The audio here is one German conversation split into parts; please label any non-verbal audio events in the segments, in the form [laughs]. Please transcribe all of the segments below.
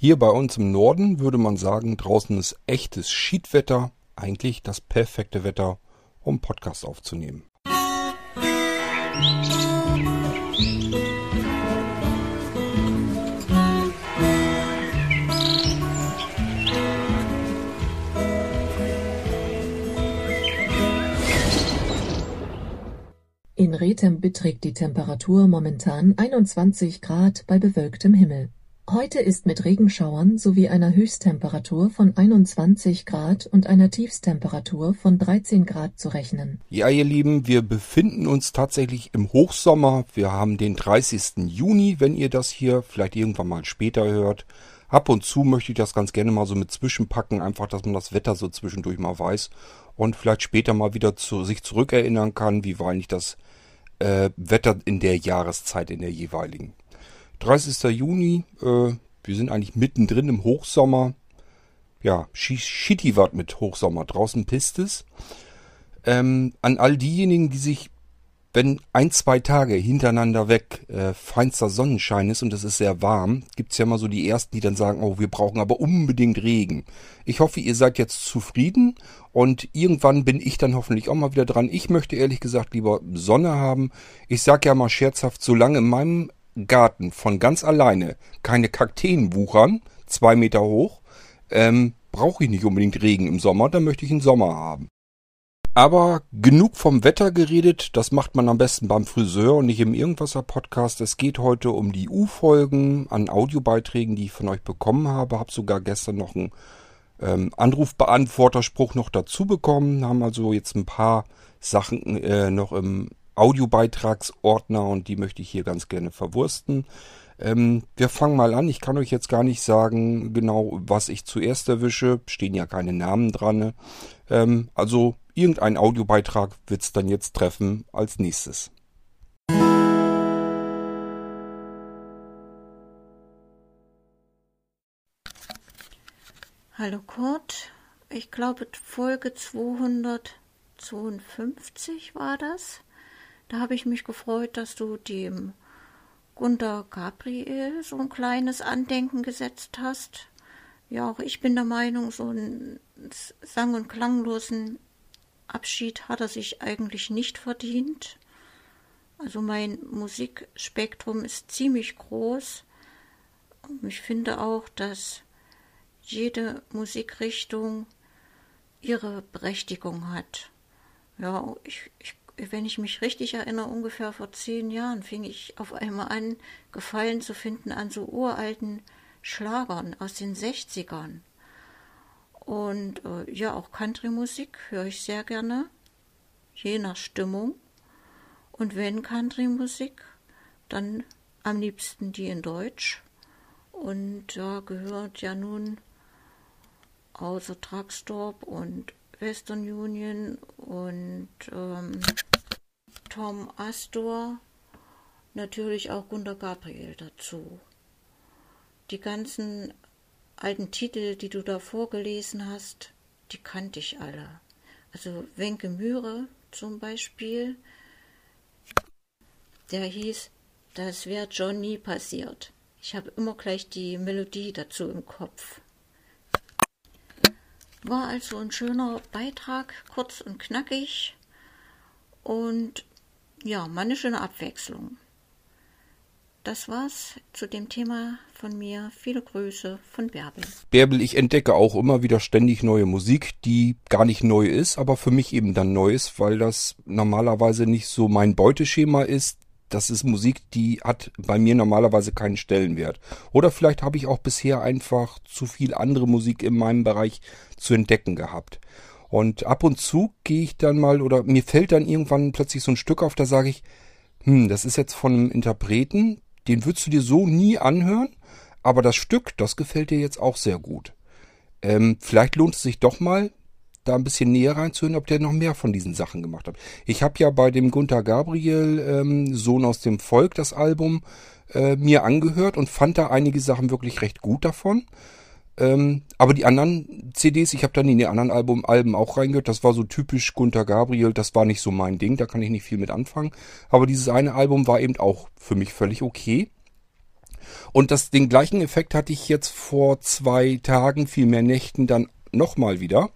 Hier bei uns im Norden würde man sagen, draußen ist echtes Schiedwetter, eigentlich das perfekte Wetter, um Podcast aufzunehmen. In Rethem beträgt die Temperatur momentan 21 Grad bei bewölktem Himmel. Heute ist mit Regenschauern sowie einer Höchsttemperatur von 21 Grad und einer Tiefstemperatur von 13 Grad zu rechnen. Ja, ihr Lieben, wir befinden uns tatsächlich im Hochsommer. Wir haben den 30. Juni, wenn ihr das hier vielleicht irgendwann mal später hört. Ab und zu möchte ich das ganz gerne mal so mit zwischenpacken, einfach, dass man das Wetter so zwischendurch mal weiß und vielleicht später mal wieder zu sich zurückerinnern kann, wie war eigentlich das äh, Wetter in der Jahreszeit, in der jeweiligen. 30. Juni, äh, wir sind eigentlich mittendrin im Hochsommer. Ja, shitty wat mit Hochsommer. Draußen pisst es. Ähm, an all diejenigen, die sich, wenn ein, zwei Tage hintereinander weg äh, feinster Sonnenschein ist und es ist sehr warm, gibt's ja mal so die Ersten, die dann sagen, oh, wir brauchen aber unbedingt Regen. Ich hoffe, ihr seid jetzt zufrieden und irgendwann bin ich dann hoffentlich auch mal wieder dran. Ich möchte ehrlich gesagt lieber Sonne haben. Ich sag ja mal scherzhaft, solange in meinem Garten von ganz alleine keine Kakteen wuchern, zwei Meter hoch, ähm, brauche ich nicht unbedingt Regen im Sommer, dann möchte ich einen Sommer haben. Aber genug vom Wetter geredet, das macht man am besten beim Friseur und nicht im Irgendwasser-Podcast. Es geht heute um die U-Folgen an Audiobeiträgen, die ich von euch bekommen habe. Hab sogar gestern noch einen ähm, Anrufbeantworterspruch noch dazu bekommen. Haben also jetzt ein paar Sachen äh, noch im Audiobeitragsordner und die möchte ich hier ganz gerne verwursten. Ähm, wir fangen mal an. Ich kann euch jetzt gar nicht sagen, genau, was ich zuerst erwische. Stehen ja keine Namen dran. Ähm, also irgendein Audiobeitrag wird es dann jetzt treffen als nächstes. Hallo Kurt, ich glaube Folge 252 war das. Da habe ich mich gefreut, dass du dem Gunther Gabriel so ein kleines Andenken gesetzt hast. Ja, auch ich bin der Meinung, so einen sang- und klanglosen Abschied hat er sich eigentlich nicht verdient. Also mein Musikspektrum ist ziemlich groß. Und ich finde auch, dass jede Musikrichtung ihre Berechtigung hat. Ja, ich, ich wenn ich mich richtig erinnere, ungefähr vor zehn Jahren fing ich auf einmal an, Gefallen zu finden an so uralten Schlagern aus den 60ern. Und äh, ja, auch Country-Musik höre ich sehr gerne, je nach Stimmung. Und wenn Country-Musik, dann am liebsten die in Deutsch. Und da gehört ja nun außer Truckstorp und Western Union und ähm, Tom Astor natürlich auch Gunter Gabriel dazu. Die ganzen alten Titel, die du da vorgelesen hast, die kannte ich alle. Also Wenke Mühre zum Beispiel, der hieß, das wäre John nie passiert. Ich habe immer gleich die Melodie dazu im Kopf. War also ein schöner Beitrag, kurz und knackig und ja, mal eine schöne Abwechslung. Das war's zu dem Thema von mir. Viele Grüße von Bärbel. Bärbel, ich entdecke auch immer wieder ständig neue Musik, die gar nicht neu ist, aber für mich eben dann neu ist, weil das normalerweise nicht so mein Beuteschema ist das ist Musik, die hat bei mir normalerweise keinen Stellenwert. Oder vielleicht habe ich auch bisher einfach zu viel andere Musik in meinem Bereich zu entdecken gehabt. Und ab und zu gehe ich dann mal oder mir fällt dann irgendwann plötzlich so ein Stück auf, da sage ich, hm, das ist jetzt von einem Interpreten, den würdest du dir so nie anhören, aber das Stück, das gefällt dir jetzt auch sehr gut. Ähm, vielleicht lohnt es sich doch mal, da ein bisschen näher reinzuhören, ob der noch mehr von diesen Sachen gemacht hat. Ich habe ja bei dem Gunther Gabriel, ähm, Sohn aus dem Volk, das Album äh, mir angehört und fand da einige Sachen wirklich recht gut davon. Ähm, aber die anderen CDs, ich habe dann in die anderen Album, Alben auch reingehört, das war so typisch Gunther Gabriel, das war nicht so mein Ding, da kann ich nicht viel mit anfangen. Aber dieses eine Album war eben auch für mich völlig okay. Und das, den gleichen Effekt hatte ich jetzt vor zwei Tagen, viel mehr Nächten dann nochmal wieder.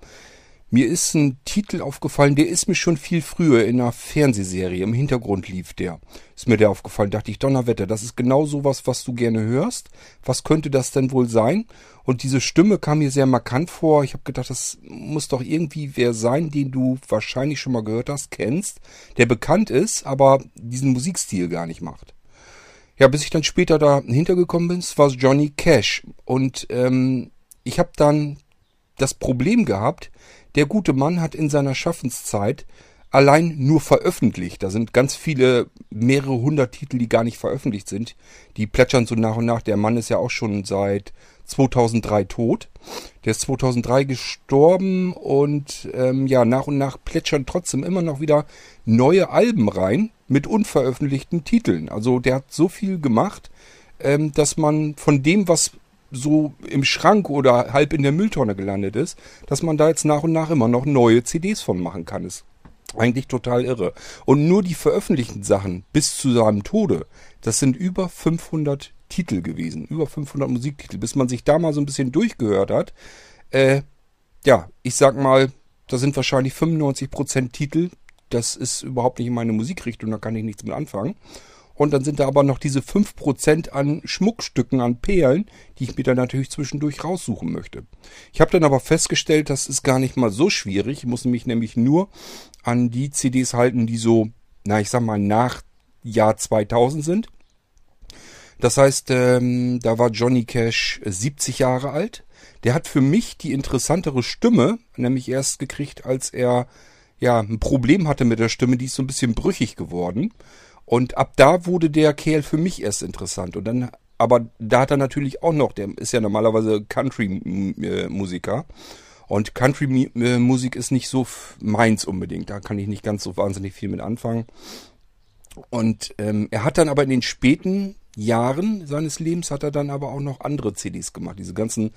Mir ist ein Titel aufgefallen, der ist mir schon viel früher in einer Fernsehserie, im Hintergrund lief der. Ist mir der aufgefallen, dachte ich, Donnerwetter, das ist genau sowas, was du gerne hörst. Was könnte das denn wohl sein? Und diese Stimme kam mir sehr markant vor. Ich habe gedacht, das muss doch irgendwie wer sein, den du wahrscheinlich schon mal gehört hast, kennst, der bekannt ist, aber diesen Musikstil gar nicht macht. Ja, bis ich dann später da hintergekommen bin, war es Johnny Cash. Und ähm, ich habe dann das Problem gehabt, der gute Mann hat in seiner Schaffenszeit allein nur veröffentlicht. Da sind ganz viele, mehrere hundert Titel, die gar nicht veröffentlicht sind. Die plätschern so nach und nach. Der Mann ist ja auch schon seit 2003 tot. Der ist 2003 gestorben und ähm, ja, nach und nach plätschern trotzdem immer noch wieder neue Alben rein mit unveröffentlichten Titeln. Also der hat so viel gemacht, ähm, dass man von dem, was so im Schrank oder halb in der Mülltonne gelandet ist, dass man da jetzt nach und nach immer noch neue CDs von machen kann. Ist eigentlich total irre. Und nur die veröffentlichten Sachen bis zu seinem Tode, das sind über 500 Titel gewesen. Über 500 Musiktitel. Bis man sich da mal so ein bisschen durchgehört hat. Äh, ja, ich sag mal, da sind wahrscheinlich 95% Titel. Das ist überhaupt nicht in meine Musikrichtung, da kann ich nichts mit anfangen. Und dann sind da aber noch diese 5% an Schmuckstücken, an Perlen, die ich mir dann natürlich zwischendurch raussuchen möchte. Ich habe dann aber festgestellt, das ist gar nicht mal so schwierig. Ich muss mich nämlich nur an die CDs halten, die so, na ich sag mal, nach Jahr 2000 sind. Das heißt, ähm, da war Johnny Cash 70 Jahre alt. Der hat für mich die interessantere Stimme, nämlich erst gekriegt, als er ja ein Problem hatte mit der Stimme, die ist so ein bisschen brüchig geworden. Und ab da wurde der Kerl für mich erst interessant. Und dann, aber da hat er natürlich auch noch, der ist ja normalerweise Country-Musiker. Und Country-Musik ist nicht so meins unbedingt. Da kann ich nicht ganz so wahnsinnig viel mit anfangen. Und ähm, er hat dann aber in den späten Jahren seines Lebens hat er dann aber auch noch andere CDs gemacht. Diese ganzen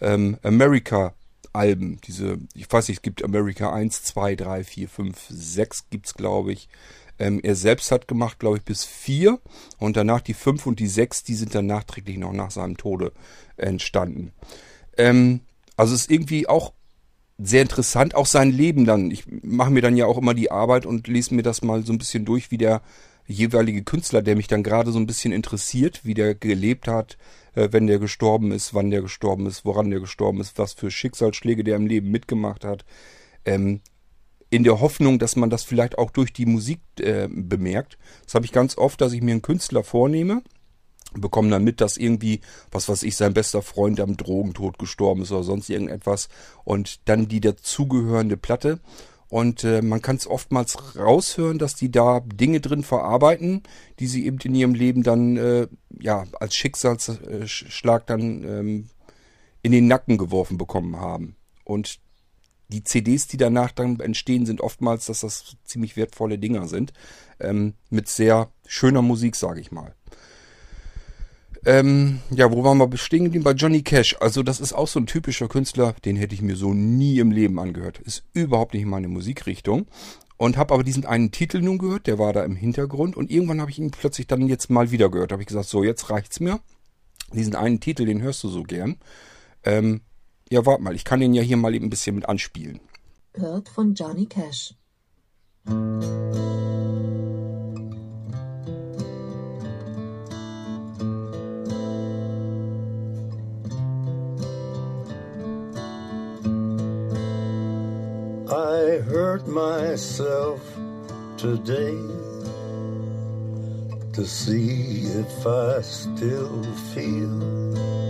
ähm, America-Alben. Diese, ich weiß nicht, es gibt America 1, 2, 3, 4, 5, 6 gibt's glaube ich. Ähm, er selbst hat gemacht, glaube ich, bis vier und danach die fünf und die sechs, die sind dann nachträglich noch nach seinem Tode entstanden. Ähm, also es ist irgendwie auch sehr interessant, auch sein Leben dann. Ich mache mir dann ja auch immer die Arbeit und lese mir das mal so ein bisschen durch, wie der jeweilige Künstler, der mich dann gerade so ein bisschen interessiert, wie der gelebt hat, äh, wenn der gestorben ist, wann der gestorben ist, woran der gestorben ist, was für Schicksalsschläge der im Leben mitgemacht hat. Ähm, in der Hoffnung, dass man das vielleicht auch durch die Musik äh, bemerkt. Das habe ich ganz oft, dass ich mir einen Künstler vornehme, bekomme dann mit, dass irgendwie, was weiß ich, sein bester Freund am Drogentod gestorben ist oder sonst irgendetwas und dann die dazugehörende Platte. Und äh, man kann es oftmals raushören, dass die da Dinge drin verarbeiten, die sie eben in ihrem Leben dann äh, ja als Schicksalsschlag dann ähm, in den Nacken geworfen bekommen haben. Und die CDs, die danach dann entstehen, sind oftmals, dass das ziemlich wertvolle Dinger sind. Ähm, mit sehr schöner Musik, sage ich mal. Ähm, ja, wo waren wir stehen geblieben? Bei Johnny Cash. Also das ist auch so ein typischer Künstler, den hätte ich mir so nie im Leben angehört. Ist überhaupt nicht meine Musikrichtung. Und habe aber diesen einen Titel nun gehört, der war da im Hintergrund. Und irgendwann habe ich ihn plötzlich dann jetzt mal wieder gehört. Da habe ich gesagt, so, jetzt reicht's mir. Diesen einen Titel, den hörst du so gern. Ähm, ja, warte mal, ich kann den ja hier mal eben ein bisschen mit anspielen. Hört von Johnny Cash. I hurt myself today to see if I still feel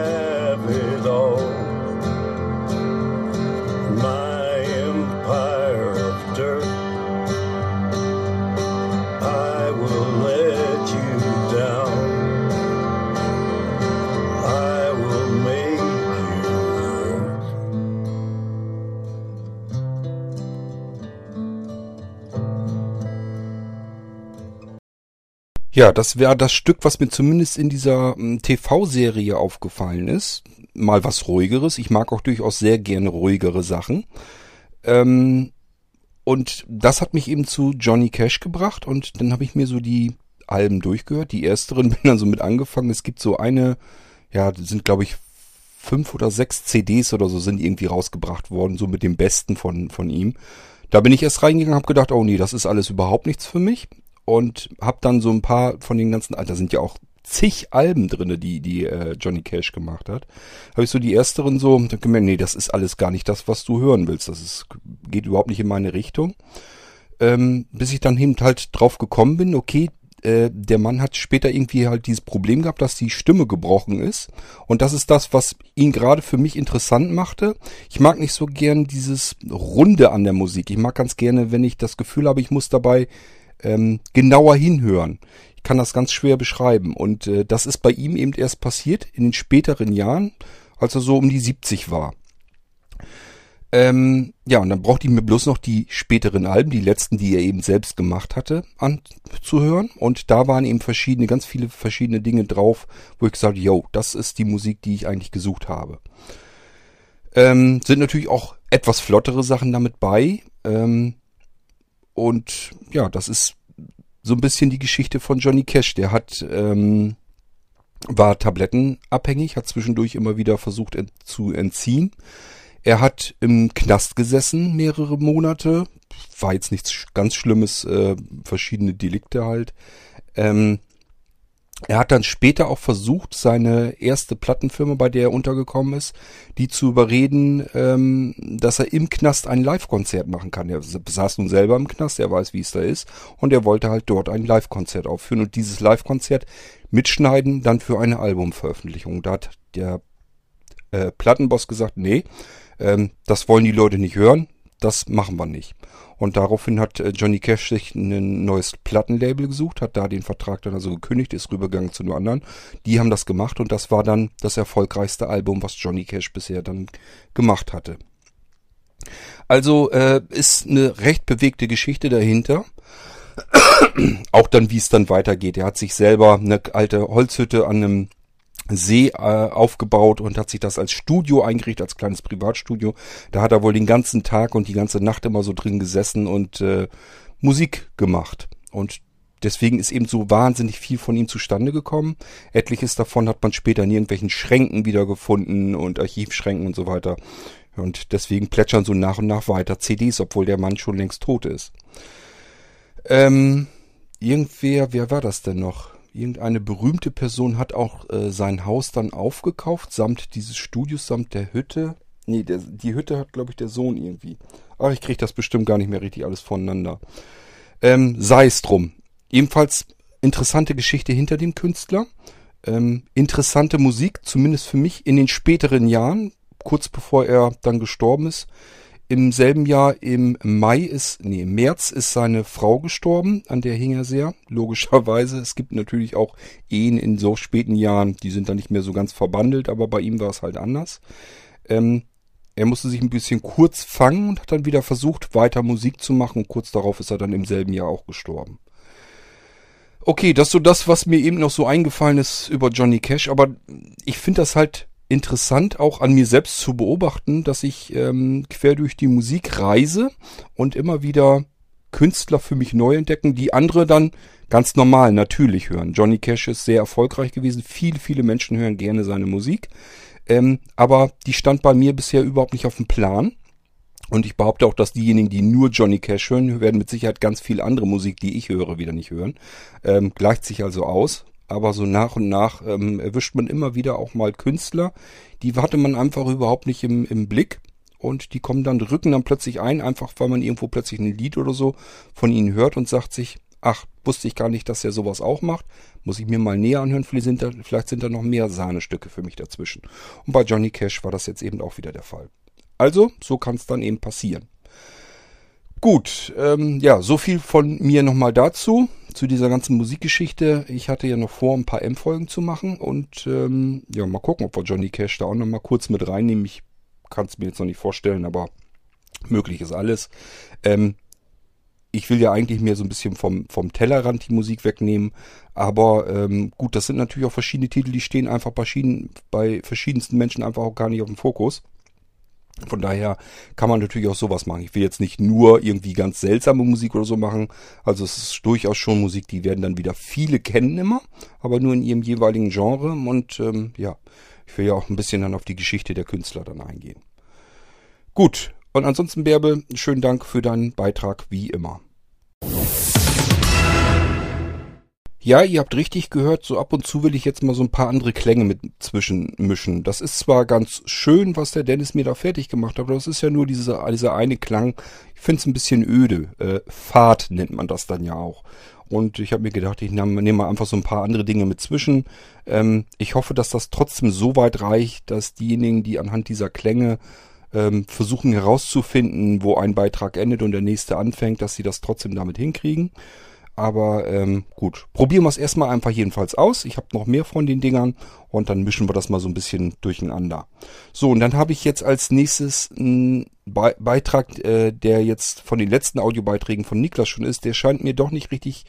Ja, das wäre das Stück, was mir zumindest in dieser ähm, TV-Serie aufgefallen ist. Mal was ruhigeres. Ich mag auch durchaus sehr gerne ruhigere Sachen. Ähm, und das hat mich eben zu Johnny Cash gebracht und dann habe ich mir so die Alben durchgehört. Die ersteren [laughs] bin dann so mit angefangen. Es gibt so eine, ja, sind glaube ich fünf oder sechs CDs oder so sind irgendwie rausgebracht worden, so mit dem Besten von, von ihm. Da bin ich erst reingegangen, habe gedacht, oh nee, das ist alles überhaupt nichts für mich und habe dann so ein paar von den ganzen, da sind ja auch zig Alben drinne, die die äh, Johnny Cash gemacht hat. Habe ich so die ersteren so, dann gemerkt, nee, das ist alles gar nicht das, was du hören willst. Das ist geht überhaupt nicht in meine Richtung. Ähm, bis ich dann eben halt drauf gekommen bin, okay, äh, der Mann hat später irgendwie halt dieses Problem gehabt, dass die Stimme gebrochen ist. Und das ist das, was ihn gerade für mich interessant machte. Ich mag nicht so gern dieses Runde an der Musik. Ich mag ganz gerne, wenn ich das Gefühl habe, ich muss dabei ähm, genauer hinhören. Ich kann das ganz schwer beschreiben. Und äh, das ist bei ihm eben erst passiert in den späteren Jahren, als er so um die 70 war. Ähm, ja, und dann brauchte ich mir bloß noch die späteren Alben, die letzten, die er eben selbst gemacht hatte, anzuhören. Und da waren eben verschiedene, ganz viele verschiedene Dinge drauf, wo ich gesagt habe, yo, das ist die Musik, die ich eigentlich gesucht habe. Ähm, sind natürlich auch etwas flottere Sachen damit bei. Ähm, und ja, das ist so ein bisschen die Geschichte von Johnny Cash. Der hat ähm, war tablettenabhängig, hat zwischendurch immer wieder versucht ent zu entziehen. Er hat im Knast gesessen mehrere Monate. War jetzt nichts ganz Schlimmes, äh, verschiedene Delikte halt. Ähm, er hat dann später auch versucht, seine erste Plattenfirma, bei der er untergekommen ist, die zu überreden, ähm, dass er im Knast ein Live-Konzert machen kann. Er saß nun selber im Knast, er weiß, wie es da ist, und er wollte halt dort ein Live-Konzert aufführen und dieses Live-Konzert mitschneiden, dann für eine Albumveröffentlichung. Da hat der äh, Plattenboss gesagt, nee, ähm, das wollen die Leute nicht hören, das machen wir nicht. Und daraufhin hat äh, Johnny Cash sich ein neues Plattenlabel gesucht, hat da den Vertrag dann also gekündigt, ist rübergegangen zu nur anderen. Die haben das gemacht und das war dann das erfolgreichste Album, was Johnny Cash bisher dann gemacht hatte. Also äh, ist eine recht bewegte Geschichte dahinter. Auch dann, wie es dann weitergeht. Er hat sich selber eine alte Holzhütte an einem See äh, aufgebaut und hat sich das als Studio eingerichtet, als kleines Privatstudio. Da hat er wohl den ganzen Tag und die ganze Nacht immer so drin gesessen und äh, Musik gemacht. Und deswegen ist eben so wahnsinnig viel von ihm zustande gekommen. Etliches davon hat man später in irgendwelchen Schränken wiedergefunden und Archivschränken und so weiter. Und deswegen plätschern so nach und nach weiter CDs, obwohl der Mann schon längst tot ist. Ähm, irgendwer, wer war das denn noch? Irgendeine berühmte Person hat auch äh, sein Haus dann aufgekauft, samt dieses Studios, samt der Hütte. Nee, der, die Hütte hat, glaube ich, der Sohn irgendwie. Ach, ich kriege das bestimmt gar nicht mehr richtig alles voneinander. Ähm, sei es drum. Ebenfalls interessante Geschichte hinter dem Künstler. Ähm, interessante Musik, zumindest für mich in den späteren Jahren, kurz bevor er dann gestorben ist. Im selben Jahr im Mai ist, nee, im März ist seine Frau gestorben, an der hing er sehr, logischerweise. Es gibt natürlich auch Ehen in so späten Jahren, die sind dann nicht mehr so ganz verbandelt, aber bei ihm war es halt anders. Ähm, er musste sich ein bisschen kurz fangen und hat dann wieder versucht, weiter Musik zu machen kurz darauf ist er dann im selben Jahr auch gestorben. Okay, das ist so das, was mir eben noch so eingefallen ist über Johnny Cash, aber ich finde das halt interessant auch an mir selbst zu beobachten, dass ich ähm, quer durch die Musik reise und immer wieder Künstler für mich neu entdecken, die andere dann ganz normal natürlich hören. Johnny Cash ist sehr erfolgreich gewesen. Viele, viele Menschen hören gerne seine Musik. Ähm, aber die stand bei mir bisher überhaupt nicht auf dem Plan. Und ich behaupte auch, dass diejenigen, die nur Johnny Cash hören, werden mit Sicherheit ganz viel andere Musik, die ich höre, wieder nicht hören. Ähm, gleicht sich also aus aber so nach und nach ähm, erwischt man immer wieder auch mal Künstler, die hatte man einfach überhaupt nicht im, im Blick. und die kommen dann, rücken dann plötzlich ein, einfach weil man irgendwo plötzlich ein Lied oder so von ihnen hört und sagt sich, ach, wusste ich gar nicht, dass er sowas auch macht. Muss ich mir mal näher anhören, vielleicht sind da, vielleicht sind da noch mehr Sahnestücke für mich dazwischen. Und bei Johnny Cash war das jetzt eben auch wieder der Fall. Also, so kann es dann eben passieren. Gut, ähm, ja, so viel von mir nochmal dazu, zu dieser ganzen Musikgeschichte. Ich hatte ja noch vor, ein paar M-Folgen zu machen und ähm, ja, mal gucken, ob wir Johnny Cash da auch nochmal kurz mit reinnehmen. Ich kann es mir jetzt noch nicht vorstellen, aber möglich ist alles. Ähm, ich will ja eigentlich mehr so ein bisschen vom, vom Tellerrand die Musik wegnehmen. Aber ähm, gut, das sind natürlich auch verschiedene Titel, die stehen einfach bei, bei verschiedensten Menschen einfach auch gar nicht auf dem Fokus. Von daher kann man natürlich auch sowas machen. Ich will jetzt nicht nur irgendwie ganz seltsame Musik oder so machen. Also es ist durchaus schon Musik, die werden dann wieder viele kennen immer, aber nur in ihrem jeweiligen Genre. Und ähm, ja, ich will ja auch ein bisschen dann auf die Geschichte der Künstler dann eingehen. Gut, und ansonsten, Bärbe, schönen Dank für deinen Beitrag, wie immer. Ja, ihr habt richtig gehört, so ab und zu will ich jetzt mal so ein paar andere Klänge mit zwischenmischen. Das ist zwar ganz schön, was der Dennis mir da fertig gemacht hat, aber das ist ja nur dieser, dieser eine Klang. Ich finde es ein bisschen öde. Äh, Fahrt nennt man das dann ja auch. Und ich habe mir gedacht, ich nehme nehm mal einfach so ein paar andere Dinge mit zwischen. Ähm, ich hoffe, dass das trotzdem so weit reicht, dass diejenigen, die anhand dieser Klänge ähm, versuchen herauszufinden, wo ein Beitrag endet und der nächste anfängt, dass sie das trotzdem damit hinkriegen. Aber ähm, gut, probieren wir es erstmal einfach jedenfalls aus. Ich habe noch mehr von den Dingern und dann mischen wir das mal so ein bisschen durcheinander. So, und dann habe ich jetzt als nächstes einen Be Beitrag, äh, der jetzt von den letzten Audiobeiträgen von Niklas schon ist. Der scheint mir doch nicht richtig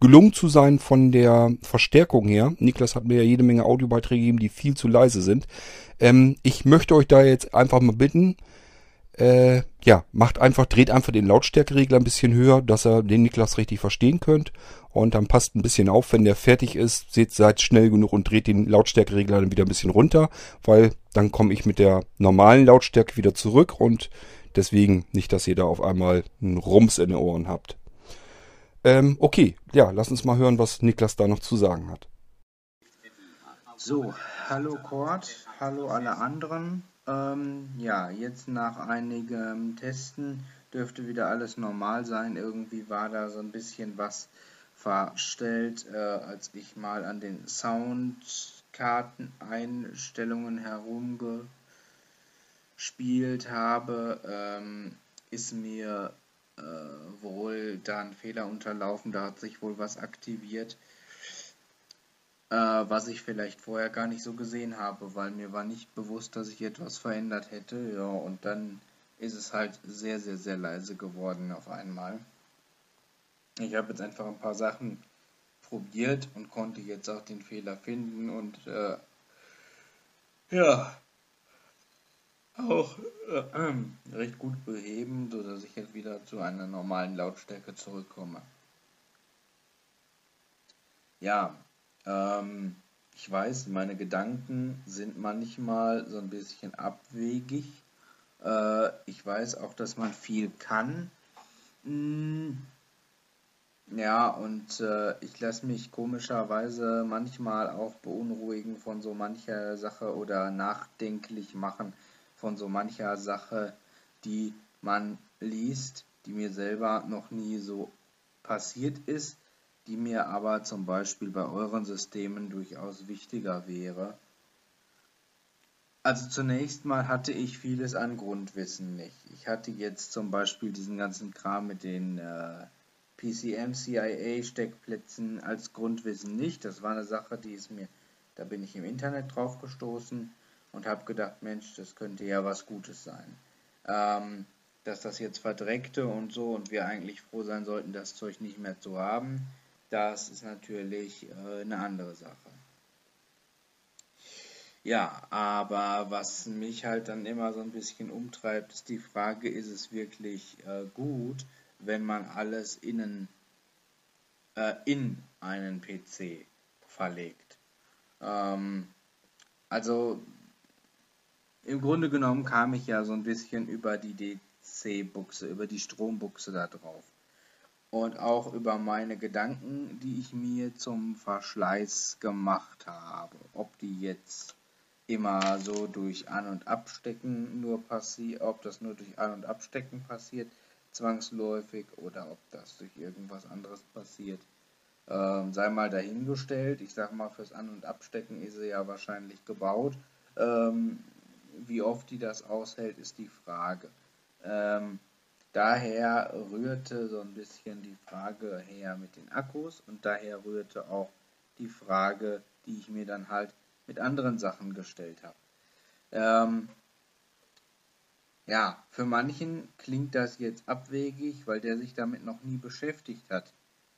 gelungen zu sein von der Verstärkung her. Niklas hat mir ja jede Menge Audiobeiträge gegeben, die viel zu leise sind. Ähm, ich möchte euch da jetzt einfach mal bitten, äh, ja, macht einfach, dreht einfach den Lautstärkeregler ein bisschen höher, dass ihr den Niklas richtig verstehen könnt. Und dann passt ein bisschen auf, wenn der fertig ist, seht, seid schnell genug und dreht den Lautstärkeregler dann wieder ein bisschen runter, weil dann komme ich mit der normalen Lautstärke wieder zurück und deswegen nicht, dass ihr da auf einmal einen Rums in den Ohren habt. Ähm, okay, ja, lass uns mal hören, was Niklas da noch zu sagen hat. So, hallo Cord, hallo alle anderen. Ähm, ja, jetzt nach einigem Testen dürfte wieder alles normal sein. Irgendwie war da so ein bisschen was verstellt, äh, als ich mal an den Soundkarteneinstellungen herumgespielt habe. Ähm, ist mir äh, wohl da ein Fehler unterlaufen, da hat sich wohl was aktiviert, äh, was ich vielleicht vorher gar nicht so gesehen habe, weil mir war nicht bewusst, dass ich etwas verändert hätte. Ja, und dann ist es halt sehr, sehr, sehr leise geworden auf einmal. Ich habe jetzt einfach ein paar Sachen probiert und konnte jetzt auch den Fehler finden und äh, ja, auch äh, äh, recht gut beheben, sodass ich jetzt wieder zu einer normalen Lautstärke zurückkomme. Ja, ähm, ich weiß, meine Gedanken sind manchmal so ein bisschen abwegig. Äh, ich weiß auch, dass man viel kann. Hm, ja, und äh, ich lasse mich komischerweise manchmal auch beunruhigen von so mancher Sache oder nachdenklich machen von so mancher Sache, die man liest, die mir selber noch nie so passiert ist, die mir aber zum Beispiel bei euren Systemen durchaus wichtiger wäre. Also zunächst mal hatte ich vieles an Grundwissen nicht. Ich hatte jetzt zum Beispiel diesen ganzen Kram mit den äh, PCM CIA Steckplätzen als Grundwissen nicht. Das war eine Sache, die ist mir, da bin ich im Internet drauf gestoßen und habe gedacht, Mensch, das könnte ja was Gutes sein. Ähm, dass das jetzt verdreckte und so und wir eigentlich froh sein sollten, das Zeug nicht mehr zu haben, das ist natürlich äh, eine andere Sache. Ja, aber was mich halt dann immer so ein bisschen umtreibt, ist die Frage, ist es wirklich äh, gut, wenn man alles innen, äh, in einen PC verlegt. Ähm, also im Grunde genommen kam ich ja so ein bisschen über die DC-Buchse, über die Strombuchse da drauf. Und auch über meine Gedanken, die ich mir zum Verschleiß gemacht habe. Ob die jetzt immer so durch An- und Abstecken nur passiert, ob das nur durch An- und Abstecken passiert, zwangsläufig, oder ob das durch irgendwas anderes passiert. Ähm, sei mal dahingestellt. Ich sage mal, fürs An- und Abstecken ist sie ja wahrscheinlich gebaut. Ähm, wie oft die das aushält, ist die Frage. Ähm, daher rührte so ein bisschen die Frage her mit den Akkus und daher rührte auch die Frage, die ich mir dann halt mit anderen Sachen gestellt habe. Ähm, ja, für manchen klingt das jetzt abwegig, weil der sich damit noch nie beschäftigt hat.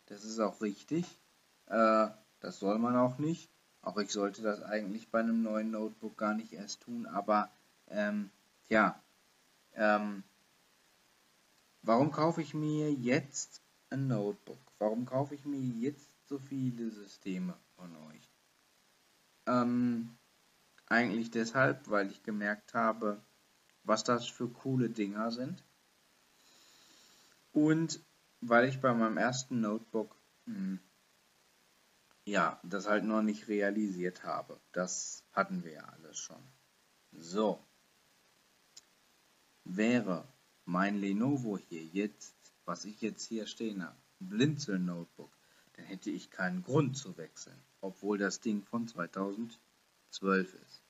Das ist auch richtig. Äh, das soll man auch nicht. Auch ich sollte das eigentlich bei einem neuen Notebook gar nicht erst tun, aber ähm, ja, ähm, warum kaufe ich mir jetzt ein Notebook? Warum kaufe ich mir jetzt so viele Systeme von euch? Ähm, eigentlich deshalb, weil ich gemerkt habe, was das für coole Dinger sind. Und weil ich bei meinem ersten Notebook mh, hm, ja, das halt noch nicht realisiert habe. Das hatten wir ja alles schon. So. Wäre mein Lenovo hier jetzt, was ich jetzt hier stehen habe, Blinzel Notebook, dann hätte ich keinen Grund zu wechseln, obwohl das Ding von 2012 ist.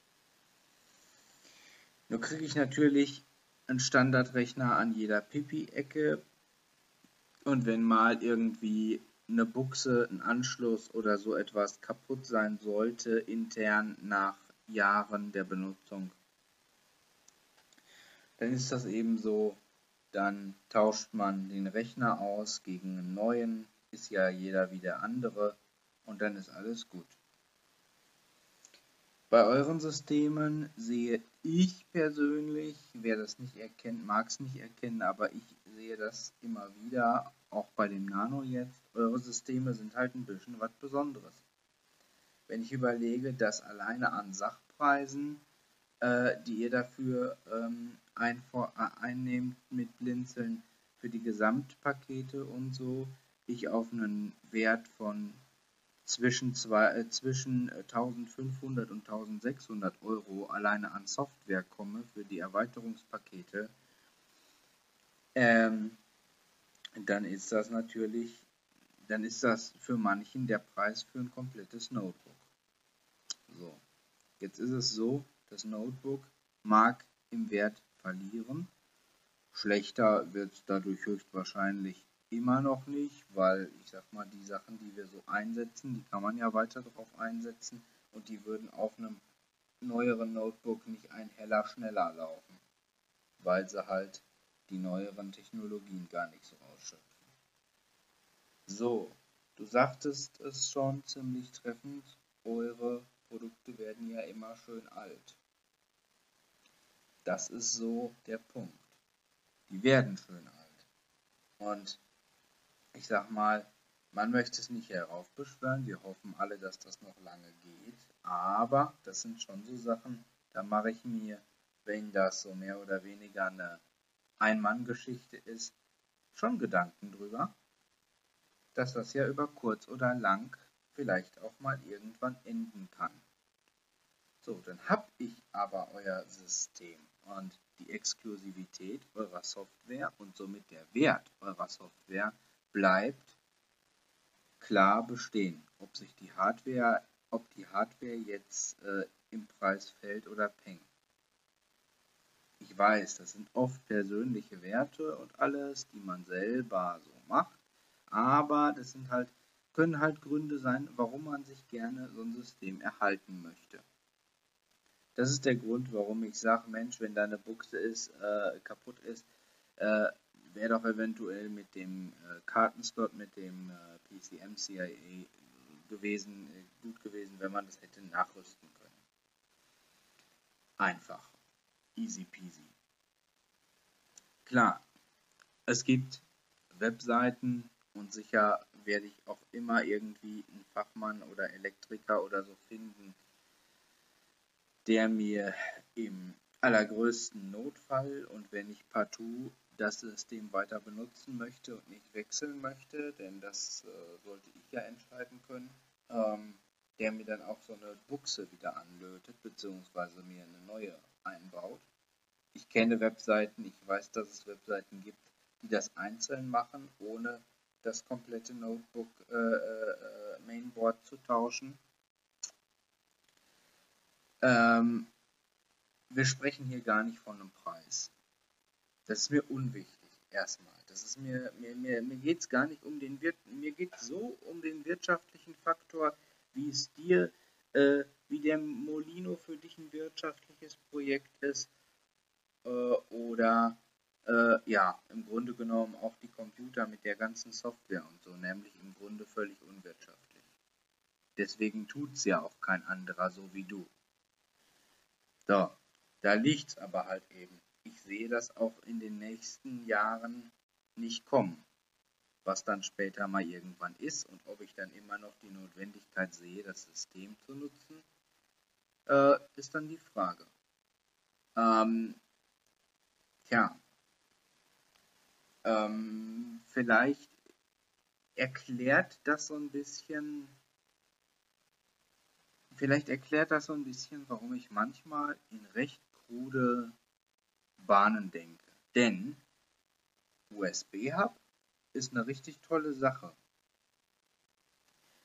Nur kriege ich natürlich einen Standardrechner an jeder Pipi-Ecke und wenn mal irgendwie eine Buchse, ein Anschluss oder so etwas kaputt sein sollte, intern nach Jahren der Benutzung, dann ist das eben so, dann tauscht man den Rechner aus gegen einen neuen, ist ja jeder wie der andere und dann ist alles gut. Bei euren Systemen sehe ich persönlich, wer das nicht erkennt, mag es nicht erkennen, aber ich sehe das immer wieder, auch bei dem Nano jetzt, eure Systeme sind halt ein bisschen was Besonderes. Wenn ich überlege, dass alleine an Sachpreisen, äh, die ihr dafür ähm, ein, äh, einnehmt mit Blinzeln für die Gesamtpakete und so, ich auf einen Wert von zwischen, zwei, äh, zwischen 1500 und 1600 Euro alleine an Software komme für die Erweiterungspakete, ähm, dann ist das natürlich, dann ist das für manchen der Preis für ein komplettes Notebook. So, jetzt ist es so, das Notebook mag im Wert verlieren. Schlechter wird es dadurch höchstwahrscheinlich immer noch nicht, weil ich sag mal, die Sachen, die wir so einsetzen, die kann man ja weiter drauf einsetzen und die würden auf einem neueren Notebook nicht ein heller schneller laufen, weil sie halt die neueren Technologien gar nicht so ausschöpfen. So, du sagtest es schon ziemlich treffend, eure Produkte werden ja immer schön alt. Das ist so der Punkt. Die werden schön alt. Und ich sag mal, man möchte es nicht heraufbeschwören. Wir hoffen alle, dass das noch lange geht. Aber das sind schon so Sachen, da mache ich mir, wenn das so mehr oder weniger eine ein-Mann-Geschichte ist, schon Gedanken drüber, dass das ja über kurz oder lang vielleicht auch mal irgendwann enden kann. So, dann habe ich aber euer System und die Exklusivität eurer Software und somit der Wert eurer Software bleibt klar bestehen. Ob sich die Hardware, ob die Hardware jetzt äh, im Preis fällt oder pengt. Ich weiß, das sind oft persönliche Werte und alles, die man selber so macht, aber das sind halt, können halt Gründe sein, warum man sich gerne so ein System erhalten möchte. Das ist der Grund, warum ich sage, Mensch, wenn deine Buchse ist, äh, kaputt ist, äh, wäre doch eventuell mit dem äh, Kartenslot, mit dem äh, PCM CIA gewesen, äh, gut gewesen, wenn man das hätte nachrüsten können. Einfach. Easy peasy. Klar, es gibt Webseiten und sicher werde ich auch immer irgendwie einen Fachmann oder Elektriker oder so finden, der mir im allergrößten Notfall und wenn ich partout das System weiter benutzen möchte und nicht wechseln möchte, denn das äh, sollte ich ja entscheiden können, ähm, der mir dann auch so eine Buchse wieder anlötet, beziehungsweise mir eine neue einbaut. Ich kenne Webseiten, ich weiß, dass es Webseiten gibt, die das einzeln machen, ohne das komplette Notebook äh, äh, Mainboard zu tauschen. Ähm, wir sprechen hier gar nicht von einem Preis. Das ist mir unwichtig, erstmal. Das ist mir, mir, mir, mir geht es gar nicht um den Wir mir geht so um den wirtschaftlichen Faktor, wie es dir, äh, wie der Molino für dich ein wirtschaftliches Projekt ist, äh, oder äh, ja, im Grunde genommen auch die Computer mit der ganzen Software und so, nämlich im Grunde völlig unwirtschaftlich. Deswegen tut es ja auch kein anderer so wie du. So, da liegt es aber halt eben. Ich sehe das auch in den nächsten Jahren nicht kommen. Was dann später mal irgendwann ist und ob ich dann immer noch die Notwendigkeit sehe, das System zu nutzen, äh, ist dann die Frage. Ähm, tja, ähm, vielleicht erklärt das so ein bisschen, vielleicht erklärt das so ein bisschen, warum ich manchmal in recht krude Bahnen denke. Denn USB-Hub ist eine richtig tolle Sache.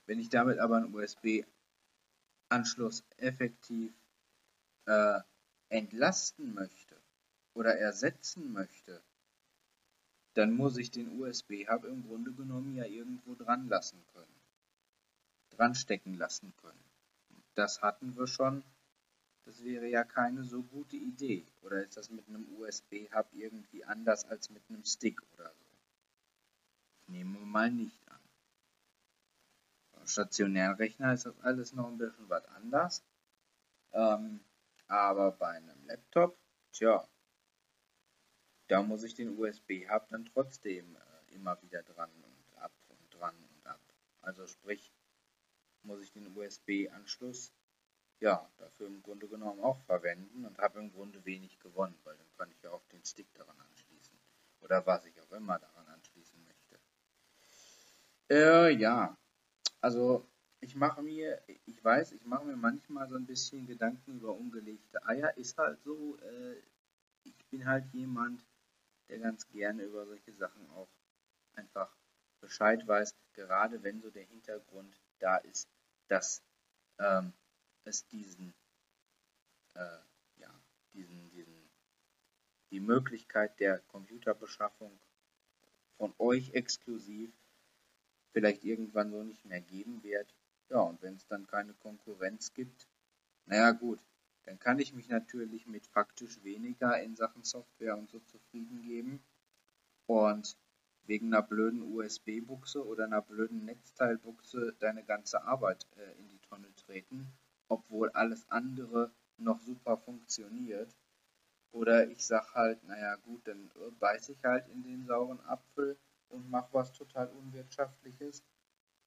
Wenn ich damit aber einen USB-Anschluss effektiv äh, entlasten möchte oder ersetzen möchte, dann muss ich den USB-Hub im Grunde genommen ja irgendwo dran lassen können. Dran stecken lassen können. Das hatten wir schon. Das wäre ja keine so gute Idee. Oder ist das mit einem USB-Hub irgendwie anders als mit einem Stick oder so? Nehmen wir mal nicht an. Beim stationären Rechner ist das alles noch ein bisschen was anders. Ähm, aber bei einem Laptop, tja, da muss ich den USB-Hub dann trotzdem äh, immer wieder dran und ab und dran und ab. Also sprich, muss ich den USB-Anschluss ja dafür im Grunde genommen auch verwenden und habe im Grunde wenig gewonnen, weil dann kann ich ja auch den Stick daran anschließen oder was ich auch immer daran anschließen möchte. Äh, ja, also ich mache mir, ich weiß, ich mache mir manchmal so ein bisschen Gedanken über ungelegte Eier. Ist halt so, äh, ich bin halt jemand, der ganz gerne über solche Sachen auch einfach Bescheid weiß, gerade wenn so der Hintergrund da ist, dass ähm, es diesen, äh, ja, diesen, diesen, die Möglichkeit der Computerbeschaffung von euch exklusiv vielleicht irgendwann so nicht mehr geben wird. Ja, und wenn es dann keine Konkurrenz gibt, naja gut, dann kann ich mich natürlich mit faktisch weniger in Sachen Software und so zufrieden geben und wegen einer blöden USB-Buchse oder einer blöden Netzteilbuchse deine ganze Arbeit äh, in die Tonne treten, obwohl alles andere noch super funktioniert. Oder ich sag halt, naja gut, dann beiß ich halt in den sauren Apfel und mach was total Unwirtschaftliches.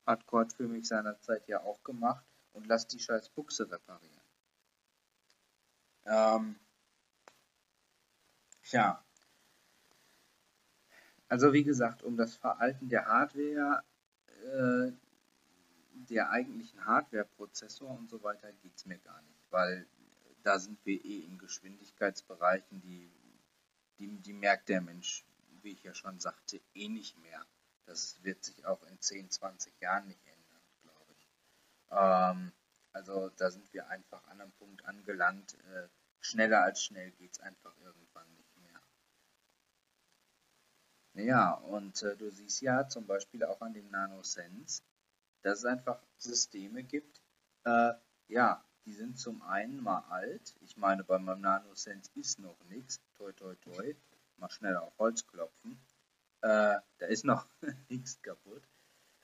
Hat Cord für mich seinerzeit ja auch gemacht und lass die scheiß Buchse reparieren. Ähm, tja. Also wie gesagt, um das Veralten der Hardware, äh, der eigentlichen Hardware-Prozessor und so weiter geht es mir gar nicht, weil da sind wir eh in Geschwindigkeitsbereichen, die, die, die merkt der Mensch, wie ich ja schon sagte, eh nicht mehr. Das wird sich auch in 10, 20 Jahren nicht ändern, glaube ich. Ähm, also da sind wir einfach an einem Punkt angelangt. Äh, schneller als schnell geht es einfach irgendwann Naja, und äh, du siehst ja zum Beispiel auch an dem NanoSense, dass es einfach Systeme gibt, äh, ja, die sind zum einen mal alt. Ich meine, bei meinem NanoSense ist noch nichts. Toi, toi, toi. Mal schnell auf Holz klopfen. Äh, da ist noch [laughs] nichts kaputt.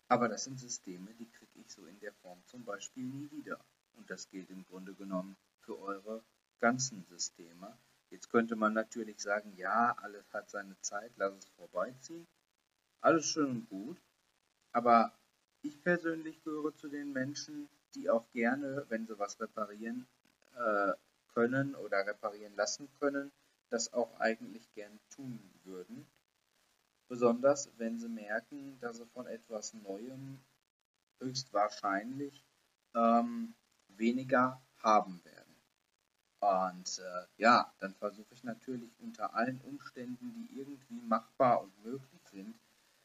Aber das sind Systeme, die kriege ich so in der Form zum Beispiel nie wieder. Und das gilt im Grunde genommen für eure ganzen Systeme. Jetzt könnte man natürlich sagen, ja, alles hat seine Zeit, lass es vorbeiziehen. Alles schön und gut. Aber ich persönlich gehöre zu den Menschen, die auch gerne, wenn sie was reparieren äh, können oder reparieren lassen können, das auch eigentlich gern tun würden. Besonders wenn sie merken, dass sie von etwas Neuem höchstwahrscheinlich ähm, weniger haben werden. Und äh, ja, dann versuche ich natürlich unter allen Umständen, die irgendwie machbar und möglich sind,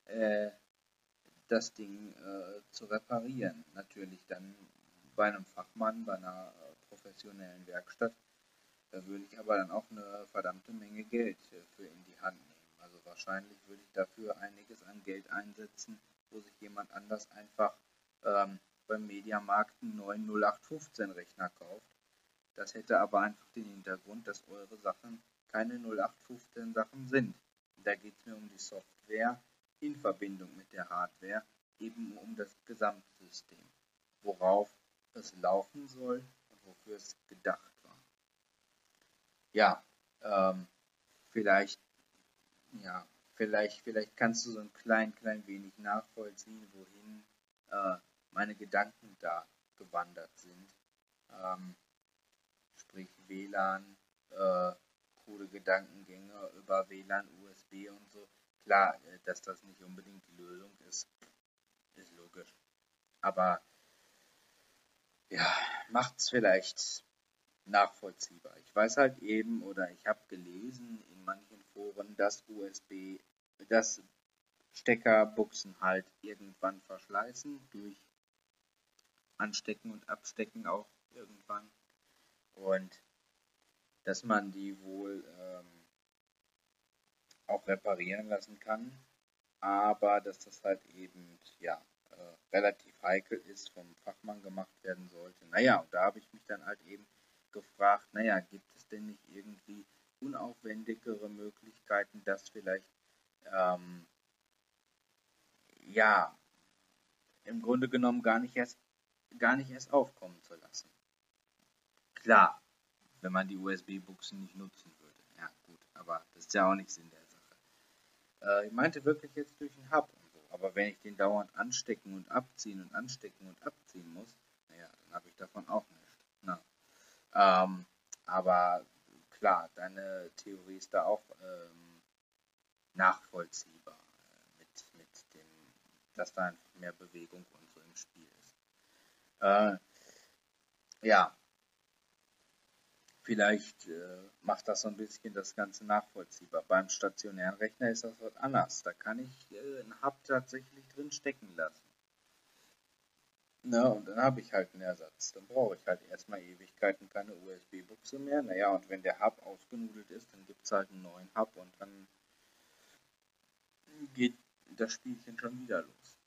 äh, das Ding äh, zu reparieren. Natürlich dann bei einem Fachmann, bei einer professionellen Werkstatt. Da würde ich aber dann auch eine verdammte Menge Geld äh, für in die Hand nehmen. Also wahrscheinlich würde ich dafür einiges an Geld einsetzen, wo sich jemand anders einfach ähm, beim Mediamarkt einen neuen 0815 Rechner kauft das hätte aber einfach den Hintergrund, dass eure Sachen keine 0815 Sachen sind. Da geht es mir um die Software in Verbindung mit der Hardware, eben um das Gesamtsystem, worauf es laufen soll und wofür es gedacht war. Ja, ähm, vielleicht, ja, vielleicht, vielleicht kannst du so ein klein, klein wenig nachvollziehen, wohin äh, meine Gedanken da gewandert sind. Ähm, sprich WLAN, äh, coole Gedankengänge über WLAN, USB und so. Klar, äh, dass das nicht unbedingt die Lösung ist, ist logisch. Aber ja, macht es vielleicht nachvollziehbar. Ich weiß halt eben oder ich habe gelesen in manchen Foren, dass USB, dass Steckerbuchsen halt irgendwann verschleißen durch Anstecken und Abstecken auch irgendwann und dass man die wohl ähm, auch reparieren lassen kann, aber dass das halt eben ja äh, relativ heikel ist, vom Fachmann gemacht werden sollte. Naja, und da habe ich mich dann halt eben gefragt, naja, gibt es denn nicht irgendwie unaufwendigere Möglichkeiten, das vielleicht ähm, ja im Grunde genommen gar nicht erst gar nicht erst aufkommen zu lassen. Klar, wenn man die USB-Buchsen nicht nutzen würde. Ja, gut, aber das ist ja auch nicht Sinn der Sache. Äh, ich meinte wirklich jetzt durch den Hub und so. Aber wenn ich den dauernd anstecken und abziehen und anstecken und abziehen muss, naja, dann habe ich davon auch nichts. Na. Ähm, aber klar, deine Theorie ist da auch ähm, nachvollziehbar, äh, mit, mit dem, dass da einfach mehr Bewegung und so im Spiel ist. Äh, ja, Vielleicht äh, macht das so ein bisschen das Ganze nachvollziehbar. Beim stationären Rechner ist das was anders. Da kann ich äh, einen Hub tatsächlich drin stecken lassen. Na, und dann habe ich halt einen Ersatz. Dann brauche ich halt erstmal Ewigkeiten keine USB-Buchse mehr. Naja, und wenn der Hub ausgenudelt ist, dann gibt es halt einen neuen Hub und dann geht das Spielchen schon wieder los.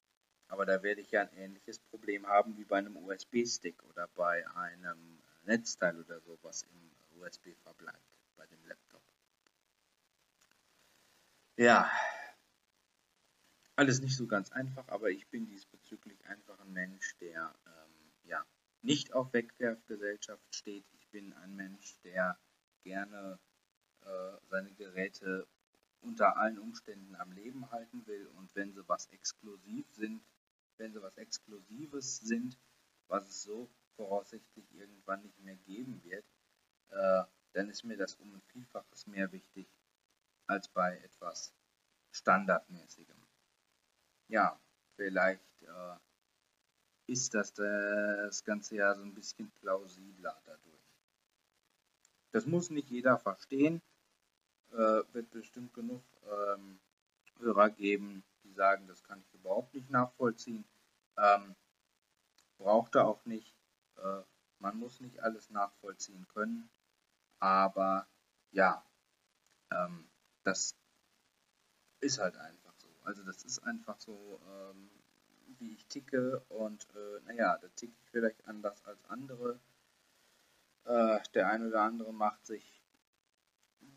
Aber da werde ich ja ein ähnliches Problem haben wie bei einem USB-Stick oder bei einem Netzteil oder so, was im USB verbleibt bei dem Laptop. Ja, alles nicht so ganz einfach, aber ich bin diesbezüglich einfach ein Mensch, der ähm, ja nicht auf Wegwerfgesellschaft steht. Ich bin ein Mensch, der gerne äh, seine Geräte unter allen Umständen am Leben halten will und wenn sie was exklusiv sind, wenn sie was Exklusives sind, was es so voraussichtlich irgendwann nicht mehr geben wird, äh, dann ist mir das um ein Vielfaches mehr wichtig als bei etwas Standardmäßigem. Ja, vielleicht äh, ist das das Ganze ja so ein bisschen plausibler dadurch. Das muss nicht jeder verstehen, äh, wird bestimmt genug ähm, Hörer geben, die sagen, das kann ich überhaupt nicht nachvollziehen. Ähm, braucht er auch nicht. Äh, man muss nicht alles nachvollziehen können, aber ja, ähm, das ist halt einfach so. Also das ist einfach so, ähm, wie ich ticke und äh, naja, da ticke ich vielleicht anders als andere. Äh, der eine oder andere macht sich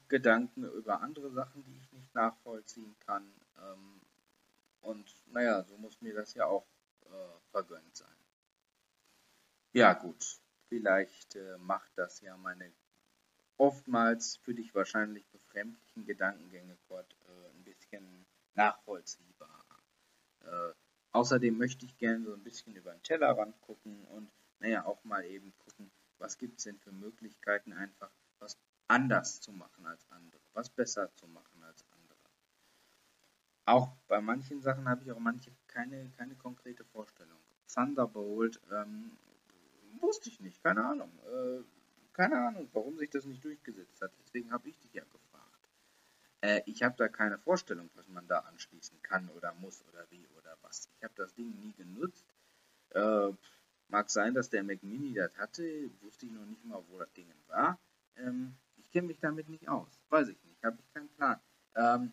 Gedanken über andere Sachen, die ich nicht nachvollziehen kann. Ähm, und naja, so muss mir das ja auch äh, vergönnt sein. Ja gut, vielleicht äh, macht das ja meine oftmals für dich wahrscheinlich befremdlichen Gedankengänge, Kurt, äh, ein bisschen nachvollziehbar. Äh, außerdem möchte ich gerne so ein bisschen über den Tellerrand gucken und naja, auch mal eben gucken, was gibt es denn für Möglichkeiten, einfach was anders zu machen als andere, was besser zu machen als andere. Auch bei manchen Sachen habe ich auch manche keine, keine konkrete Vorstellung. Thunderbolt ähm, wusste ich nicht, keine Ahnung. Äh, keine Ahnung, warum sich das nicht durchgesetzt hat. Deswegen habe ich dich ja gefragt. Äh, ich habe da keine Vorstellung, was man da anschließen kann oder muss oder wie oder was. Ich habe das Ding nie genutzt. Äh, mag sein, dass der Mac Mini das hatte. Wusste ich noch nicht mal, wo das Ding war. Ähm, ich kenne mich damit nicht aus. Weiß ich nicht. Habe ich keinen Plan. Ähm,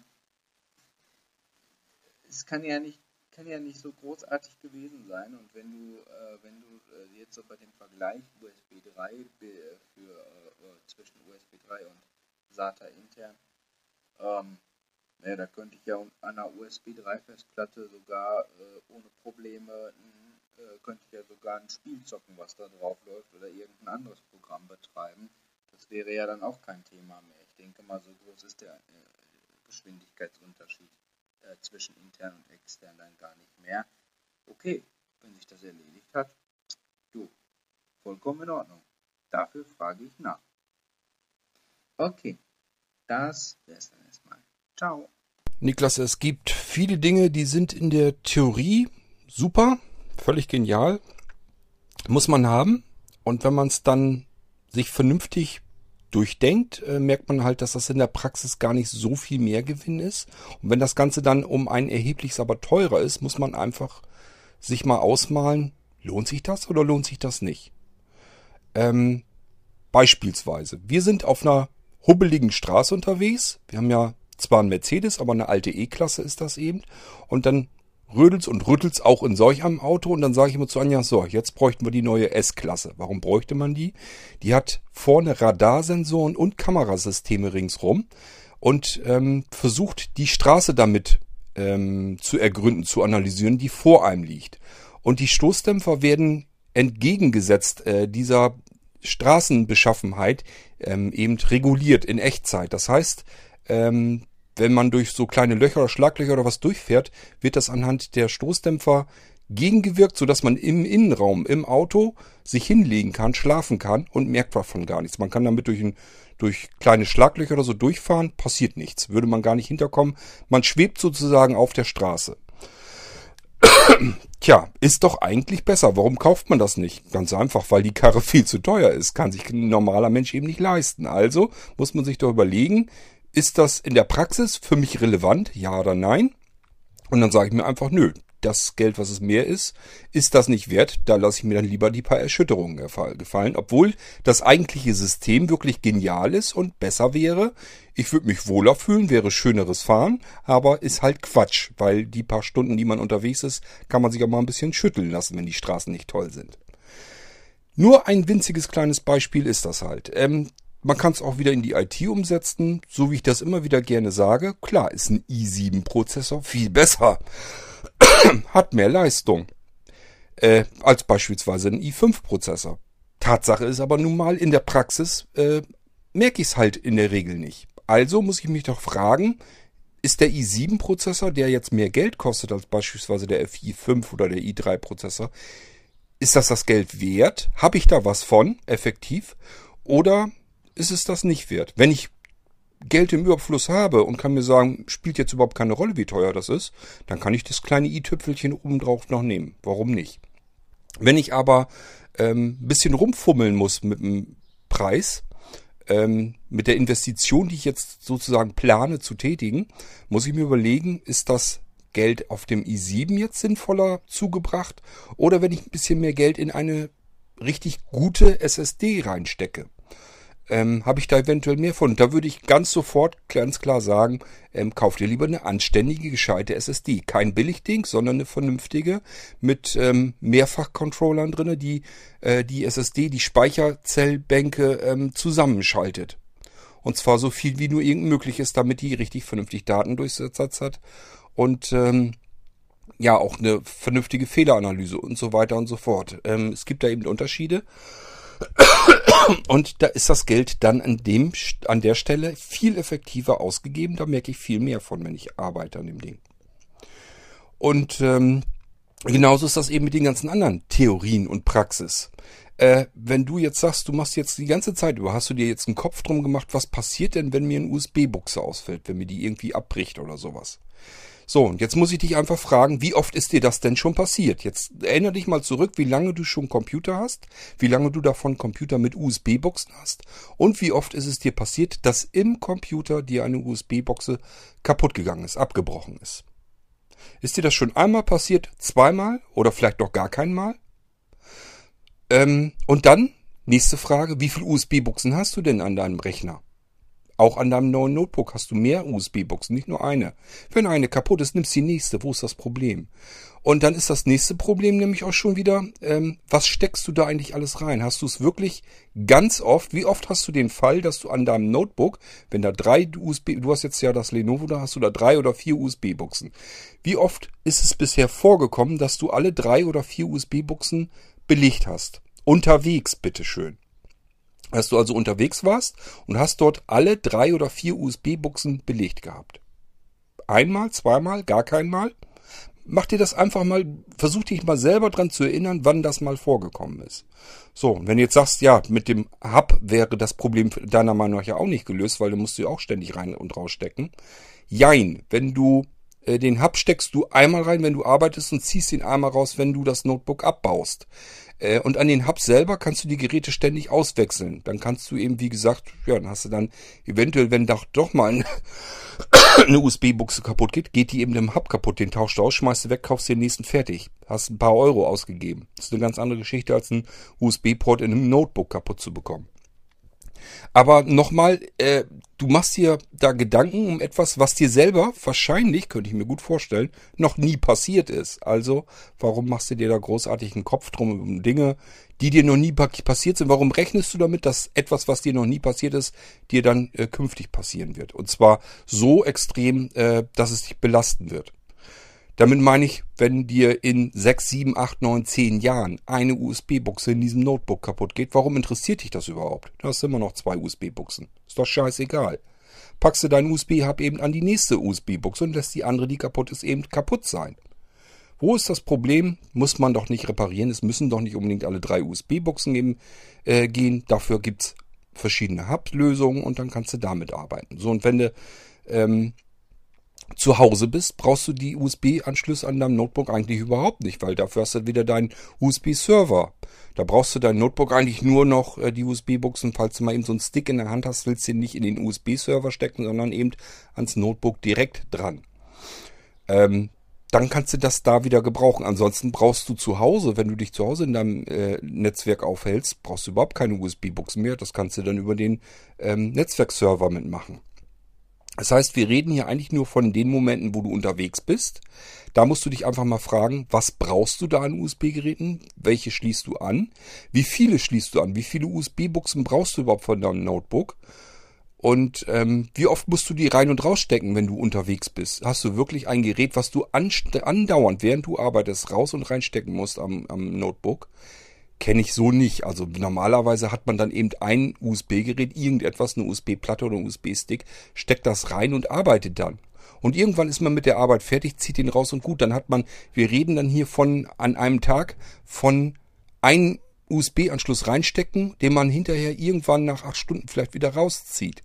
es kann ja nicht kann ja nicht so großartig gewesen sein und wenn du äh, wenn du äh, jetzt so bei dem Vergleich USB 3 äh, für äh, äh zwischen USB 3 und SATA intern ähm, ja, da könnte ich ja an einer USB 3 Festplatte sogar äh, ohne Probleme könnte ich ja sogar ein Spiel zocken, was da drauf läuft oder irgendein anderes Programm betreiben. Das wäre ja dann auch kein Thema mehr. Ich denke mal, so groß ist der Geschwindigkeitsunterschied äh, zwischen intern und extern dann gar nicht mehr. Okay, wenn sich das erledigt hat, du, vollkommen in Ordnung. Dafür frage ich nach. Okay, das wär's dann erstmal. Ciao. Niklas, es gibt viele Dinge, die sind in der Theorie super, völlig genial, muss man haben. Und wenn man es dann sich vernünftig durchdenkt, äh, merkt man halt, dass das in der Praxis gar nicht so viel mehr Gewinn ist. Und wenn das Ganze dann um ein erhebliches aber teurer ist, muss man einfach sich mal ausmalen, lohnt sich das oder lohnt sich das nicht? Ähm, beispielsweise, wir sind auf einer hubbeligen Straße unterwegs. Wir haben ja zwar ein Mercedes, aber eine alte E-Klasse ist das eben. Und dann rödelt's und rüttelt's auch in solch einem Auto und dann sage ich immer zu Anja, so, jetzt bräuchten wir die neue S-Klasse. Warum bräuchte man die? Die hat vorne Radarsensoren und Kamerasysteme ringsrum und ähm, versucht die Straße damit ähm, zu ergründen, zu analysieren, die vor einem liegt. Und die Stoßdämpfer werden entgegengesetzt äh, dieser Straßenbeschaffenheit ähm, eben reguliert in Echtzeit. Das heißt, ähm, wenn man durch so kleine Löcher oder Schlaglöcher oder was durchfährt, wird das anhand der Stoßdämpfer gegengewirkt, sodass man im Innenraum, im Auto sich hinlegen kann, schlafen kann und merkt davon gar nichts. Man kann damit durch, ein, durch kleine Schlaglöcher oder so durchfahren, passiert nichts. Würde man gar nicht hinterkommen. Man schwebt sozusagen auf der Straße. Tja, ist doch eigentlich besser. Warum kauft man das nicht? Ganz einfach, weil die Karre viel zu teuer ist. Kann sich ein normaler Mensch eben nicht leisten. Also muss man sich doch überlegen, ist das in der Praxis für mich relevant, ja oder nein? Und dann sage ich mir einfach, nö, das Geld, was es mehr ist, ist das nicht wert. Da lasse ich mir dann lieber die paar Erschütterungen gefallen, obwohl das eigentliche System wirklich genial ist und besser wäre. Ich würde mich wohler fühlen, wäre schöneres Fahren, aber ist halt Quatsch, weil die paar Stunden, die man unterwegs ist, kann man sich auch mal ein bisschen schütteln lassen, wenn die Straßen nicht toll sind. Nur ein winziges kleines Beispiel ist das halt. Ähm, man kann es auch wieder in die IT umsetzen, so wie ich das immer wieder gerne sage. Klar, ist ein i7-Prozessor viel besser, [coughs] hat mehr Leistung äh, als beispielsweise ein i5-Prozessor. Tatsache ist aber nun mal, in der Praxis äh, merke ich es halt in der Regel nicht. Also muss ich mich doch fragen, ist der i7-Prozessor, der jetzt mehr Geld kostet als beispielsweise der FI5 oder der i3-Prozessor, ist das das Geld wert? Habe ich da was von, effektiv? Oder ist es das nicht wert. Wenn ich Geld im Überfluss habe und kann mir sagen, spielt jetzt überhaupt keine Rolle, wie teuer das ist, dann kann ich das kleine i-Tüpfelchen obendrauf noch nehmen. Warum nicht? Wenn ich aber ähm, bisschen rumfummeln muss mit dem Preis, ähm, mit der Investition, die ich jetzt sozusagen plane zu tätigen, muss ich mir überlegen, ist das Geld auf dem i7 jetzt sinnvoller zugebracht oder wenn ich ein bisschen mehr Geld in eine richtig gute SSD reinstecke ähm, habe ich da eventuell mehr von. Da würde ich ganz sofort ganz klar sagen, ähm, kauf dir lieber eine anständige, gescheite SSD. Kein Billigding, sondern eine vernünftige mit ähm, Mehrfachcontrollern drinne, die äh, die SSD, die Speicherzellbänke ähm, zusammenschaltet. Und zwar so viel wie nur irgend möglich ist, damit die richtig vernünftig Datendurchsatz hat. Und ähm, ja, auch eine vernünftige Fehleranalyse und so weiter und so fort. Ähm, es gibt da eben Unterschiede. Und da ist das Geld dann an dem, an der Stelle viel effektiver ausgegeben. Da merke ich viel mehr von, wenn ich arbeite an dem Ding. Und ähm, genauso ist das eben mit den ganzen anderen Theorien und Praxis. Äh, wenn du jetzt sagst, du machst jetzt die ganze Zeit über, hast du dir jetzt einen Kopf drum gemacht, was passiert denn, wenn mir ein USB-Buchse ausfällt, wenn mir die irgendwie abbricht oder sowas? So, und jetzt muss ich dich einfach fragen, wie oft ist dir das denn schon passiert? Jetzt erinnere dich mal zurück, wie lange du schon Computer hast, wie lange du davon Computer mit USB-Buchsen hast und wie oft ist es dir passiert, dass im Computer dir eine USB-Buchse kaputt gegangen ist, abgebrochen ist. Ist dir das schon einmal passiert, zweimal oder vielleicht noch gar kein Mal? Ähm, und dann, nächste Frage, wie viele USB-Buchsen hast du denn an deinem Rechner? Auch an deinem neuen Notebook hast du mehr USB-Buchsen, nicht nur eine. Wenn eine kaputt ist, nimmst du die nächste. Wo ist das Problem? Und dann ist das nächste Problem nämlich auch schon wieder, ähm, was steckst du da eigentlich alles rein? Hast du es wirklich ganz oft? Wie oft hast du den Fall, dass du an deinem Notebook, wenn da drei USB, du hast jetzt ja das Lenovo, da hast du da drei oder vier USB-Buchsen. Wie oft ist es bisher vorgekommen, dass du alle drei oder vier USB-Buchsen belegt hast? Unterwegs, bitteschön dass du also unterwegs warst und hast dort alle drei oder vier USB-Buchsen belegt gehabt. Einmal, zweimal, gar keinmal. Mach dir das einfach mal, versuch dich mal selber dran zu erinnern, wann das mal vorgekommen ist. So, wenn du jetzt sagst, ja, mit dem Hub wäre das Problem deiner Meinung nach ja auch nicht gelöst, weil du musst du auch ständig rein und rausstecken. Jein, wenn du äh, den Hub steckst du einmal rein, wenn du arbeitest und ziehst ihn einmal raus, wenn du das Notebook abbaust. Äh, und an den Hub selber kannst du die Geräte ständig auswechseln. Dann kannst du eben, wie gesagt, ja, dann hast du dann eventuell, wenn doch, doch mal ein, [coughs] eine USB-Buchse kaputt geht, geht die eben im Hub kaputt. Den tauschst du aus, schmeißt du weg, kaufst den nächsten fertig. Hast ein paar Euro ausgegeben. Das ist eine ganz andere Geschichte, als einen USB-Port in einem Notebook kaputt zu bekommen. Aber nochmal, äh, du machst dir da Gedanken um etwas, was dir selber wahrscheinlich, könnte ich mir gut vorstellen, noch nie passiert ist. Also, warum machst du dir da großartig einen Kopf drum um Dinge, die dir noch nie passiert sind? Warum rechnest du damit, dass etwas, was dir noch nie passiert ist, dir dann äh, künftig passieren wird? Und zwar so extrem, äh, dass es dich belasten wird. Damit meine ich, wenn dir in 6, 7, 8, 9, 10 Jahren eine USB-Buchse in diesem Notebook kaputt geht, warum interessiert dich das überhaupt? Du hast immer noch zwei USB-Buchsen. Ist doch scheißegal. Packst du deinen USB-Hub eben an die nächste USB-Buchse und lässt die andere, die kaputt ist, eben kaputt sein. Wo ist das Problem? Muss man doch nicht reparieren. Es müssen doch nicht unbedingt alle drei USB-Buchsen äh, gehen. Dafür gibt's verschiedene Hub-Lösungen und dann kannst du damit arbeiten. So, und wenn du ähm, zu Hause bist, brauchst du die USB-Anschlüsse an deinem Notebook eigentlich überhaupt nicht, weil dafür hast du wieder deinen USB-Server. Da brauchst du dein Notebook eigentlich nur noch äh, die USB-Buchsen, falls du mal eben so einen Stick in der Hand hast, willst du den nicht in den USB-Server stecken, sondern eben ans Notebook direkt dran. Ähm, dann kannst du das da wieder gebrauchen. Ansonsten brauchst du zu Hause, wenn du dich zu Hause in deinem äh, Netzwerk aufhältst, brauchst du überhaupt keine USB-Buchsen mehr. Das kannst du dann über den ähm, Netzwerkserver mitmachen. Das heißt, wir reden hier eigentlich nur von den Momenten, wo du unterwegs bist. Da musst du dich einfach mal fragen, was brauchst du da an USB-Geräten? Welche schließt du an? Wie viele schließt du an? Wie viele USB-Buchsen brauchst du überhaupt von deinem Notebook? Und ähm, wie oft musst du die rein und rausstecken, wenn du unterwegs bist? Hast du wirklich ein Gerät, was du andauernd, während du arbeitest, raus und reinstecken musst am, am Notebook? Kenne ich so nicht. Also normalerweise hat man dann eben ein USB-Gerät, irgendetwas, eine USB-Platte oder ein USB-Stick, steckt das rein und arbeitet dann. Und irgendwann ist man mit der Arbeit fertig, zieht den raus und gut, dann hat man, wir reden dann hier von an einem Tag von ein USB-Anschluss reinstecken, den man hinterher irgendwann nach acht Stunden vielleicht wieder rauszieht.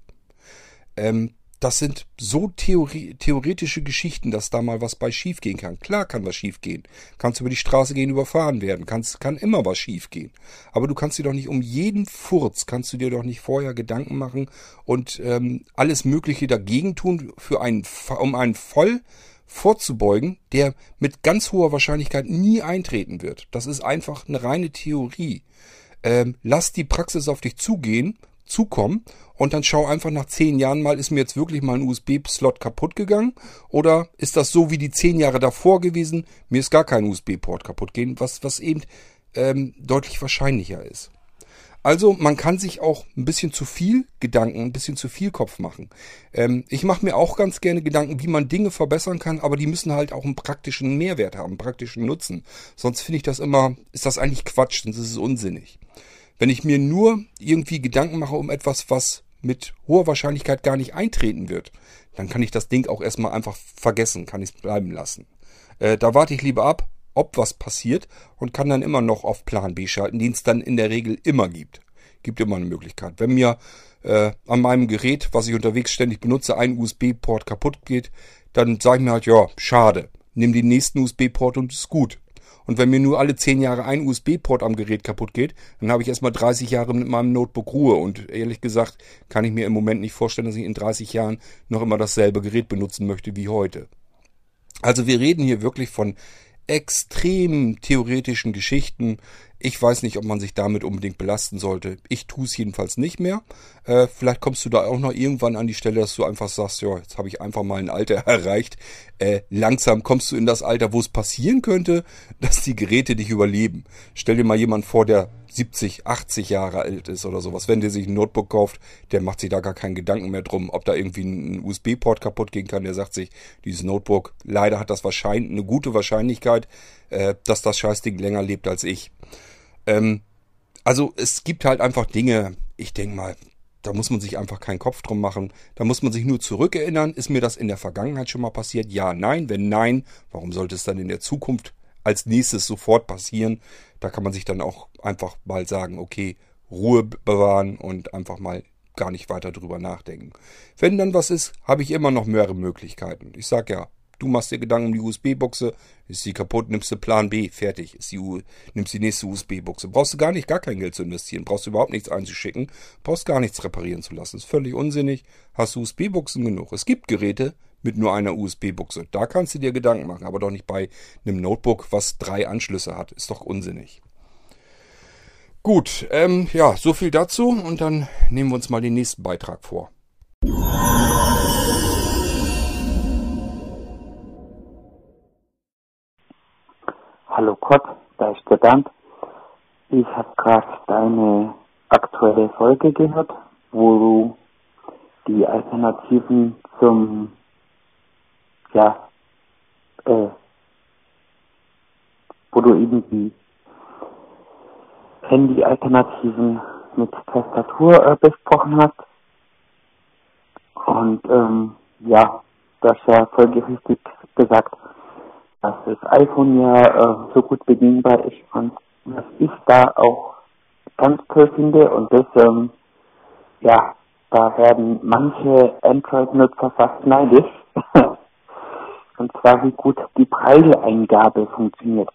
Ähm, das sind so Theorie, theoretische Geschichten, dass da mal was bei schiefgehen kann. Klar kann was schiefgehen. Kannst über die Straße gehen, überfahren werden. Kannst, kann immer was schiefgehen. Aber du kannst dir doch nicht um jeden Furz, kannst du dir doch nicht vorher Gedanken machen und ähm, alles Mögliche dagegen tun, für einen, um einen Voll vorzubeugen, der mit ganz hoher Wahrscheinlichkeit nie eintreten wird. Das ist einfach eine reine Theorie. Ähm, lass die Praxis auf dich zugehen zukommen und dann schau einfach nach zehn Jahren mal, ist mir jetzt wirklich mal ein USB-Slot kaputt gegangen oder ist das so wie die zehn Jahre davor gewesen, mir ist gar kein USB-Port kaputt gehen, was, was eben ähm, deutlich wahrscheinlicher ist. Also man kann sich auch ein bisschen zu viel Gedanken, ein bisschen zu viel Kopf machen. Ähm, ich mache mir auch ganz gerne Gedanken, wie man Dinge verbessern kann, aber die müssen halt auch einen praktischen Mehrwert haben, einen praktischen Nutzen. Sonst finde ich das immer, ist das eigentlich Quatsch, sonst ist es unsinnig. Wenn ich mir nur irgendwie Gedanken mache um etwas, was mit hoher Wahrscheinlichkeit gar nicht eintreten wird, dann kann ich das Ding auch erstmal einfach vergessen, kann ich es bleiben lassen. Äh, da warte ich lieber ab, ob was passiert und kann dann immer noch auf Plan B schalten, den es dann in der Regel immer gibt. Gibt immer eine Möglichkeit. Wenn mir äh, an meinem Gerät, was ich unterwegs ständig benutze, ein USB-Port kaputt geht, dann sage ich mir halt, ja, schade. Nimm den nächsten USB-Port und ist gut. Und wenn mir nur alle 10 Jahre ein USB-Port am Gerät kaputt geht, dann habe ich erstmal 30 Jahre mit meinem Notebook Ruhe. Und ehrlich gesagt kann ich mir im Moment nicht vorstellen, dass ich in 30 Jahren noch immer dasselbe Gerät benutzen möchte wie heute. Also wir reden hier wirklich von extrem theoretischen Geschichten. Ich weiß nicht, ob man sich damit unbedingt belasten sollte. Ich tue es jedenfalls nicht mehr. Äh, vielleicht kommst du da auch noch irgendwann an die Stelle, dass du einfach sagst, ja, jetzt habe ich einfach mal ein Alter [laughs] erreicht. Äh, langsam kommst du in das Alter, wo es passieren könnte, [laughs] dass die Geräte dich überleben. Stell dir mal jemand vor, der 70, 80 Jahre alt ist oder sowas. Wenn der sich ein Notebook kauft, der macht sich da gar keinen Gedanken mehr drum, ob da irgendwie ein USB-Port kaputt gehen kann. Der sagt sich, dieses Notebook, leider hat das wahrscheinlich eine gute Wahrscheinlichkeit, äh, dass das Scheißding länger lebt als ich. Ähm, also es gibt halt einfach Dinge, ich denke mal, da muss man sich einfach keinen Kopf drum machen. Da muss man sich nur zurückerinnern, ist mir das in der Vergangenheit schon mal passiert? Ja, nein. Wenn nein, warum sollte es dann in der Zukunft als nächstes sofort passieren? Da kann man sich dann auch einfach mal sagen, okay, Ruhe bewahren und einfach mal gar nicht weiter drüber nachdenken. Wenn dann was ist, habe ich immer noch mehrere Möglichkeiten. Ich sage ja, Du machst dir Gedanken um die USB-Buchse, ist sie kaputt, nimmst du Plan B, fertig, ist die U nimmst die nächste USB-Buchse. Brauchst du gar nicht, gar kein Geld zu investieren, brauchst du überhaupt nichts einzuschicken, brauchst gar nichts reparieren zu lassen. Ist völlig unsinnig, hast USB-Buchsen genug. Es gibt Geräte mit nur einer USB-Buchse. Da kannst du dir Gedanken machen, aber doch nicht bei einem Notebook, was drei Anschlüsse hat. Ist doch unsinnig. Gut, ähm, ja, so viel dazu und dann nehmen wir uns mal den nächsten Beitrag vor. Hallo Kurt, da ist der Bernd. Ich habe gerade deine aktuelle Folge gehört, wo du die Alternativen zum, ja, äh, wo du eben die Handy-Alternativen mit Tastatur äh, besprochen hast. Und ähm, ja, du hast ja folgerichtig gesagt, dass das iPhone ja äh, so gut bedienbar ist und was ich da auch ganz toll finde und das, ähm, ja, da werden manche Android-Nutzer fast neidisch. [laughs] und zwar wie gut die Breileingabe funktioniert.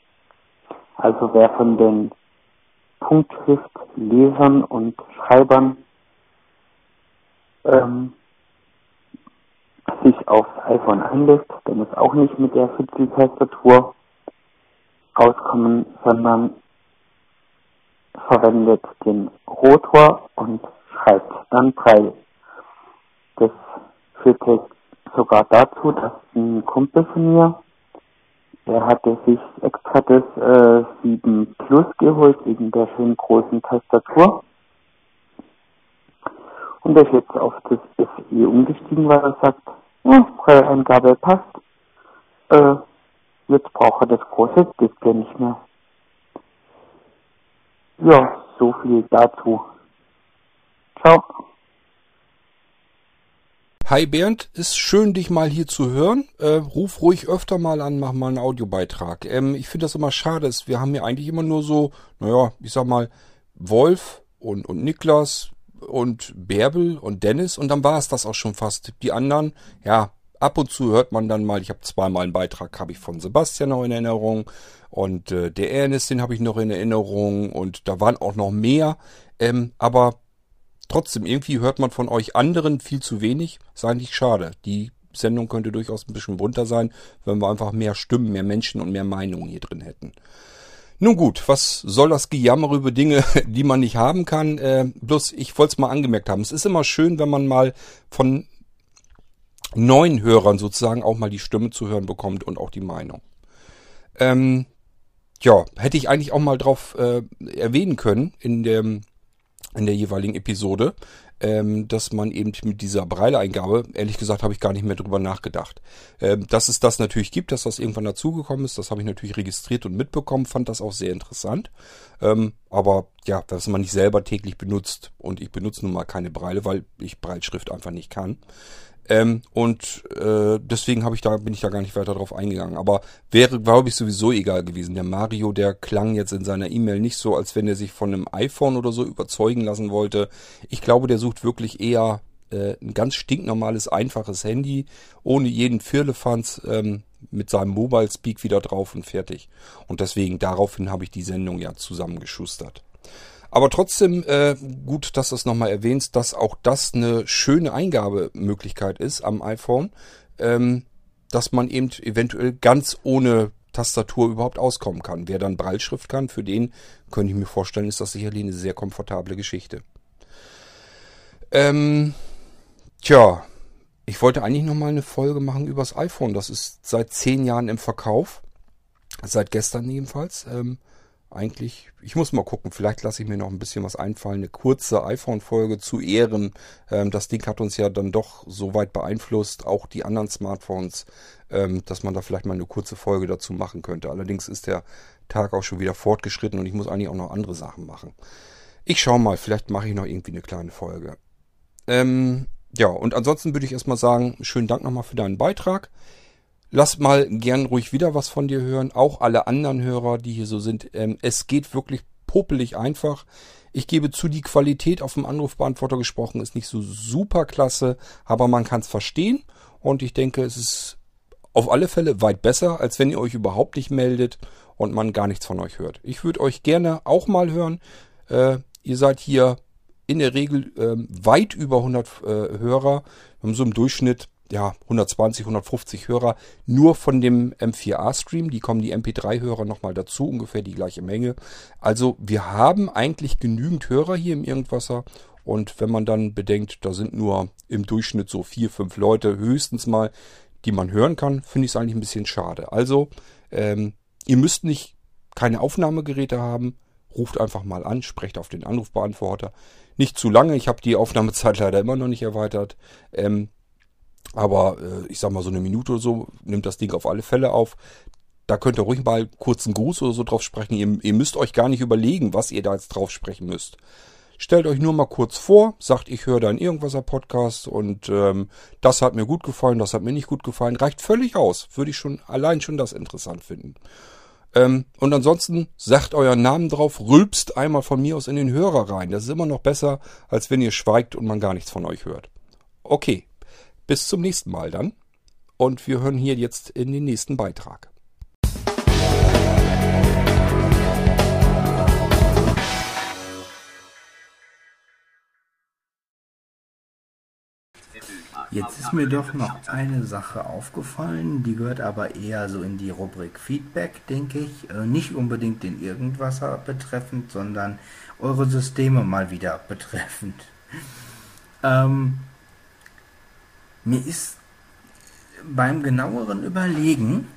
Also wer von den Punktschriftlesern und Schreibern ähm, sich aufs iPhone einlässt, der muss auch nicht mit der Fitzel-Tastatur auskommen, sondern verwendet den Rotor und schreibt dann Braille. Das führte sogar dazu, dass ein Kumpel von mir, der hatte sich extra das äh, 7 Plus geholt, wegen der schönen großen Tastatur. Und er ist jetzt auf das SE umgestiegen, weil er sagt, ja, Brailleeingabe passt. Äh, jetzt braucht er das große Display nicht mehr. Ja, so viel dazu. Ciao. Hi Bernd, ist schön, dich mal hier zu hören. Äh, ruf ruhig öfter mal an, mach mal einen Audiobeitrag. Ähm, ich finde das immer schade. Wir haben ja eigentlich immer nur so, naja, ich sag mal, Wolf und, und Niklas, und Bärbel und Dennis und dann war es das auch schon fast. Die anderen, ja, ab und zu hört man dann mal, ich habe zweimal einen Beitrag, habe ich von Sebastian noch in Erinnerung und äh, der Ernest, den habe ich noch in Erinnerung und da waren auch noch mehr, ähm, aber trotzdem, irgendwie hört man von euch anderen viel zu wenig, ist eigentlich schade. Die Sendung könnte durchaus ein bisschen bunter sein, wenn wir einfach mehr Stimmen, mehr Menschen und mehr Meinungen hier drin hätten. Nun gut, was soll das Gejammer über Dinge, [laughs] die man nicht haben kann? Äh, bloß, ich wollte es mal angemerkt haben. Es ist immer schön, wenn man mal von neuen Hörern sozusagen auch mal die Stimme zu hören bekommt und auch die Meinung. Ähm, ja, hätte ich eigentlich auch mal drauf äh, erwähnen können in dem in der jeweiligen Episode ähm, dass man eben mit dieser Breileingabe, ehrlich gesagt, habe ich gar nicht mehr drüber nachgedacht. Ähm, dass es das natürlich gibt, dass das irgendwann dazugekommen ist, das habe ich natürlich registriert und mitbekommen, fand das auch sehr interessant. Ähm, aber ja, dass man nicht selber täglich benutzt und ich benutze nun mal keine Breile, weil ich Breilschrift einfach nicht kann. Ähm, und äh, deswegen habe ich da bin ich da gar nicht weiter drauf eingegangen. Aber wäre, glaube ich, sowieso egal gewesen. Der Mario, der klang jetzt in seiner E-Mail nicht so, als wenn er sich von einem iPhone oder so überzeugen lassen wollte. Ich glaube, der sucht wirklich eher äh, ein ganz stinknormales, einfaches Handy, ohne jeden Firlefanz, ähm, mit seinem Mobile Speak wieder drauf und fertig. Und deswegen, daraufhin habe ich die Sendung ja zusammengeschustert. Aber trotzdem äh, gut, dass du es nochmal erwähnst, dass auch das eine schöne Eingabemöglichkeit ist am iPhone, ähm, dass man eben eventuell ganz ohne Tastatur überhaupt auskommen kann. Wer dann Breilschrift kann, für den könnte ich mir vorstellen, ist das sicherlich eine sehr komfortable Geschichte. Ähm, tja, ich wollte eigentlich nochmal eine Folge machen übers iPhone. Das ist seit zehn Jahren im Verkauf. Seit gestern jedenfalls. Ähm, eigentlich, ich muss mal gucken, vielleicht lasse ich mir noch ein bisschen was einfallen. Eine kurze iPhone-Folge zu Ehren. Ähm, das Ding hat uns ja dann doch so weit beeinflusst, auch die anderen Smartphones, ähm, dass man da vielleicht mal eine kurze Folge dazu machen könnte. Allerdings ist der Tag auch schon wieder fortgeschritten und ich muss eigentlich auch noch andere Sachen machen. Ich schaue mal, vielleicht mache ich noch irgendwie eine kleine Folge. Ähm, ja, und ansonsten würde ich erstmal sagen, schönen Dank nochmal für deinen Beitrag. Lass mal gern ruhig wieder was von dir hören. Auch alle anderen Hörer, die hier so sind. Ähm, es geht wirklich popelig einfach. Ich gebe zu, die Qualität auf dem Anrufbeantworter gesprochen ist nicht so super klasse, aber man kann es verstehen. Und ich denke, es ist auf alle Fälle weit besser, als wenn ihr euch überhaupt nicht meldet und man gar nichts von euch hört. Ich würde euch gerne auch mal hören. Äh, ihr seid hier in der Regel äh, weit über 100 äh, Hörer. Wir haben so im Durchschnitt ja, 120, 150 Hörer nur von dem M4A-Stream. Die kommen die MP3-Hörer nochmal dazu, ungefähr die gleiche Menge. Also wir haben eigentlich genügend Hörer hier im Irgendwasser. Und wenn man dann bedenkt, da sind nur im Durchschnitt so vier, fünf Leute höchstens mal, die man hören kann, finde ich es eigentlich ein bisschen schade. Also, ähm, ihr müsst nicht keine Aufnahmegeräte haben. Ruft einfach mal an, sprecht auf den Anrufbeantworter. Nicht zu lange, ich habe die Aufnahmezeit [laughs] leider immer noch nicht erweitert. Ähm, aber äh, ich sag mal, so eine Minute oder so nimmt das Ding auf alle Fälle auf. Da könnt ihr ruhig mal kurz einen Gruß oder so drauf sprechen. Ihr, ihr müsst euch gar nicht überlegen, was ihr da jetzt drauf sprechen müsst. Stellt euch nur mal kurz vor, sagt, ich höre da einen Irgendwaser Podcast und ähm, das hat mir gut gefallen, das hat mir nicht gut gefallen. Reicht völlig aus. Würde ich schon allein schon das interessant finden. Ähm, und ansonsten sagt euren Namen drauf, rülpst einmal von mir aus in den Hörer rein. Das ist immer noch besser, als wenn ihr schweigt und man gar nichts von euch hört. Okay, bis zum nächsten Mal dann. Und wir hören hier jetzt in den nächsten Beitrag. Jetzt ist mir doch noch eine Sache aufgefallen, die gehört aber eher so in die Rubrik Feedback, denke ich. Äh, nicht unbedingt den Irgendwasser betreffend, sondern eure Systeme mal wieder betreffend. Ähm, mir ist beim genaueren Überlegen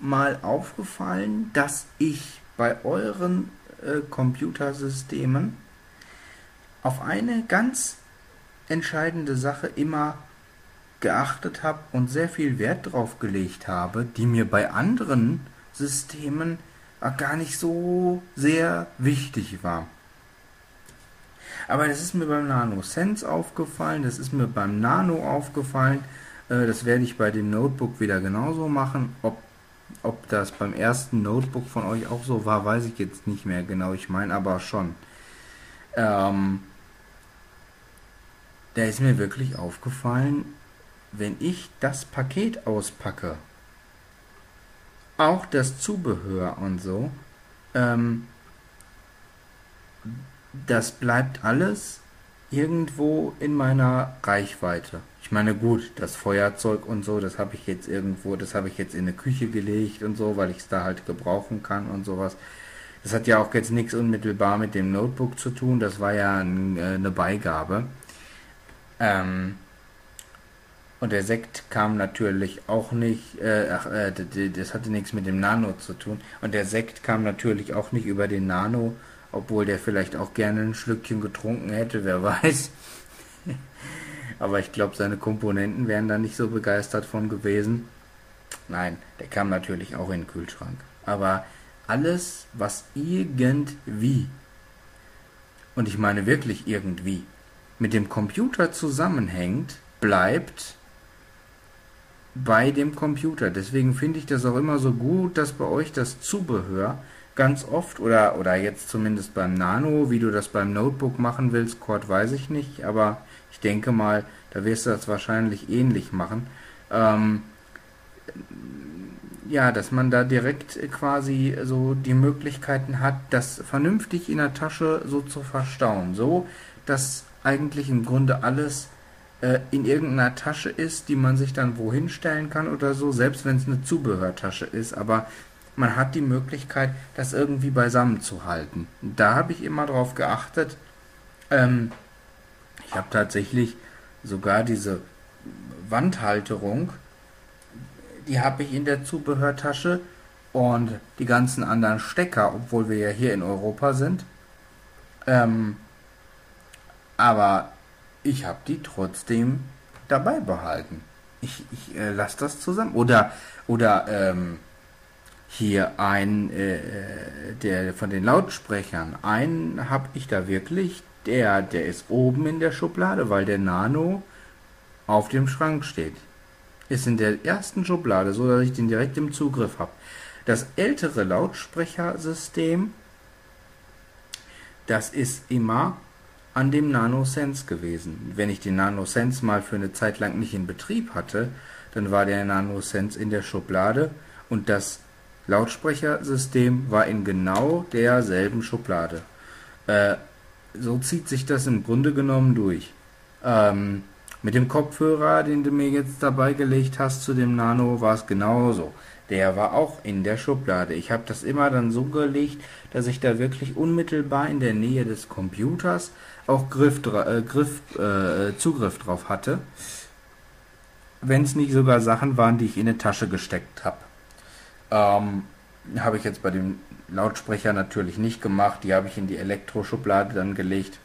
mal aufgefallen, dass ich bei euren äh, Computersystemen auf eine ganz entscheidende Sache immer geachtet habe und sehr viel Wert drauf gelegt habe, die mir bei anderen Systemen gar nicht so sehr wichtig war. Aber das ist mir beim Nano Sense aufgefallen, das ist mir beim Nano aufgefallen. Äh, das werde ich bei dem Notebook wieder genauso machen. Ob, ob das beim ersten Notebook von euch auch so war, weiß ich jetzt nicht mehr genau. Ich meine aber schon. Ähm, da ist mir wirklich aufgefallen, wenn ich das Paket auspacke, auch das Zubehör und so, ähm, das bleibt alles irgendwo in meiner Reichweite. Ich meine, gut, das Feuerzeug und so, das habe ich jetzt irgendwo, das habe ich jetzt in eine Küche gelegt und so, weil ich es da halt gebrauchen kann und sowas. Das hat ja auch jetzt nichts unmittelbar mit dem Notebook zu tun, das war ja ein, äh, eine Beigabe. Ähm, und der Sekt kam natürlich auch nicht, äh, ach, äh, das hatte nichts mit dem Nano zu tun. Und der Sekt kam natürlich auch nicht über den Nano, obwohl der vielleicht auch gerne ein Schlückchen getrunken hätte, wer weiß. [laughs] Aber ich glaube, seine Komponenten wären da nicht so begeistert von gewesen. Nein, der kam natürlich auch in den Kühlschrank. Aber alles, was irgendwie, und ich meine wirklich irgendwie, mit dem Computer zusammenhängt, bleibt bei dem Computer. Deswegen finde ich das auch immer so gut, dass bei euch das Zubehör ganz oft oder, oder jetzt zumindest beim Nano, wie du das beim Notebook machen willst, Cord weiß ich nicht, aber ich denke mal, da wirst du das wahrscheinlich ähnlich machen. Ähm, ja, dass man da direkt quasi so die Möglichkeiten hat, das vernünftig in der Tasche so zu verstauen. So, dass eigentlich im Grunde alles äh, in irgendeiner Tasche ist, die man sich dann wohin stellen kann oder so, selbst wenn es eine Zubehörtasche ist. Aber man hat die Möglichkeit, das irgendwie beisammen zu halten. Da habe ich immer drauf geachtet. Ähm, ich habe tatsächlich sogar diese Wandhalterung, die habe ich in der Zubehörtasche und die ganzen anderen Stecker, obwohl wir ja hier in Europa sind. Ähm, aber ich habe die trotzdem dabei behalten. Ich, ich äh, lasse das zusammen. Oder, oder ähm, hier ein, äh, der von den Lautsprechern, einen habe ich da wirklich, der, der ist oben in der Schublade, weil der Nano auf dem Schrank steht. Ist in der ersten Schublade, so dass ich den direkt im Zugriff habe. Das ältere Lautsprechersystem, das ist immer an dem NanoSense gewesen. Wenn ich den NanoSense mal für eine Zeit lang nicht in Betrieb hatte, dann war der NanoSense in der Schublade und das Lautsprechersystem war in genau derselben Schublade. Äh, so zieht sich das im Grunde genommen durch. Ähm, mit dem Kopfhörer, den du mir jetzt dabei gelegt hast zu dem Nano, war es genauso. Der war auch in der Schublade. Ich habe das immer dann so gelegt, dass ich da wirklich unmittelbar in der Nähe des Computers auch Griff, äh, Griff, äh, Zugriff drauf hatte. Wenn es nicht sogar Sachen waren, die ich in eine Tasche gesteckt habe. Ähm, habe ich jetzt bei dem Lautsprecher natürlich nicht gemacht. Die habe ich in die Elektroschublade dann gelegt.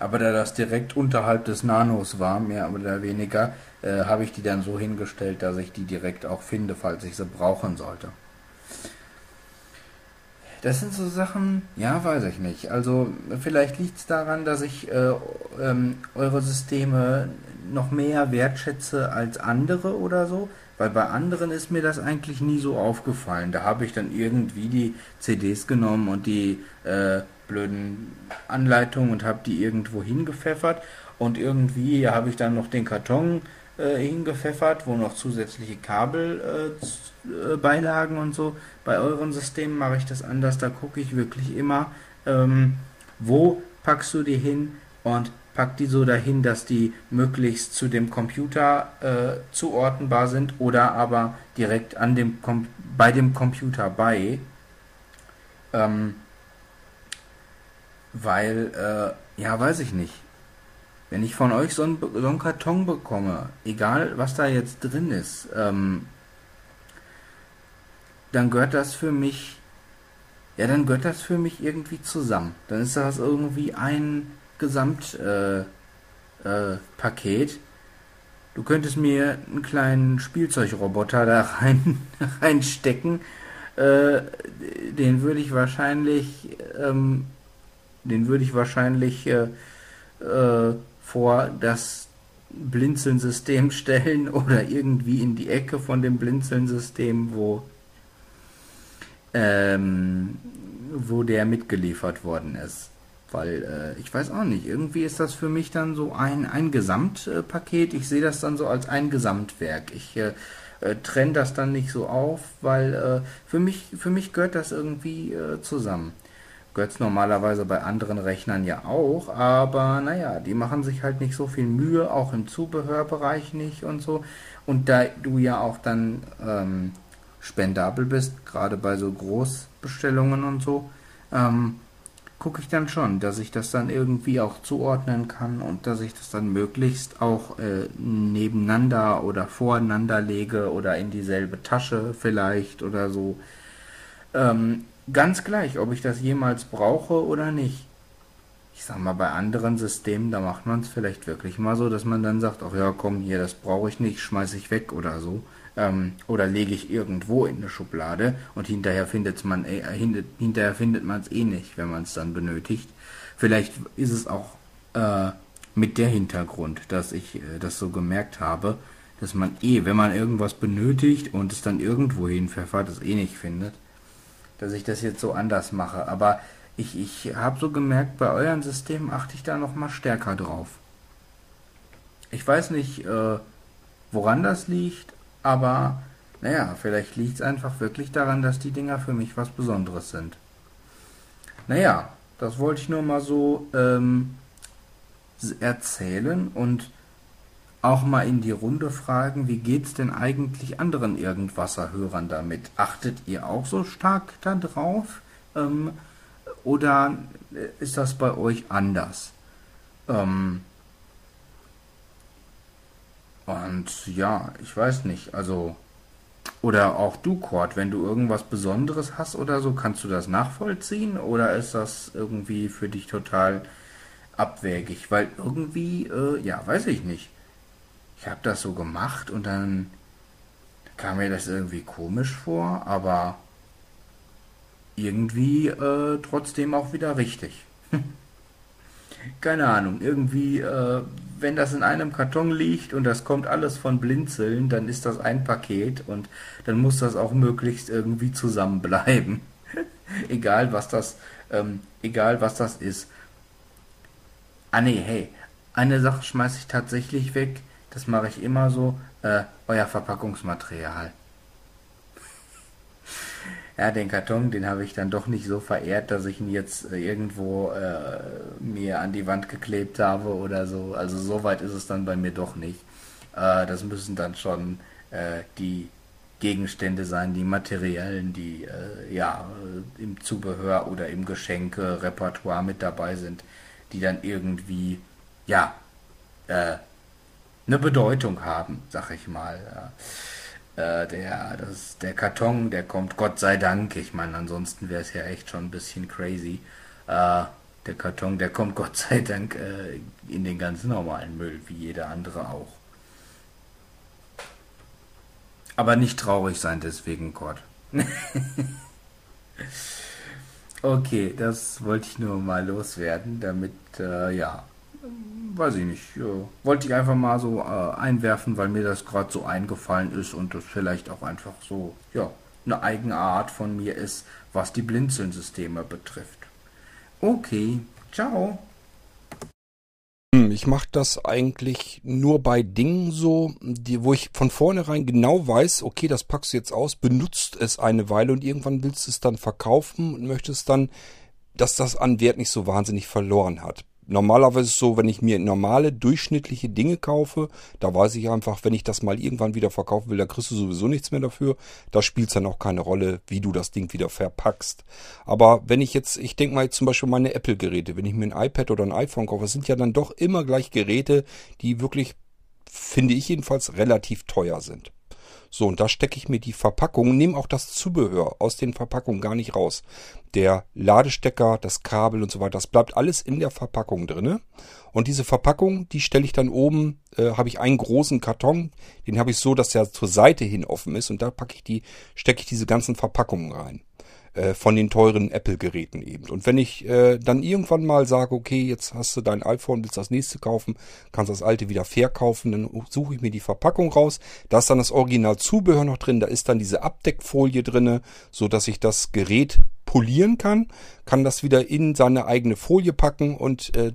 Aber da das direkt unterhalb des Nanos war, mehr oder weniger, äh, habe ich die dann so hingestellt, dass ich die direkt auch finde, falls ich sie brauchen sollte. Das sind so Sachen, ja, weiß ich nicht. Also vielleicht liegt es daran, dass ich äh, ähm, eure Systeme noch mehr wertschätze als andere oder so. Weil bei anderen ist mir das eigentlich nie so aufgefallen. Da habe ich dann irgendwie die CDs genommen und die äh, blöden Anleitungen und habe die irgendwo hingepfeffert. Und irgendwie habe ich dann noch den Karton äh, hingepfeffert, wo noch zusätzliche Kabelbeilagen äh, und so. Bei euren Systemen mache ich das anders. Da gucke ich wirklich immer, ähm, wo packst du die hin und pack die so dahin, dass die möglichst zu dem Computer äh, zuordnenbar sind oder aber direkt an dem bei dem Computer bei. Ähm, weil, äh, ja, weiß ich nicht. Wenn ich von euch so einen, so einen Karton bekomme, egal was da jetzt drin ist, ähm, dann gehört das für mich, ja, dann gehört das für mich irgendwie zusammen. Dann ist das irgendwie ein Gesamtpaket. Äh, äh, du könntest mir einen kleinen Spielzeugroboter da rein [laughs] reinstecken. Äh, den würde ich wahrscheinlich, ähm, den würde ich wahrscheinlich äh, äh, vor das Blinzeln-System [laughs] stellen oder irgendwie in die Ecke von dem Blinzeln-System, wo ähm, wo der mitgeliefert worden ist. Weil äh, ich weiß auch nicht, irgendwie ist das für mich dann so ein, ein Gesamtpaket. Ich sehe das dann so als ein Gesamtwerk. Ich äh, äh, trenne das dann nicht so auf, weil äh, für, mich, für mich gehört das irgendwie äh, zusammen. Gehört es normalerweise bei anderen Rechnern ja auch, aber naja, die machen sich halt nicht so viel Mühe, auch im Zubehörbereich nicht und so. Und da du ja auch dann ähm, spendabel bist, gerade bei so Großbestellungen und so, ähm, gucke ich dann schon, dass ich das dann irgendwie auch zuordnen kann und dass ich das dann möglichst auch äh, nebeneinander oder voreinander lege oder in dieselbe Tasche vielleicht oder so. Ähm, ganz gleich, ob ich das jemals brauche oder nicht. Ich sag mal, bei anderen Systemen, da macht man es vielleicht wirklich mal so, dass man dann sagt, ach ja, komm hier, das brauche ich nicht, schmeiße ich weg oder so. Ähm, oder lege ich irgendwo in eine Schublade und hinterher findet man äh, hinterher findet man es eh nicht, wenn man es dann benötigt. Vielleicht ist es auch äh, mit der Hintergrund, dass ich äh, das so gemerkt habe, dass man eh, wenn man irgendwas benötigt und es dann irgendwo hinpfeffert, es eh nicht findet, dass ich das jetzt so anders mache. Aber ich, ich habe so gemerkt, bei euren Systemen achte ich da noch mal stärker drauf. Ich weiß nicht, äh, woran das liegt, aber naja, vielleicht liegt es einfach wirklich daran, dass die Dinger für mich was Besonderes sind. Naja, das wollte ich nur mal so ähm, erzählen und auch mal in die Runde fragen, wie geht's denn eigentlich anderen Irgendwasserhörern damit? Achtet ihr auch so stark darauf? Ähm, oder ist das bei euch anders? Ähm, und ja, ich weiß nicht, also oder auch du, Cord, wenn du irgendwas Besonderes hast oder so, kannst du das nachvollziehen? Oder ist das irgendwie für dich total abwägig? Weil irgendwie, äh, ja, weiß ich nicht. Ich habe das so gemacht und dann kam mir das irgendwie komisch vor, aber irgendwie äh, trotzdem auch wieder richtig. [laughs] Keine Ahnung, irgendwie, äh, wenn das in einem Karton liegt und das kommt alles von Blinzeln, dann ist das ein Paket und dann muss das auch möglichst irgendwie zusammenbleiben. [laughs] egal was das, ähm, egal was das ist. Ah nee, hey, eine Sache schmeiße ich tatsächlich weg. Das mache ich immer so. Äh, euer Verpackungsmaterial. Ja, den Karton, den habe ich dann doch nicht so verehrt, dass ich ihn jetzt äh, irgendwo äh, mir an die Wand geklebt habe oder so. Also so weit ist es dann bei mir doch nicht. Äh, das müssen dann schon äh, die Gegenstände sein, die materiellen, die äh, ja äh, im Zubehör oder im Geschenke-Repertoire mit dabei sind, die dann irgendwie ja eine Bedeutung haben, sag ich mal. Ja. Äh, der, das, der Karton, der kommt Gott sei Dank. Ich meine, ansonsten wäre es ja echt schon ein bisschen crazy. Äh, der Karton, der kommt [laughs] Gott sei Dank äh, in den ganz normalen Müll, wie jeder andere auch. Aber nicht traurig sein deswegen, Gott. [laughs] okay, das wollte ich nur mal loswerden, damit, äh, ja, weiß ich nicht, ja, wollte ich einfach mal so äh, einwerfen, weil mir das gerade so eingefallen ist und das vielleicht auch einfach so, ja, eine eigene Art von mir ist, was die Blinzeln-Systeme betrifft. Okay, ciao. Hm, ich mache das eigentlich nur bei Dingen so, die, wo ich von vornherein genau weiß, okay, das packst du jetzt aus, benutzt es eine Weile und irgendwann willst du es dann verkaufen und möchtest dann, dass das an Wert nicht so wahnsinnig verloren hat normalerweise ist es so, wenn ich mir normale, durchschnittliche Dinge kaufe, da weiß ich einfach, wenn ich das mal irgendwann wieder verkaufen will, da kriegst du sowieso nichts mehr dafür. Da spielt es dann auch keine Rolle, wie du das Ding wieder verpackst. Aber wenn ich jetzt, ich denke mal jetzt zum Beispiel meine Apple-Geräte, wenn ich mir ein iPad oder ein iPhone kaufe, sind ja dann doch immer gleich Geräte, die wirklich, finde ich jedenfalls, relativ teuer sind. So, und da stecke ich mir die Verpackung, nehme auch das Zubehör aus den Verpackungen gar nicht raus. Der Ladestecker, das Kabel und so weiter, das bleibt alles in der Verpackung drinne. Und diese Verpackung, die stelle ich dann oben, äh, habe ich einen großen Karton, den habe ich so, dass der zur Seite hin offen ist und da packe ich die, stecke ich diese ganzen Verpackungen rein. Äh, von den teuren Apple-Geräten eben. Und wenn ich äh, dann irgendwann mal sage, okay, jetzt hast du dein iPhone, willst das nächste kaufen, kannst das alte wieder verkaufen, dann suche ich mir die Verpackung raus. Da ist dann das Original-Zubehör noch drin, da ist dann diese Abdeckfolie drinne, so dass ich das Gerät polieren kann, kann das wieder in seine eigene Folie packen und äh,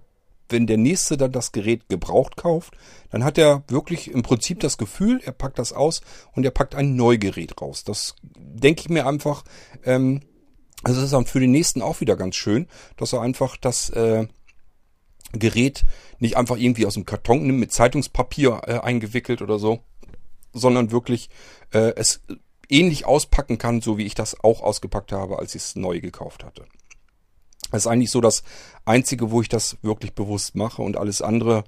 wenn der nächste dann das Gerät gebraucht kauft, dann hat er wirklich im Prinzip das Gefühl, er packt das aus und er packt ein Neugerät raus. Das denke ich mir einfach, ähm, also das ist dann für den nächsten auch wieder ganz schön, dass er einfach das äh, Gerät nicht einfach irgendwie aus dem Karton nimmt, mit Zeitungspapier äh, eingewickelt oder so, sondern wirklich äh, es ähnlich auspacken kann, so wie ich das auch ausgepackt habe, als ich es neu gekauft hatte. Das ist eigentlich so das Einzige, wo ich das wirklich bewusst mache und alles andere.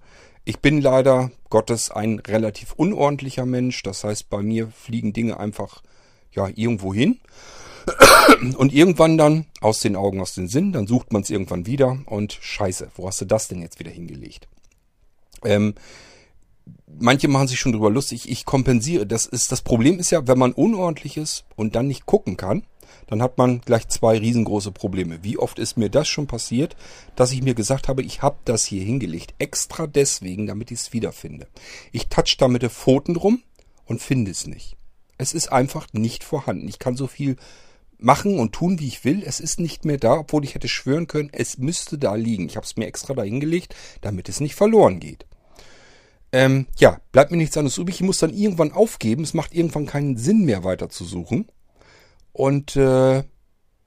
Ich bin leider Gottes ein relativ unordentlicher Mensch. Das heißt, bei mir fliegen Dinge einfach ja irgendwo hin. [clears throat] Und irgendwann dann aus den Augen, aus den Sinn, dann sucht man es irgendwann wieder und scheiße, wo hast du das denn jetzt wieder hingelegt? Ähm, manche machen sich schon drüber lustig, ich kompensiere. Das ist, das Problem ist ja, wenn man unordentlich ist und dann nicht gucken kann, dann hat man gleich zwei riesengroße Probleme. Wie oft ist mir das schon passiert, dass ich mir gesagt habe, ich habe das hier hingelegt, extra deswegen, damit ich es wiederfinde. Ich touch da mit den Pfoten drum, und finde es nicht. Es ist einfach nicht vorhanden. Ich kann so viel machen und tun, wie ich will. Es ist nicht mehr da, obwohl ich hätte schwören können, es müsste da liegen. Ich habe es mir extra da hingelegt, damit es nicht verloren geht. Ähm, ja, bleibt mir nichts anderes übrig. Ich muss dann irgendwann aufgeben. Es macht irgendwann keinen Sinn mehr weiter zu suchen. Und äh,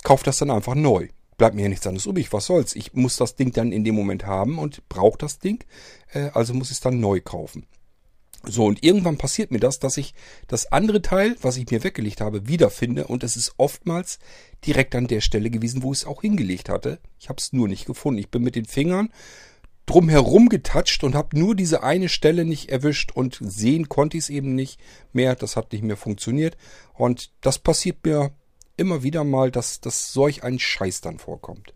kaufe das dann einfach neu. Bleibt mir ja nichts anderes übrig. Was soll's? Ich muss das Ding dann in dem Moment haben und brauche das Ding. Äh, also muss ich es dann neu kaufen. So, und irgendwann passiert mir das, dass ich das andere Teil, was ich mir weggelegt habe, wiederfinde. Und es ist oftmals direkt an der Stelle gewesen, wo ich es auch hingelegt hatte. Ich habe es nur nicht gefunden. Ich bin mit den Fingern drumherum getatscht und habe nur diese eine Stelle nicht erwischt und sehen konnte ich es eben nicht mehr. Das hat nicht mehr funktioniert. Und das passiert mir immer wieder mal, dass, dass solch ein Scheiß dann vorkommt.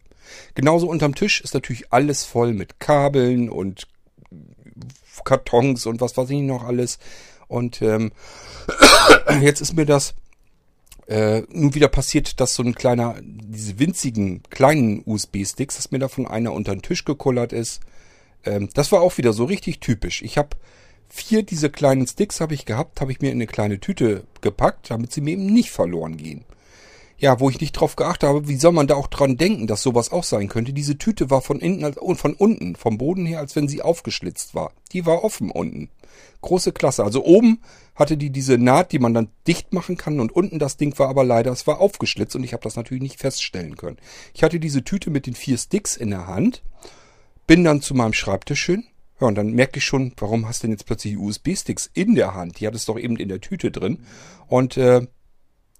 Genauso unterm Tisch ist natürlich alles voll mit Kabeln und Kartons und was weiß ich noch alles. Und ähm, [coughs] jetzt ist mir das äh, nun wieder passiert, dass so ein kleiner, diese winzigen kleinen USB-Sticks, dass mir davon einer unter den Tisch gekullert ist. Ähm, das war auch wieder so richtig typisch. Ich habe vier diese kleinen Sticks habe ich gehabt, habe ich mir in eine kleine Tüte gepackt, damit sie mir eben nicht verloren gehen ja, wo ich nicht drauf geachtet habe, wie soll man da auch dran denken, dass sowas auch sein könnte? Diese Tüte war von innen, von unten, vom Boden her, als wenn sie aufgeschlitzt war. Die war offen unten. Große Klasse. Also oben hatte die diese Naht, die man dann dicht machen kann und unten das Ding war aber leider, es war aufgeschlitzt und ich habe das natürlich nicht feststellen können. Ich hatte diese Tüte mit den vier Sticks in der Hand, bin dann zu meinem Schreibtisch hin, ja, und dann merke ich schon, warum hast du denn jetzt plötzlich USB-Sticks in der Hand? Die hattest doch eben in der Tüte drin. Und äh,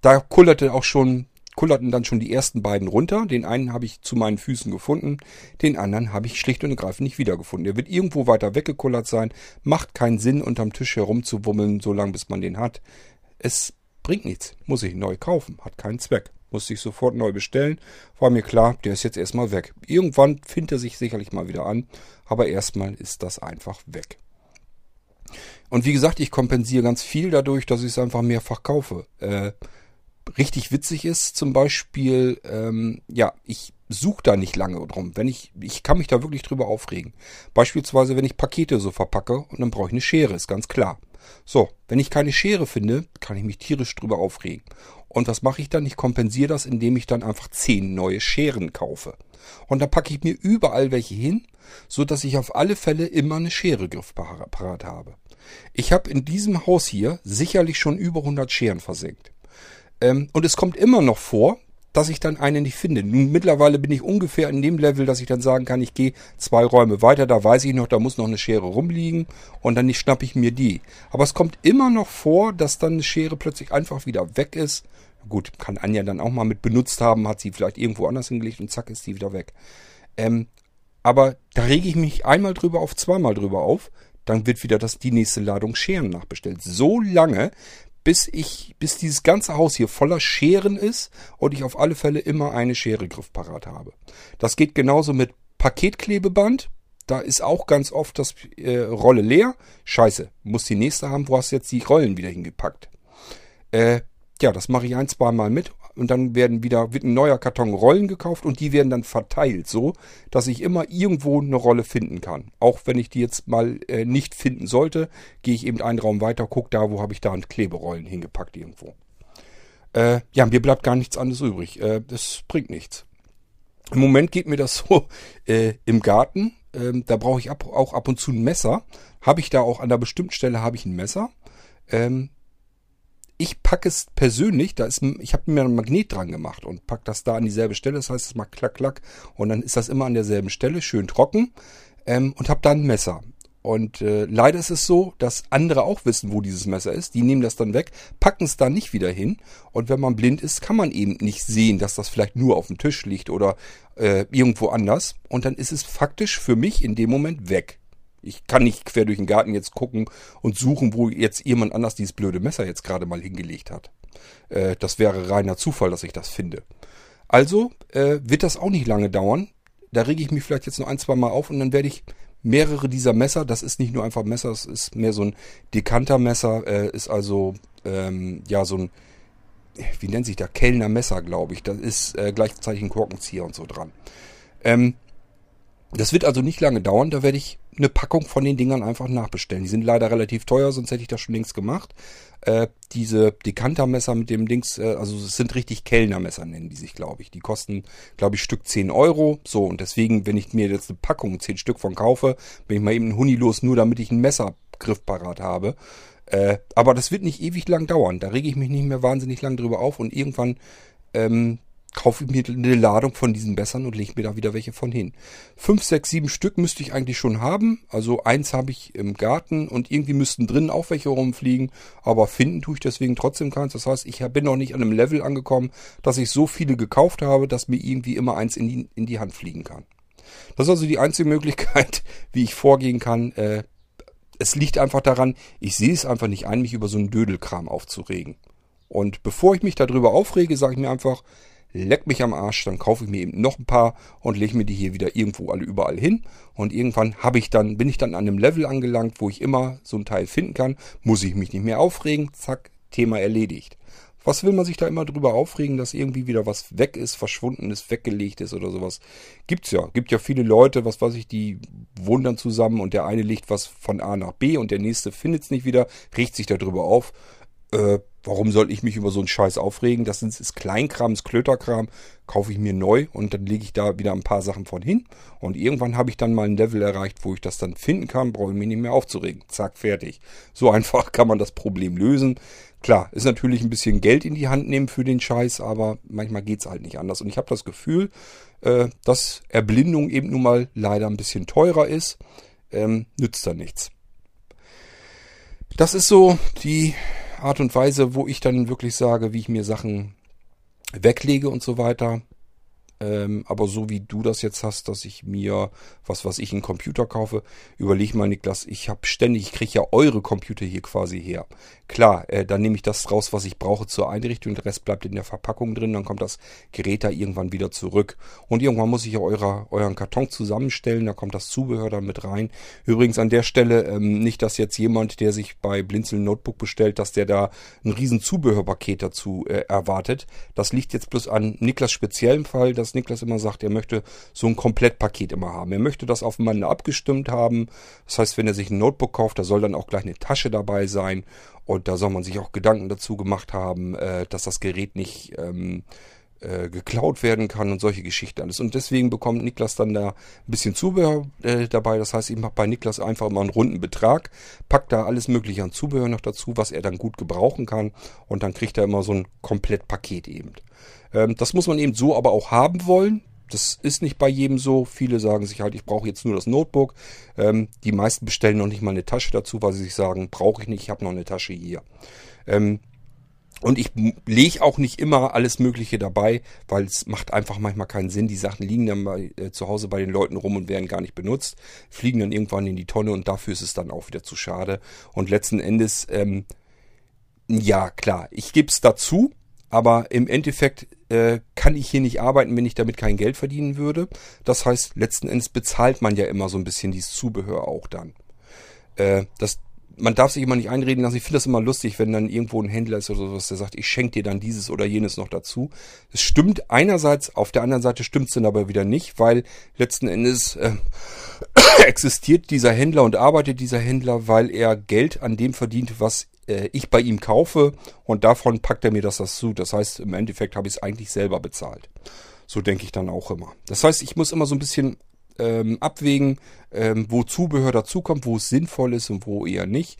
da kullerte auch schon, kullerten dann schon die ersten beiden runter. Den einen habe ich zu meinen Füßen gefunden, den anderen habe ich schlicht und ergreifend nicht wiedergefunden. Der wird irgendwo weiter weggekullert sein. Macht keinen Sinn, unterm Tisch herumzuwummeln, so lange bis man den hat. Es bringt nichts. Muss ich neu kaufen. Hat keinen Zweck. Musste ich sofort neu bestellen. War mir klar, der ist jetzt erstmal weg. Irgendwann findet er sich sicherlich mal wieder an. Aber erstmal ist das einfach weg. Und wie gesagt, ich kompensiere ganz viel dadurch, dass ich es einfach mehrfach kaufe. Äh, richtig witzig ist, zum Beispiel, ähm, ja, ich suche da nicht lange drum. Wenn ich, ich kann mich da wirklich drüber aufregen. Beispielsweise, wenn ich Pakete so verpacke und dann brauche ich eine Schere, ist ganz klar. So, wenn ich keine Schere finde, kann ich mich tierisch drüber aufregen. Und was mache ich dann? Ich kompensiere das, indem ich dann einfach zehn neue Scheren kaufe. Und dann packe ich mir überall welche hin, so dass ich auf alle Fälle immer eine Schere griffparat habe. Ich habe in diesem Haus hier sicherlich schon über 100 Scheren versenkt. Ähm, und es kommt immer noch vor, dass ich dann eine nicht finde. Nun, mittlerweile bin ich ungefähr in dem Level, dass ich dann sagen kann, ich gehe zwei Räume weiter, da weiß ich noch, da muss noch eine Schere rumliegen und dann schnappe ich mir die. Aber es kommt immer noch vor, dass dann eine Schere plötzlich einfach wieder weg ist. Gut, kann Anja dann auch mal mit benutzt haben, hat sie vielleicht irgendwo anders hingelegt und zack ist die wieder weg. Ähm, aber da rege ich mich einmal drüber auf, zweimal drüber auf, dann wird wieder das, die nächste Ladung Scheren nachbestellt. So lange, bis ich, bis dieses ganze Haus hier voller Scheren ist und ich auf alle Fälle immer eine Schere griffparat habe. Das geht genauso mit Paketklebeband. Da ist auch ganz oft das äh, Rolle leer. Scheiße, muss die nächste haben. Wo hast du jetzt die Rollen wieder hingepackt? Äh, ja, das mache ich ein, zwei Mal mit und dann werden wieder, wird ein neuer Karton Rollen gekauft und die werden dann verteilt so, dass ich immer irgendwo eine Rolle finden kann. Auch wenn ich die jetzt mal äh, nicht finden sollte, gehe ich eben einen Raum weiter, gucke da, wo habe ich da Kleberollen hingepackt irgendwo. Äh, ja, mir bleibt gar nichts anderes übrig. Äh, das bringt nichts. Im Moment geht mir das [laughs] so äh, im Garten. Ähm, da brauche ich ab, auch ab und zu ein Messer. Habe ich da auch an einer bestimmten Stelle habe ich ein Messer. Ähm, ich packe es persönlich, da ist, ich habe mir ein Magnet dran gemacht und packe das da an dieselbe Stelle. Das heißt, es macht klack, klack. Und dann ist das immer an derselben Stelle, schön trocken. Ähm, und habe da ein Messer. Und äh, leider ist es so, dass andere auch wissen, wo dieses Messer ist. Die nehmen das dann weg, packen es da nicht wieder hin. Und wenn man blind ist, kann man eben nicht sehen, dass das vielleicht nur auf dem Tisch liegt oder äh, irgendwo anders. Und dann ist es faktisch für mich in dem Moment weg. Ich kann nicht quer durch den Garten jetzt gucken und suchen, wo jetzt jemand anders dieses blöde Messer jetzt gerade mal hingelegt hat. Äh, das wäre reiner Zufall, dass ich das finde. Also äh, wird das auch nicht lange dauern. Da rege ich mich vielleicht jetzt noch ein, zwei Mal auf und dann werde ich mehrere dieser Messer, das ist nicht nur einfach Messer, es ist mehr so ein Dekantermesser, äh, ist also ähm, ja so ein, wie nennt sich der, Kellner Messer, glaube ich. Das ist äh, gleichzeitig ein Korkenzieher und so dran. Ähm, Das wird also nicht lange dauern, da werde ich eine Packung von den Dingern einfach nachbestellen. Die sind leider relativ teuer, sonst hätte ich das schon längst gemacht. Äh, diese Dekantermesser mit dem Dings, äh, also es sind richtig Kellnermesser, nennen die sich, glaube ich. Die kosten, glaube ich, Stück 10 Euro. So, und deswegen, wenn ich mir jetzt eine Packung 10 Stück von kaufe, bin ich mal eben ein Huni los, nur damit ich einen Messergriff parat habe. Äh, aber das wird nicht ewig lang dauern. Da rege ich mich nicht mehr wahnsinnig lang drüber auf und irgendwann ähm, kaufe ich mir eine Ladung von diesen Bessern und lege mir da wieder welche von hin. Fünf, sechs, sieben Stück müsste ich eigentlich schon haben. Also eins habe ich im Garten und irgendwie müssten drinnen auch welche rumfliegen. Aber finden tue ich deswegen trotzdem keins. Das heißt, ich bin noch nicht an einem Level angekommen, dass ich so viele gekauft habe, dass mir irgendwie immer eins in die, in die Hand fliegen kann. Das ist also die einzige Möglichkeit, [laughs] wie ich vorgehen kann. Äh, es liegt einfach daran, ich sehe es einfach nicht ein, mich über so einen Dödelkram aufzuregen. Und bevor ich mich darüber aufrege, sage ich mir einfach, leck mich am Arsch, dann kaufe ich mir eben noch ein paar und lege mir die hier wieder irgendwo alle überall hin. Und irgendwann habe ich dann, bin ich dann an einem Level angelangt, wo ich immer so ein Teil finden kann, muss ich mich nicht mehr aufregen, zack, Thema erledigt. Was will man sich da immer drüber aufregen, dass irgendwie wieder was weg ist, verschwunden ist, weggelegt ist oder sowas? Gibt's ja. Gibt ja viele Leute, was weiß ich, die wundern zusammen und der eine legt was von A nach B und der nächste findet's nicht wieder, riecht sich darüber auf. Äh, warum soll ich mich über so einen Scheiß aufregen? Das ist Kleinkram, ist Klöterkram, kaufe ich mir neu und dann lege ich da wieder ein paar Sachen von hin. Und irgendwann habe ich dann mal ein Level erreicht, wo ich das dann finden kann, brauche ich mich nicht mehr aufzuregen. Zack, fertig. So [laughs] einfach kann man das Problem lösen. Klar, ist natürlich ein bisschen Geld in die Hand nehmen für den Scheiß, aber manchmal geht's halt nicht anders. Und ich habe das Gefühl, äh, dass Erblindung eben nun mal leider ein bisschen teurer ist. Ähm, nützt da nichts. Das ist so die Art und Weise, wo ich dann wirklich sage, wie ich mir Sachen weglege und so weiter. Ähm, aber so wie du das jetzt hast, dass ich mir, was was ich, einen Computer kaufe, überleg mal, Niklas, ich habe ständig, ich kriege ja eure Computer hier quasi her. Klar, äh, dann nehme ich das raus, was ich brauche zur Einrichtung, der Rest bleibt in der Verpackung drin, dann kommt das Gerät da irgendwann wieder zurück. Und irgendwann muss ich ja eurer, euren Karton zusammenstellen, da kommt das Zubehör dann mit rein. Übrigens an der Stelle, ähm, nicht, dass jetzt jemand, der sich bei Blinzeln Notebook bestellt, dass der da ein riesen Zubehörpaket dazu äh, erwartet. Das liegt jetzt bloß an Niklas speziellen Fall, dass Niklas immer sagt, er möchte so ein Komplettpaket immer haben. Er möchte das aufeinander abgestimmt haben. Das heißt, wenn er sich ein Notebook kauft, da soll dann auch gleich eine Tasche dabei sein. Und da soll man sich auch Gedanken dazu gemacht haben, äh, dass das Gerät nicht ähm, äh, geklaut werden kann und solche Geschichten alles. Und deswegen bekommt Niklas dann da ein bisschen Zubehör äh, dabei. Das heißt, ich mache bei Niklas einfach immer einen runden Betrag, packt da alles mögliche an Zubehör noch dazu, was er dann gut gebrauchen kann. Und dann kriegt er immer so ein Komplettpaket eben. Ähm, das muss man eben so aber auch haben wollen. Das ist nicht bei jedem so. Viele sagen sich halt, ich brauche jetzt nur das Notebook. Ähm, die meisten bestellen noch nicht mal eine Tasche dazu, weil sie sich sagen, brauche ich nicht, ich habe noch eine Tasche hier. Ähm, und ich lege auch nicht immer alles Mögliche dabei, weil es macht einfach manchmal keinen Sinn. Die Sachen liegen dann bei, äh, zu Hause bei den Leuten rum und werden gar nicht benutzt, fliegen dann irgendwann in die Tonne und dafür ist es dann auch wieder zu schade. Und letzten Endes, ähm, ja klar, ich gebe es dazu, aber im Endeffekt äh, kann ich hier nicht arbeiten, wenn ich damit kein Geld verdienen würde. Das heißt, letzten Endes bezahlt man ja immer so ein bisschen dieses Zubehör auch dann. Äh, das, man darf sich immer nicht einreden lassen. Ich finde das immer lustig, wenn dann irgendwo ein Händler ist oder sowas, der sagt, ich schenke dir dann dieses oder jenes noch dazu. Es stimmt einerseits, auf der anderen Seite stimmt es dann aber wieder nicht, weil letzten Endes äh, [coughs] existiert dieser Händler und arbeitet dieser Händler, weil er Geld an dem verdient, was äh, ich bei ihm kaufe und davon packt er mir das, das zu. Das heißt, im Endeffekt habe ich es eigentlich selber bezahlt. So denke ich dann auch immer. Das heißt, ich muss immer so ein bisschen ähm, abwägen, ähm, wo Zubehör dazukommt, wo es sinnvoll ist und wo eher nicht.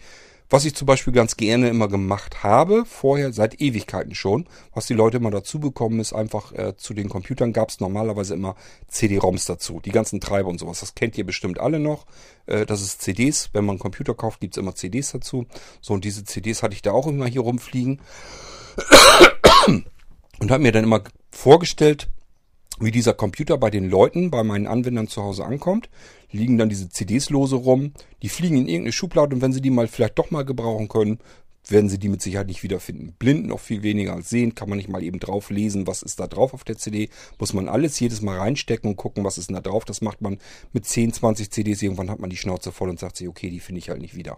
Was ich zum Beispiel ganz gerne immer gemacht habe, vorher seit Ewigkeiten schon, was die Leute immer dazu bekommen, ist einfach äh, zu den Computern gab es normalerweise immer CD-ROMs dazu, die ganzen Treiber und sowas. Das kennt ihr bestimmt alle noch. Äh, das ist CDs. Wenn man einen Computer kauft, gibt's immer CDs dazu. So, und diese CDs hatte ich da auch immer hier rumfliegen. [coughs] Und habe mir dann immer vorgestellt, wie dieser Computer bei den Leuten, bei meinen Anwendern zu Hause ankommt, liegen dann diese CDs lose rum, die fliegen in irgendeine Schublade und wenn sie die mal vielleicht doch mal gebrauchen können, werden sie die mit Sicherheit nicht wiederfinden. Blind noch viel weniger als sehen, kann man nicht mal eben drauf lesen, was ist da drauf auf der CD. Muss man alles jedes Mal reinstecken und gucken, was ist da drauf. Das macht man mit 10, 20 CDs. Irgendwann hat man die Schnauze voll und sagt sich, okay, die finde ich halt nicht wieder.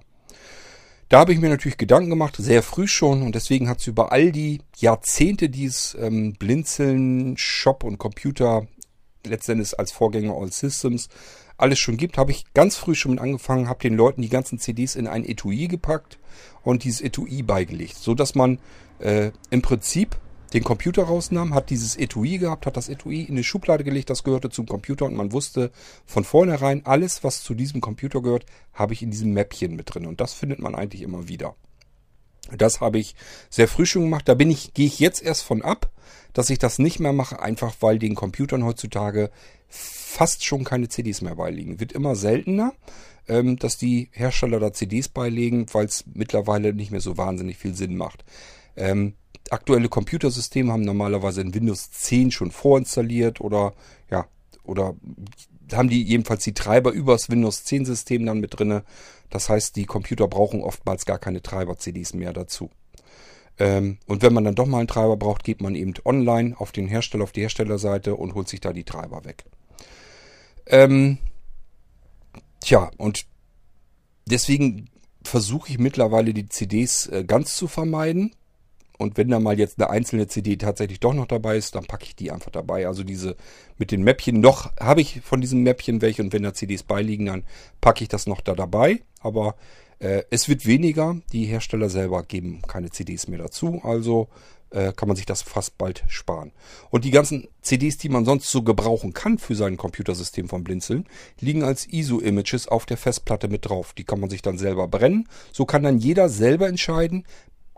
Da habe ich mir natürlich Gedanken gemacht, sehr früh schon, und deswegen hat es über all die Jahrzehnte, die es ähm, Blinzeln, Shop und Computer letztendlich als Vorgänger All Systems alles schon gibt, habe ich ganz früh schon mit angefangen, habe den Leuten die ganzen CDs in ein Etui gepackt und dieses Etui beigelegt, so dass man äh, im Prinzip den Computer rausnahm, hat dieses Etui gehabt, hat das Etui in eine Schublade gelegt, das gehörte zum Computer und man wusste von vornherein, alles, was zu diesem Computer gehört, habe ich in diesem Mäppchen mit drin. Und das findet man eigentlich immer wieder. Das habe ich sehr früh schon gemacht. Da bin ich, gehe ich jetzt erst von ab, dass ich das nicht mehr mache, einfach weil den Computern heutzutage fast schon keine CDs mehr beiliegen. Wird immer seltener, ähm, dass die Hersteller da CDs beilegen, weil es mittlerweile nicht mehr so wahnsinnig viel Sinn macht. Aktuelle Computersysteme haben normalerweise in Windows 10 schon vorinstalliert oder ja, oder haben die jedenfalls die Treiber übers Windows 10 System dann mit drinne. Das heißt, die Computer brauchen oftmals gar keine Treiber-CDs mehr dazu. Ähm, und wenn man dann doch mal einen Treiber braucht, geht man eben online auf den Hersteller, auf die Herstellerseite und holt sich da die Treiber weg. Ähm, tja, und deswegen versuche ich mittlerweile die CDs äh, ganz zu vermeiden. Und wenn da mal jetzt eine einzelne CD tatsächlich doch noch dabei ist, dann packe ich die einfach dabei. Also diese mit den Mäppchen, noch habe ich von diesem Mäppchen welche und wenn da CDs beiliegen, dann packe ich das noch da dabei. Aber äh, es wird weniger. Die Hersteller selber geben keine CDs mehr dazu. Also äh, kann man sich das fast bald sparen. Und die ganzen CDs, die man sonst so gebrauchen kann für sein Computersystem vom Blinzeln, liegen als ISO-Images auf der Festplatte mit drauf. Die kann man sich dann selber brennen. So kann dann jeder selber entscheiden,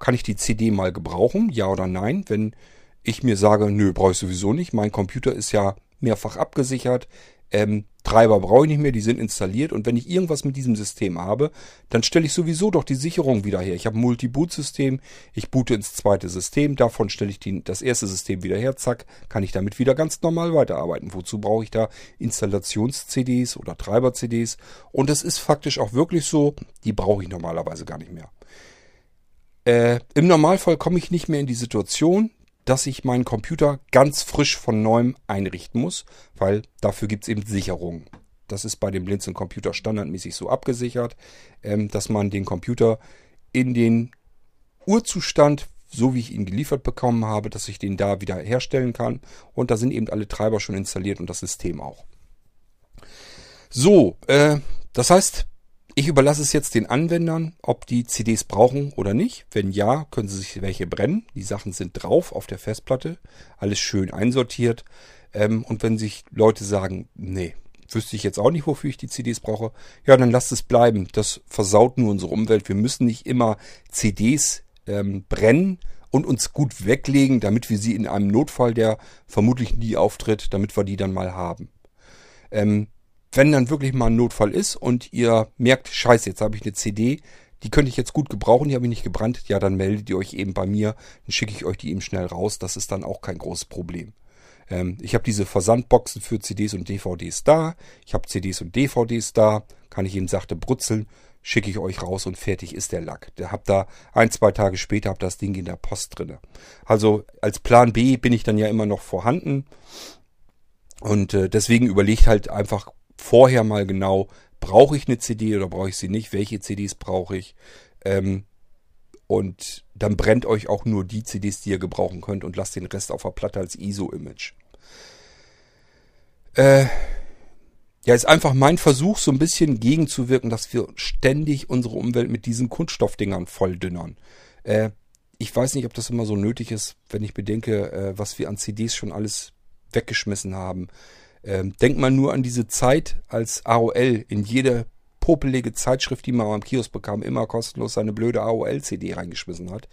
kann ich die CD mal gebrauchen, ja oder nein. Wenn ich mir sage, nö, brauche ich sowieso nicht. Mein Computer ist ja mehrfach abgesichert. Ähm, Treiber brauche ich nicht mehr, die sind installiert. Und wenn ich irgendwas mit diesem System habe, dann stelle ich sowieso doch die Sicherung wieder her. Ich habe ein Multi-Boot-System, ich boote ins zweite System, davon stelle ich die, das erste System wieder her, zack, kann ich damit wieder ganz normal weiterarbeiten. Wozu brauche ich da Installations-CDs oder Treiber-CDs? Und es ist faktisch auch wirklich so, die brauche ich normalerweise gar nicht mehr. Äh, Im Normalfall komme ich nicht mehr in die Situation, dass ich meinen Computer ganz frisch von neuem einrichten muss, weil dafür gibt es eben Sicherungen. Das ist bei dem Blinzeln Computer standardmäßig so abgesichert, ähm, dass man den Computer in den Urzustand, so wie ich ihn geliefert bekommen habe, dass ich den da wieder herstellen kann. Und da sind eben alle Treiber schon installiert und das System auch. So, äh, das heißt, ich überlasse es jetzt den Anwendern, ob die CDs brauchen oder nicht. Wenn ja, können sie sich welche brennen. Die Sachen sind drauf auf der Festplatte. Alles schön einsortiert. Ähm, und wenn sich Leute sagen, nee, wüsste ich jetzt auch nicht, wofür ich die CDs brauche, ja, dann lasst es bleiben. Das versaut nur unsere Umwelt. Wir müssen nicht immer CDs ähm, brennen und uns gut weglegen, damit wir sie in einem Notfall, der vermutlich nie auftritt, damit wir die dann mal haben. Ähm, wenn dann wirklich mal ein Notfall ist und ihr merkt, scheiße, jetzt habe ich eine CD, die könnte ich jetzt gut gebrauchen, die habe ich nicht gebrannt, ja, dann meldet ihr euch eben bei mir, dann schicke ich euch die eben schnell raus, das ist dann auch kein großes Problem. Ähm, ich habe diese Versandboxen für CDs und DVDs da, ich habe CDs und DVDs da, kann ich eben sachte brutzeln, schicke ich euch raus und fertig ist der Lack. Der habt da ein, zwei Tage später habt das Ding in der Post drinne. Also als Plan B bin ich dann ja immer noch vorhanden. Und äh, deswegen überlegt halt einfach vorher mal genau, brauche ich eine CD oder brauche ich sie nicht, welche CDs brauche ich. Ähm, und dann brennt euch auch nur die CDs, die ihr gebrauchen könnt und lasst den Rest auf der Platte als ISO-Image. Äh, ja, ist einfach mein Versuch, so ein bisschen gegenzuwirken, dass wir ständig unsere Umwelt mit diesen Kunststoffdingern voll dünnern. Äh, ich weiß nicht, ob das immer so nötig ist, wenn ich bedenke, äh, was wir an CDs schon alles weggeschmissen haben. Ähm, denkt man nur an diese Zeit, als AOL in jede popelige Zeitschrift, die man am Kiosk bekam, immer kostenlos seine blöde AOL-CD reingeschmissen hat.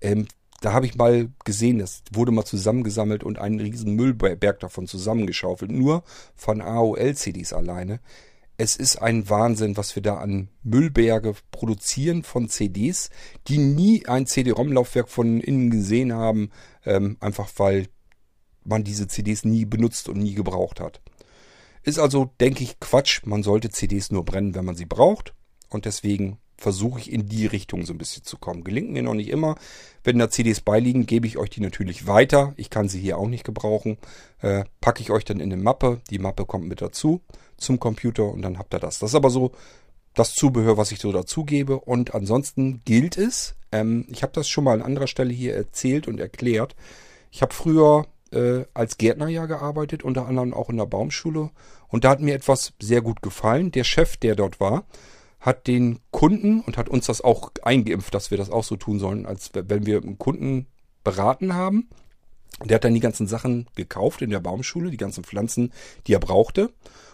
Ähm, da habe ich mal gesehen, das wurde mal zusammengesammelt und einen riesen Müllberg davon zusammengeschaufelt. Nur von AOL-CDs alleine. Es ist ein Wahnsinn, was wir da an Müllberge produzieren von CDs, die nie ein CD-ROM-Laufwerk von innen gesehen haben, ähm, einfach weil man diese CDs nie benutzt und nie gebraucht hat. Ist also, denke ich, Quatsch. Man sollte CDs nur brennen, wenn man sie braucht. Und deswegen versuche ich in die Richtung so ein bisschen zu kommen. Gelingt mir noch nicht immer. Wenn da CDs beiliegen, gebe ich euch die natürlich weiter. Ich kann sie hier auch nicht gebrauchen. Äh, packe ich euch dann in eine Mappe. Die Mappe kommt mit dazu zum Computer und dann habt ihr das. Das ist aber so das Zubehör, was ich so dazugebe. Und ansonsten gilt es, ähm, ich habe das schon mal an anderer Stelle hier erzählt und erklärt. Ich habe früher äh, als Gärtner ja gearbeitet, unter anderem auch in der Baumschule. Und da hat mir etwas sehr gut gefallen. Der Chef, der dort war, hat den Kunden und hat uns das auch eingeimpft, dass wir das auch so tun sollen, als wenn wir einen Kunden beraten haben. Der hat dann die ganzen Sachen gekauft in der Baumschule, die ganzen Pflanzen, die er brauchte.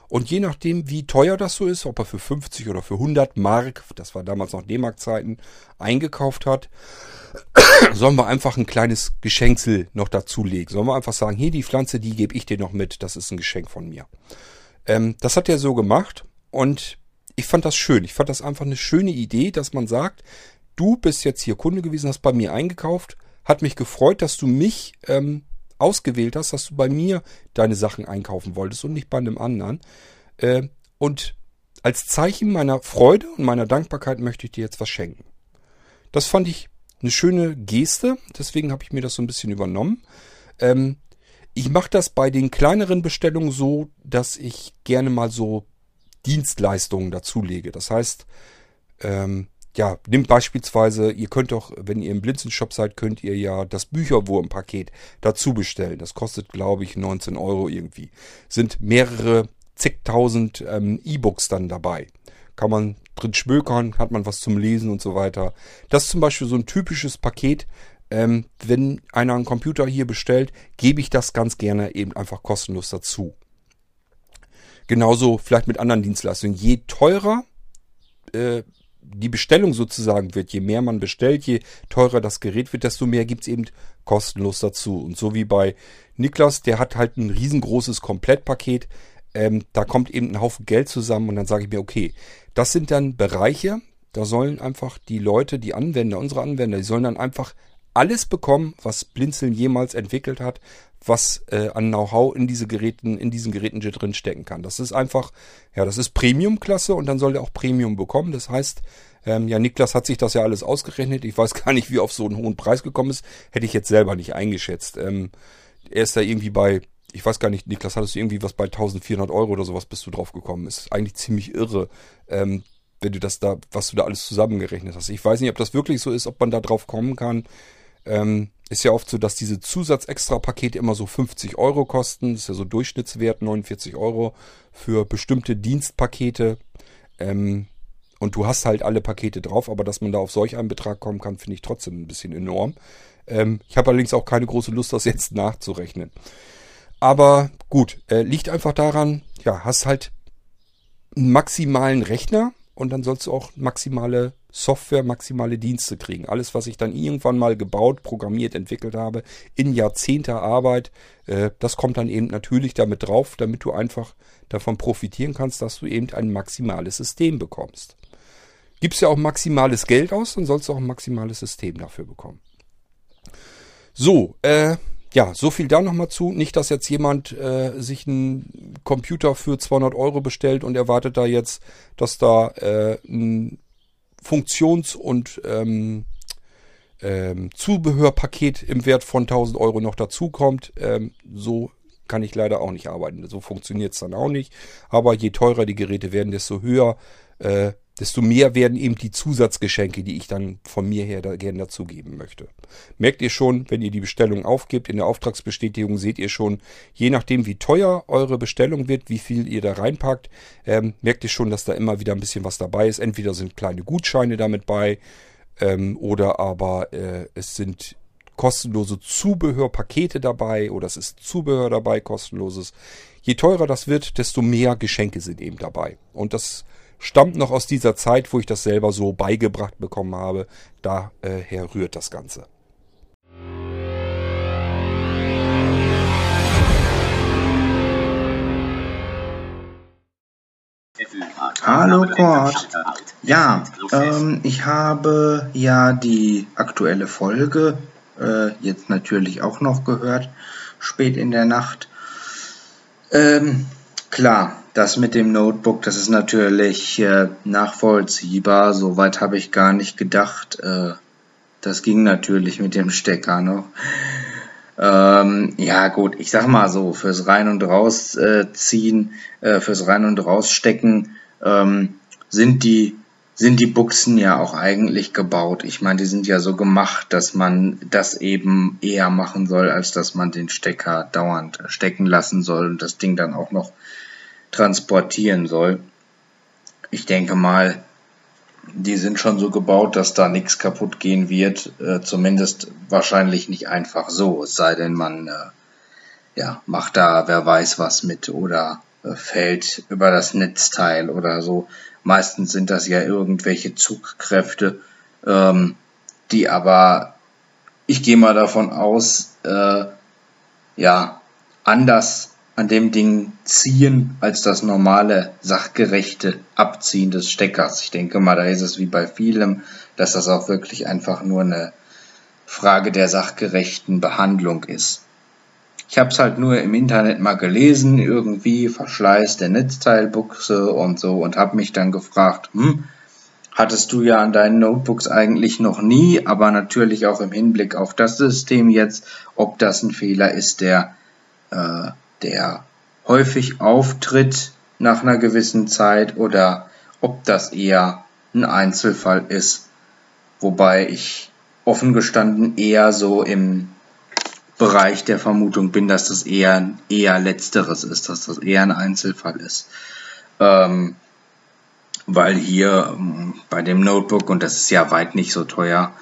Und je nachdem, wie teuer das so ist, ob er für 50 oder für 100 Mark, das war damals noch D-Mark-Zeiten, eingekauft hat, [coughs] sollen wir einfach ein kleines Geschenksel noch dazulegen. Sollen wir einfach sagen, hier die Pflanze, die gebe ich dir noch mit, das ist ein Geschenk von mir. Ähm, das hat er so gemacht und ich fand das schön. Ich fand das einfach eine schöne Idee, dass man sagt, du bist jetzt hier Kunde gewesen, hast bei mir eingekauft, hat mich gefreut, dass du mich ähm, ausgewählt hast, dass du bei mir deine Sachen einkaufen wolltest und nicht bei einem anderen. Äh, und als Zeichen meiner Freude und meiner Dankbarkeit möchte ich dir jetzt was schenken. Das fand ich eine schöne Geste, deswegen habe ich mir das so ein bisschen übernommen. Ähm, ich mache das bei den kleineren Bestellungen so, dass ich gerne mal so Dienstleistungen dazulege. Das heißt, ähm, ja, nimmt beispielsweise, ihr könnt doch, wenn ihr im Blinzenshop seid, könnt ihr ja das Bücherwurmpaket dazu bestellen. Das kostet, glaube ich, 19 Euro irgendwie. Sind mehrere zigtausend ähm, E-Books dann dabei. Kann man drin schmökern, hat man was zum Lesen und so weiter. Das ist zum Beispiel so ein typisches Paket. Ähm, wenn einer einen Computer hier bestellt, gebe ich das ganz gerne eben einfach kostenlos dazu. Genauso vielleicht mit anderen Dienstleistungen. Je teurer äh, die Bestellung sozusagen wird, je mehr man bestellt, je teurer das Gerät wird, desto mehr gibt's eben kostenlos dazu. Und so wie bei Niklas, der hat halt ein riesengroßes Komplettpaket. Ähm, da kommt eben ein Haufen Geld zusammen und dann sage ich mir, okay, das sind dann Bereiche, da sollen einfach die Leute, die Anwender, unsere Anwender, die sollen dann einfach alles bekommen, was Blinzeln jemals entwickelt hat, was äh, an Know-how in diese Geräten, in diesen Geräten drin stecken kann. Das ist einfach, ja, das ist Premium-Klasse und dann soll der auch Premium bekommen. Das heißt, ähm, ja, Niklas hat sich das ja alles ausgerechnet. Ich weiß [laughs] gar nicht, wie auf so einen hohen Preis gekommen ist. Hätte ich jetzt selber nicht eingeschätzt. Ähm, er ist da irgendwie bei, ich weiß gar nicht, Niklas, hattest du irgendwie was bei 1400 Euro oder sowas bist du drauf gekommen. Ist eigentlich ziemlich irre. Ähm, wenn du das da, was du da alles zusammengerechnet hast. Ich weiß nicht, ob das wirklich so ist, ob man da drauf kommen kann. Ähm, ist ja oft so, dass diese Zusatz-Extra-Pakete immer so 50 Euro kosten. Das ist ja so Durchschnittswert, 49 Euro für bestimmte Dienstpakete. Ähm, und du hast halt alle Pakete drauf, aber dass man da auf solch einen Betrag kommen kann, finde ich trotzdem ein bisschen enorm. Ähm, ich habe allerdings auch keine große Lust, das jetzt nachzurechnen. Aber gut, äh, liegt einfach daran, ja, hast halt einen maximalen Rechner und dann sollst du auch maximale Software maximale Dienste kriegen. Alles, was ich dann irgendwann mal gebaut, programmiert, entwickelt habe, in Jahrzehnter Arbeit, äh, das kommt dann eben natürlich damit drauf, damit du einfach davon profitieren kannst, dass du eben ein maximales System bekommst. Gibst ja auch maximales Geld aus, dann sollst du auch ein maximales System dafür bekommen. So, äh, ja, so viel da nochmal zu. Nicht, dass jetzt jemand äh, sich einen Computer für 200 Euro bestellt und erwartet da jetzt, dass da äh, ein Funktions- und ähm, ähm, Zubehörpaket im Wert von 1000 Euro noch dazukommt. Ähm, so kann ich leider auch nicht arbeiten. So funktioniert es dann auch nicht. Aber je teurer die Geräte werden, desto höher, äh, desto mehr werden eben die Zusatzgeschenke, die ich dann von mir her da gerne dazugeben möchte. Merkt ihr schon, wenn ihr die Bestellung aufgibt, in der Auftragsbestätigung seht ihr schon, je nachdem wie teuer eure Bestellung wird, wie viel ihr da reinpackt, ähm, merkt ihr schon, dass da immer wieder ein bisschen was dabei ist. Entweder sind kleine Gutscheine damit bei ähm, oder aber äh, es sind kostenlose Zubehörpakete dabei oder es ist Zubehör dabei, kostenloses. Je teurer das wird, desto mehr Geschenke sind eben dabei. Und das stammt noch aus dieser Zeit, wo ich das selber so beigebracht bekommen habe. Daher rührt das Ganze. Hallo Kurt. Ja, ähm, ich habe ja die aktuelle Folge äh, jetzt natürlich auch noch gehört, spät in der Nacht. Ähm, klar, das mit dem Notebook, das ist natürlich äh, nachvollziehbar. Soweit habe ich gar nicht gedacht. Äh, das ging natürlich mit dem Stecker noch. Ähm, ja gut, ich sag mal so, fürs Rein- und Rausziehen, äh, fürs Rein- und Rausstecken ähm, sind die sind die Buchsen ja auch eigentlich gebaut. Ich meine, die sind ja so gemacht, dass man das eben eher machen soll, als dass man den Stecker dauernd stecken lassen soll und das Ding dann auch noch transportieren soll. Ich denke mal, die sind schon so gebaut, dass da nichts kaputt gehen wird. Äh, zumindest wahrscheinlich nicht einfach so, es sei denn, man äh, ja, macht da wer weiß was mit oder äh, fällt über das Netzteil oder so. Meistens sind das ja irgendwelche Zugkräfte, ähm, die aber, ich gehe mal davon aus, äh, ja, anders an dem Ding ziehen als das normale sachgerechte Abziehen des Steckers. Ich denke mal, da ist es wie bei vielem, dass das auch wirklich einfach nur eine Frage der sachgerechten Behandlung ist. Ich habe es halt nur im Internet mal gelesen, irgendwie Verschleiß der Netzteilbuchse und so und habe mich dann gefragt, hm, hattest du ja an deinen Notebooks eigentlich noch nie, aber natürlich auch im Hinblick auf das System jetzt, ob das ein Fehler ist, der, äh, der häufig auftritt nach einer gewissen Zeit oder ob das eher ein Einzelfall ist, wobei ich offen gestanden eher so im Bereich der Vermutung bin, dass das eher, eher letzteres ist, dass das eher ein Einzelfall ist. Ähm, weil hier ähm, bei dem Notebook, und das ist ja weit nicht so teuer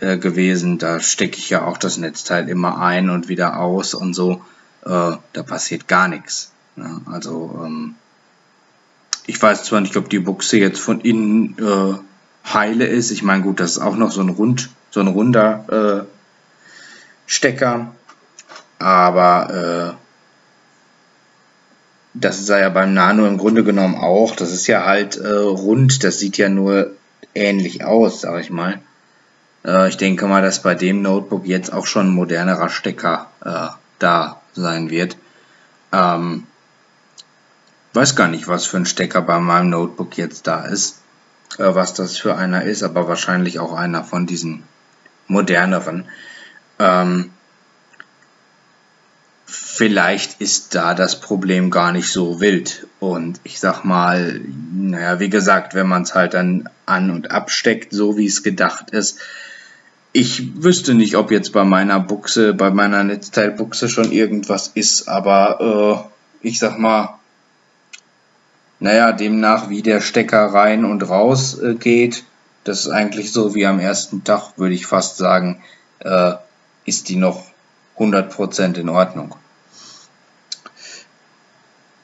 äh, gewesen, da stecke ich ja auch das Netzteil immer ein und wieder aus und so, da passiert gar nichts. Ne? Also ähm, ich weiß zwar nicht, ob die Buchse jetzt von innen äh, heile ist. Ich meine, gut, das ist auch noch so ein rund, so ein runder äh, Stecker, aber äh, das ist ja beim Nano im Grunde genommen auch. Das ist ja halt äh, rund, das sieht ja nur ähnlich aus, sag ich mal. Äh, ich denke mal, dass bei dem Notebook jetzt auch schon ein modernerer Stecker äh, da sein wird. Ähm, weiß gar nicht, was für ein Stecker bei meinem Notebook jetzt da ist, äh, was das für einer ist, aber wahrscheinlich auch einer von diesen moderneren. Ähm, vielleicht ist da das Problem gar nicht so wild. Und ich sag mal, naja, wie gesagt, wenn man es halt dann an und absteckt, so wie es gedacht ist, ich wüsste nicht, ob jetzt bei meiner Buchse, bei meiner Netzteilbuchse schon irgendwas ist, aber äh, ich sag mal, naja, demnach wie der Stecker rein und raus äh, geht, das ist eigentlich so wie am ersten Tag, würde ich fast sagen. Äh, ist die noch 100% in Ordnung.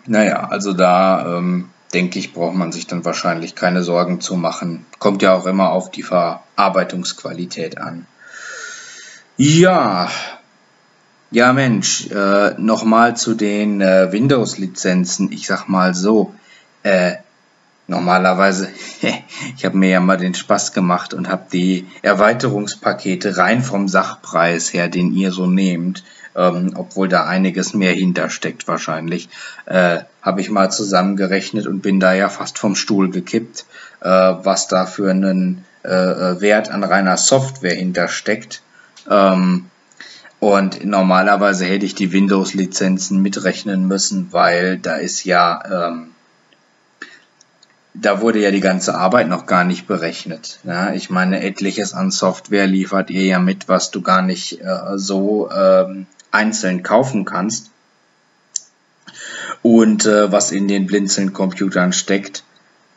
Naja, also da ähm, denke ich, braucht man sich dann wahrscheinlich keine Sorgen zu machen. Kommt ja auch immer auf die Verarbeitungsqualität an. Ja, ja Mensch, äh, nochmal zu den äh, Windows-Lizenzen. Ich sag mal so, äh, Normalerweise, [laughs] ich habe mir ja mal den Spaß gemacht und habe die Erweiterungspakete rein vom Sachpreis her, den ihr so nehmt, ähm, obwohl da einiges mehr hintersteckt wahrscheinlich, äh, habe ich mal zusammengerechnet und bin da ja fast vom Stuhl gekippt, äh, was da für einen äh, Wert an reiner Software hintersteckt. Ähm, und normalerweise hätte ich die Windows-Lizenzen mitrechnen müssen, weil da ist ja ähm, da wurde ja die ganze Arbeit noch gar nicht berechnet. Ja, ich meine, etliches an Software liefert ihr ja mit, was du gar nicht äh, so ähm, einzeln kaufen kannst. Und äh, was in den Blinzeln-Computern steckt.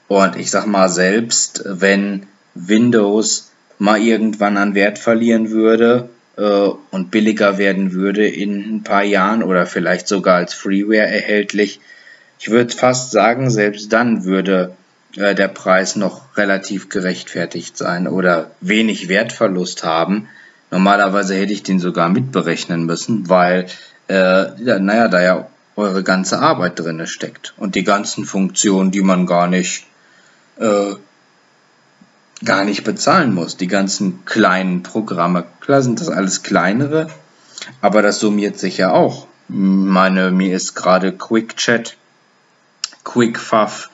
Und ich sag mal, selbst wenn Windows mal irgendwann an Wert verlieren würde äh, und billiger werden würde in ein paar Jahren oder vielleicht sogar als Freeware erhältlich, ich würde fast sagen, selbst dann würde äh, der Preis noch relativ gerechtfertigt sein oder wenig Wertverlust haben. Normalerweise hätte ich den sogar mitberechnen müssen, weil, äh, ja, naja, da ja eure ganze Arbeit drinne steckt und die ganzen Funktionen, die man gar nicht, äh, gar nicht bezahlen muss. Die ganzen kleinen Programme. Klar sind das alles kleinere, aber das summiert sich ja auch. Meine, mir ist gerade QuickChat, QuickFuff,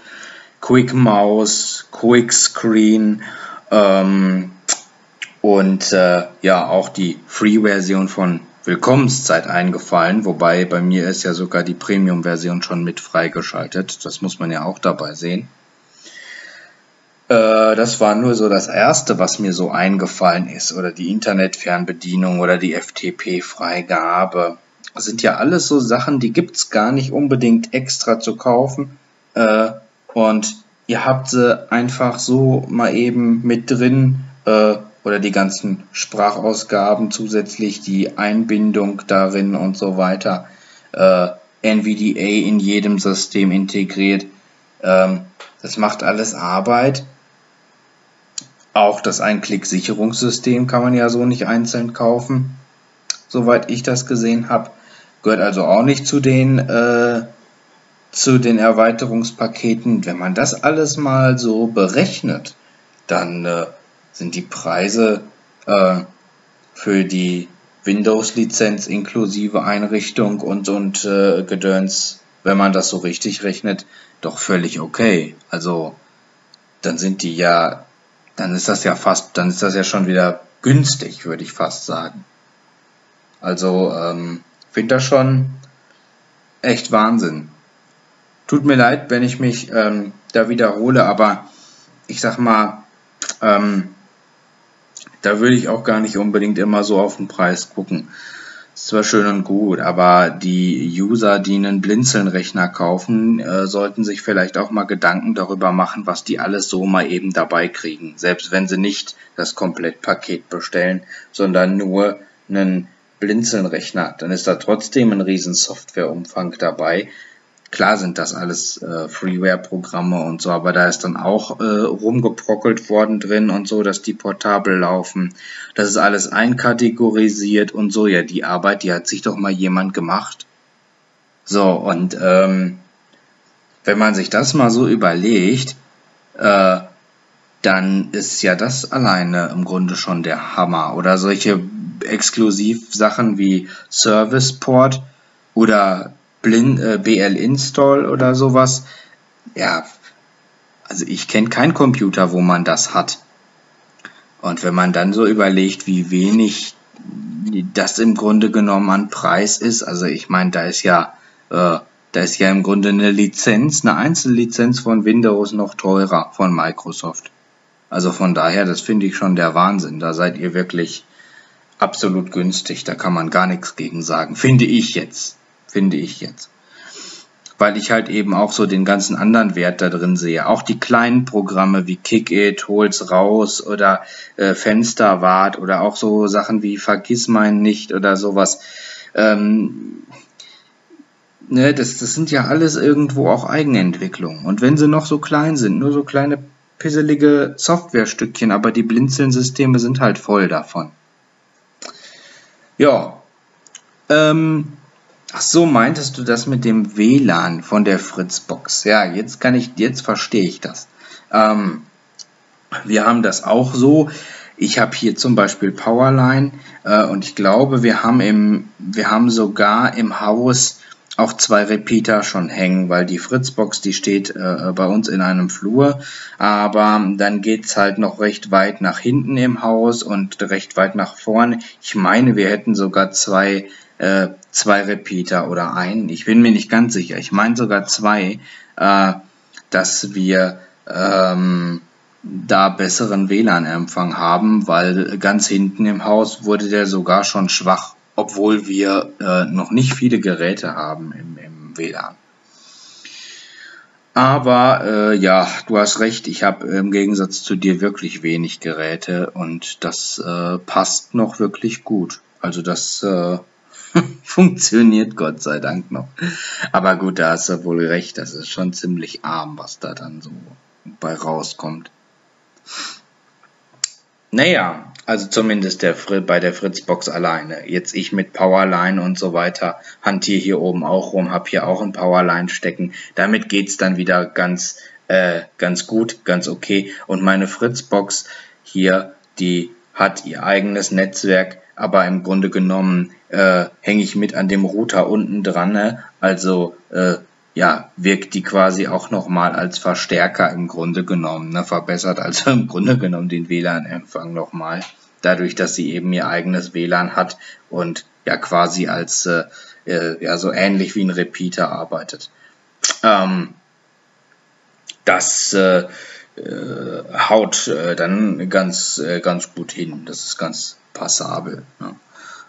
Quick Mouse, Quick Screen ähm, und äh, ja auch die Free-Version von Willkommenszeit eingefallen, wobei bei mir ist ja sogar die Premium-Version schon mit freigeschaltet. Das muss man ja auch dabei sehen. Äh, das war nur so das Erste, was mir so eingefallen ist. Oder die Internetfernbedienung oder die FTP-Freigabe. Das sind ja alles so Sachen, die gibt's gar nicht unbedingt extra zu kaufen. Äh, und ihr habt sie einfach so mal eben mit drin. Äh, oder die ganzen Sprachausgaben zusätzlich, die Einbindung darin und so weiter. Äh, NVDA in jedem System integriert. Ähm, das macht alles Arbeit. Auch das Einklick-Sicherungssystem kann man ja so nicht einzeln kaufen, soweit ich das gesehen habe. Gehört also auch nicht zu den äh, zu den Erweiterungspaketen. Wenn man das alles mal so berechnet, dann äh, sind die Preise äh, für die Windows-Lizenz inklusive Einrichtung und, und äh, Gedöns, wenn man das so richtig rechnet, doch völlig okay. Also dann sind die ja, dann ist das ja fast, dann ist das ja schon wieder günstig, würde ich fast sagen. Also ähm, finde das schon echt Wahnsinn. Tut mir leid, wenn ich mich ähm, da wiederhole, aber ich sag mal, ähm, da würde ich auch gar nicht unbedingt immer so auf den Preis gucken. Ist zwar schön und gut, aber die User, die einen Blinzeln-Rechner kaufen, äh, sollten sich vielleicht auch mal Gedanken darüber machen, was die alles so mal eben dabei kriegen. Selbst wenn sie nicht das Komplettpaket bestellen, sondern nur einen Blinzeln-Rechner, dann ist da trotzdem ein riesen Softwareumfang dabei, Klar sind das alles äh, Freeware-Programme und so, aber da ist dann auch äh, rumgebrockelt worden drin und so, dass die portabel laufen. Das ist alles einkategorisiert und so. Ja, die Arbeit, die hat sich doch mal jemand gemacht. So, und ähm, wenn man sich das mal so überlegt, äh, dann ist ja das alleine im Grunde schon der Hammer. Oder solche Exklusivsachen wie Serviceport oder Blin, äh, BL Install oder sowas. Ja, also ich kenne keinen Computer, wo man das hat. Und wenn man dann so überlegt, wie wenig das im Grunde genommen an Preis ist, also ich meine, da ist ja, äh, da ist ja im Grunde eine Lizenz, eine Einzellizenz von Windows noch teurer von Microsoft. Also von daher, das finde ich schon der Wahnsinn. Da seid ihr wirklich absolut günstig. Da kann man gar nichts gegen sagen. Finde ich jetzt finde ich jetzt. Weil ich halt eben auch so den ganzen anderen Wert da drin sehe. Auch die kleinen Programme wie Kick-It, Hol's raus oder äh, Fensterwart oder auch so Sachen wie Vergiss mein nicht oder sowas. Ähm, ne, das, das sind ja alles irgendwo auch Eigenentwicklungen. Und wenn sie noch so klein sind, nur so kleine pisselige Softwarestückchen, aber die Blinzeln-Systeme sind halt voll davon. Ja. Ähm, Ach so, meintest du das mit dem WLAN von der Fritzbox? Ja, jetzt kann ich, jetzt verstehe ich das. Ähm, wir haben das auch so. Ich habe hier zum Beispiel Powerline äh, und ich glaube, wir haben im, wir haben sogar im Haus auch zwei Repeater schon hängen, weil die Fritzbox, die steht äh, bei uns in einem Flur, aber dann geht's halt noch recht weit nach hinten im Haus und recht weit nach vorne. Ich meine, wir hätten sogar zwei äh, zwei Repeater oder einen, ich bin mir nicht ganz sicher, ich meine sogar zwei, äh, dass wir ähm, da besseren WLAN-Empfang haben, weil ganz hinten im Haus wurde der sogar schon schwach, obwohl wir äh, noch nicht viele Geräte haben im, im WLAN. Aber äh, ja, du hast recht, ich habe im Gegensatz zu dir wirklich wenig Geräte und das äh, passt noch wirklich gut. Also das äh, [laughs] Funktioniert Gott sei Dank noch. Aber gut, da hast du wohl recht, das ist schon ziemlich arm, was da dann so bei rauskommt. Naja, also zumindest der, bei der Fritzbox alleine. Jetzt ich mit Powerline und so weiter hantiere hier oben auch rum, hab hier auch ein Powerline stecken. Damit geht's dann wieder ganz, äh, ganz gut, ganz okay. Und meine Fritzbox hier, die hat ihr eigenes Netzwerk, aber im Grunde genommen äh, hänge ich mit an dem Router unten dran. Ne? Also äh, ja, wirkt die quasi auch nochmal als Verstärker im Grunde genommen, ne? verbessert also im Grunde genommen den WLAN-Empfang nochmal, dadurch, dass sie eben ihr eigenes WLAN hat und ja quasi als äh, äh, ja so ähnlich wie ein Repeater arbeitet. Ähm, das äh, äh, haut äh, dann ganz, ganz gut hin. Das ist ganz passabel. Ne?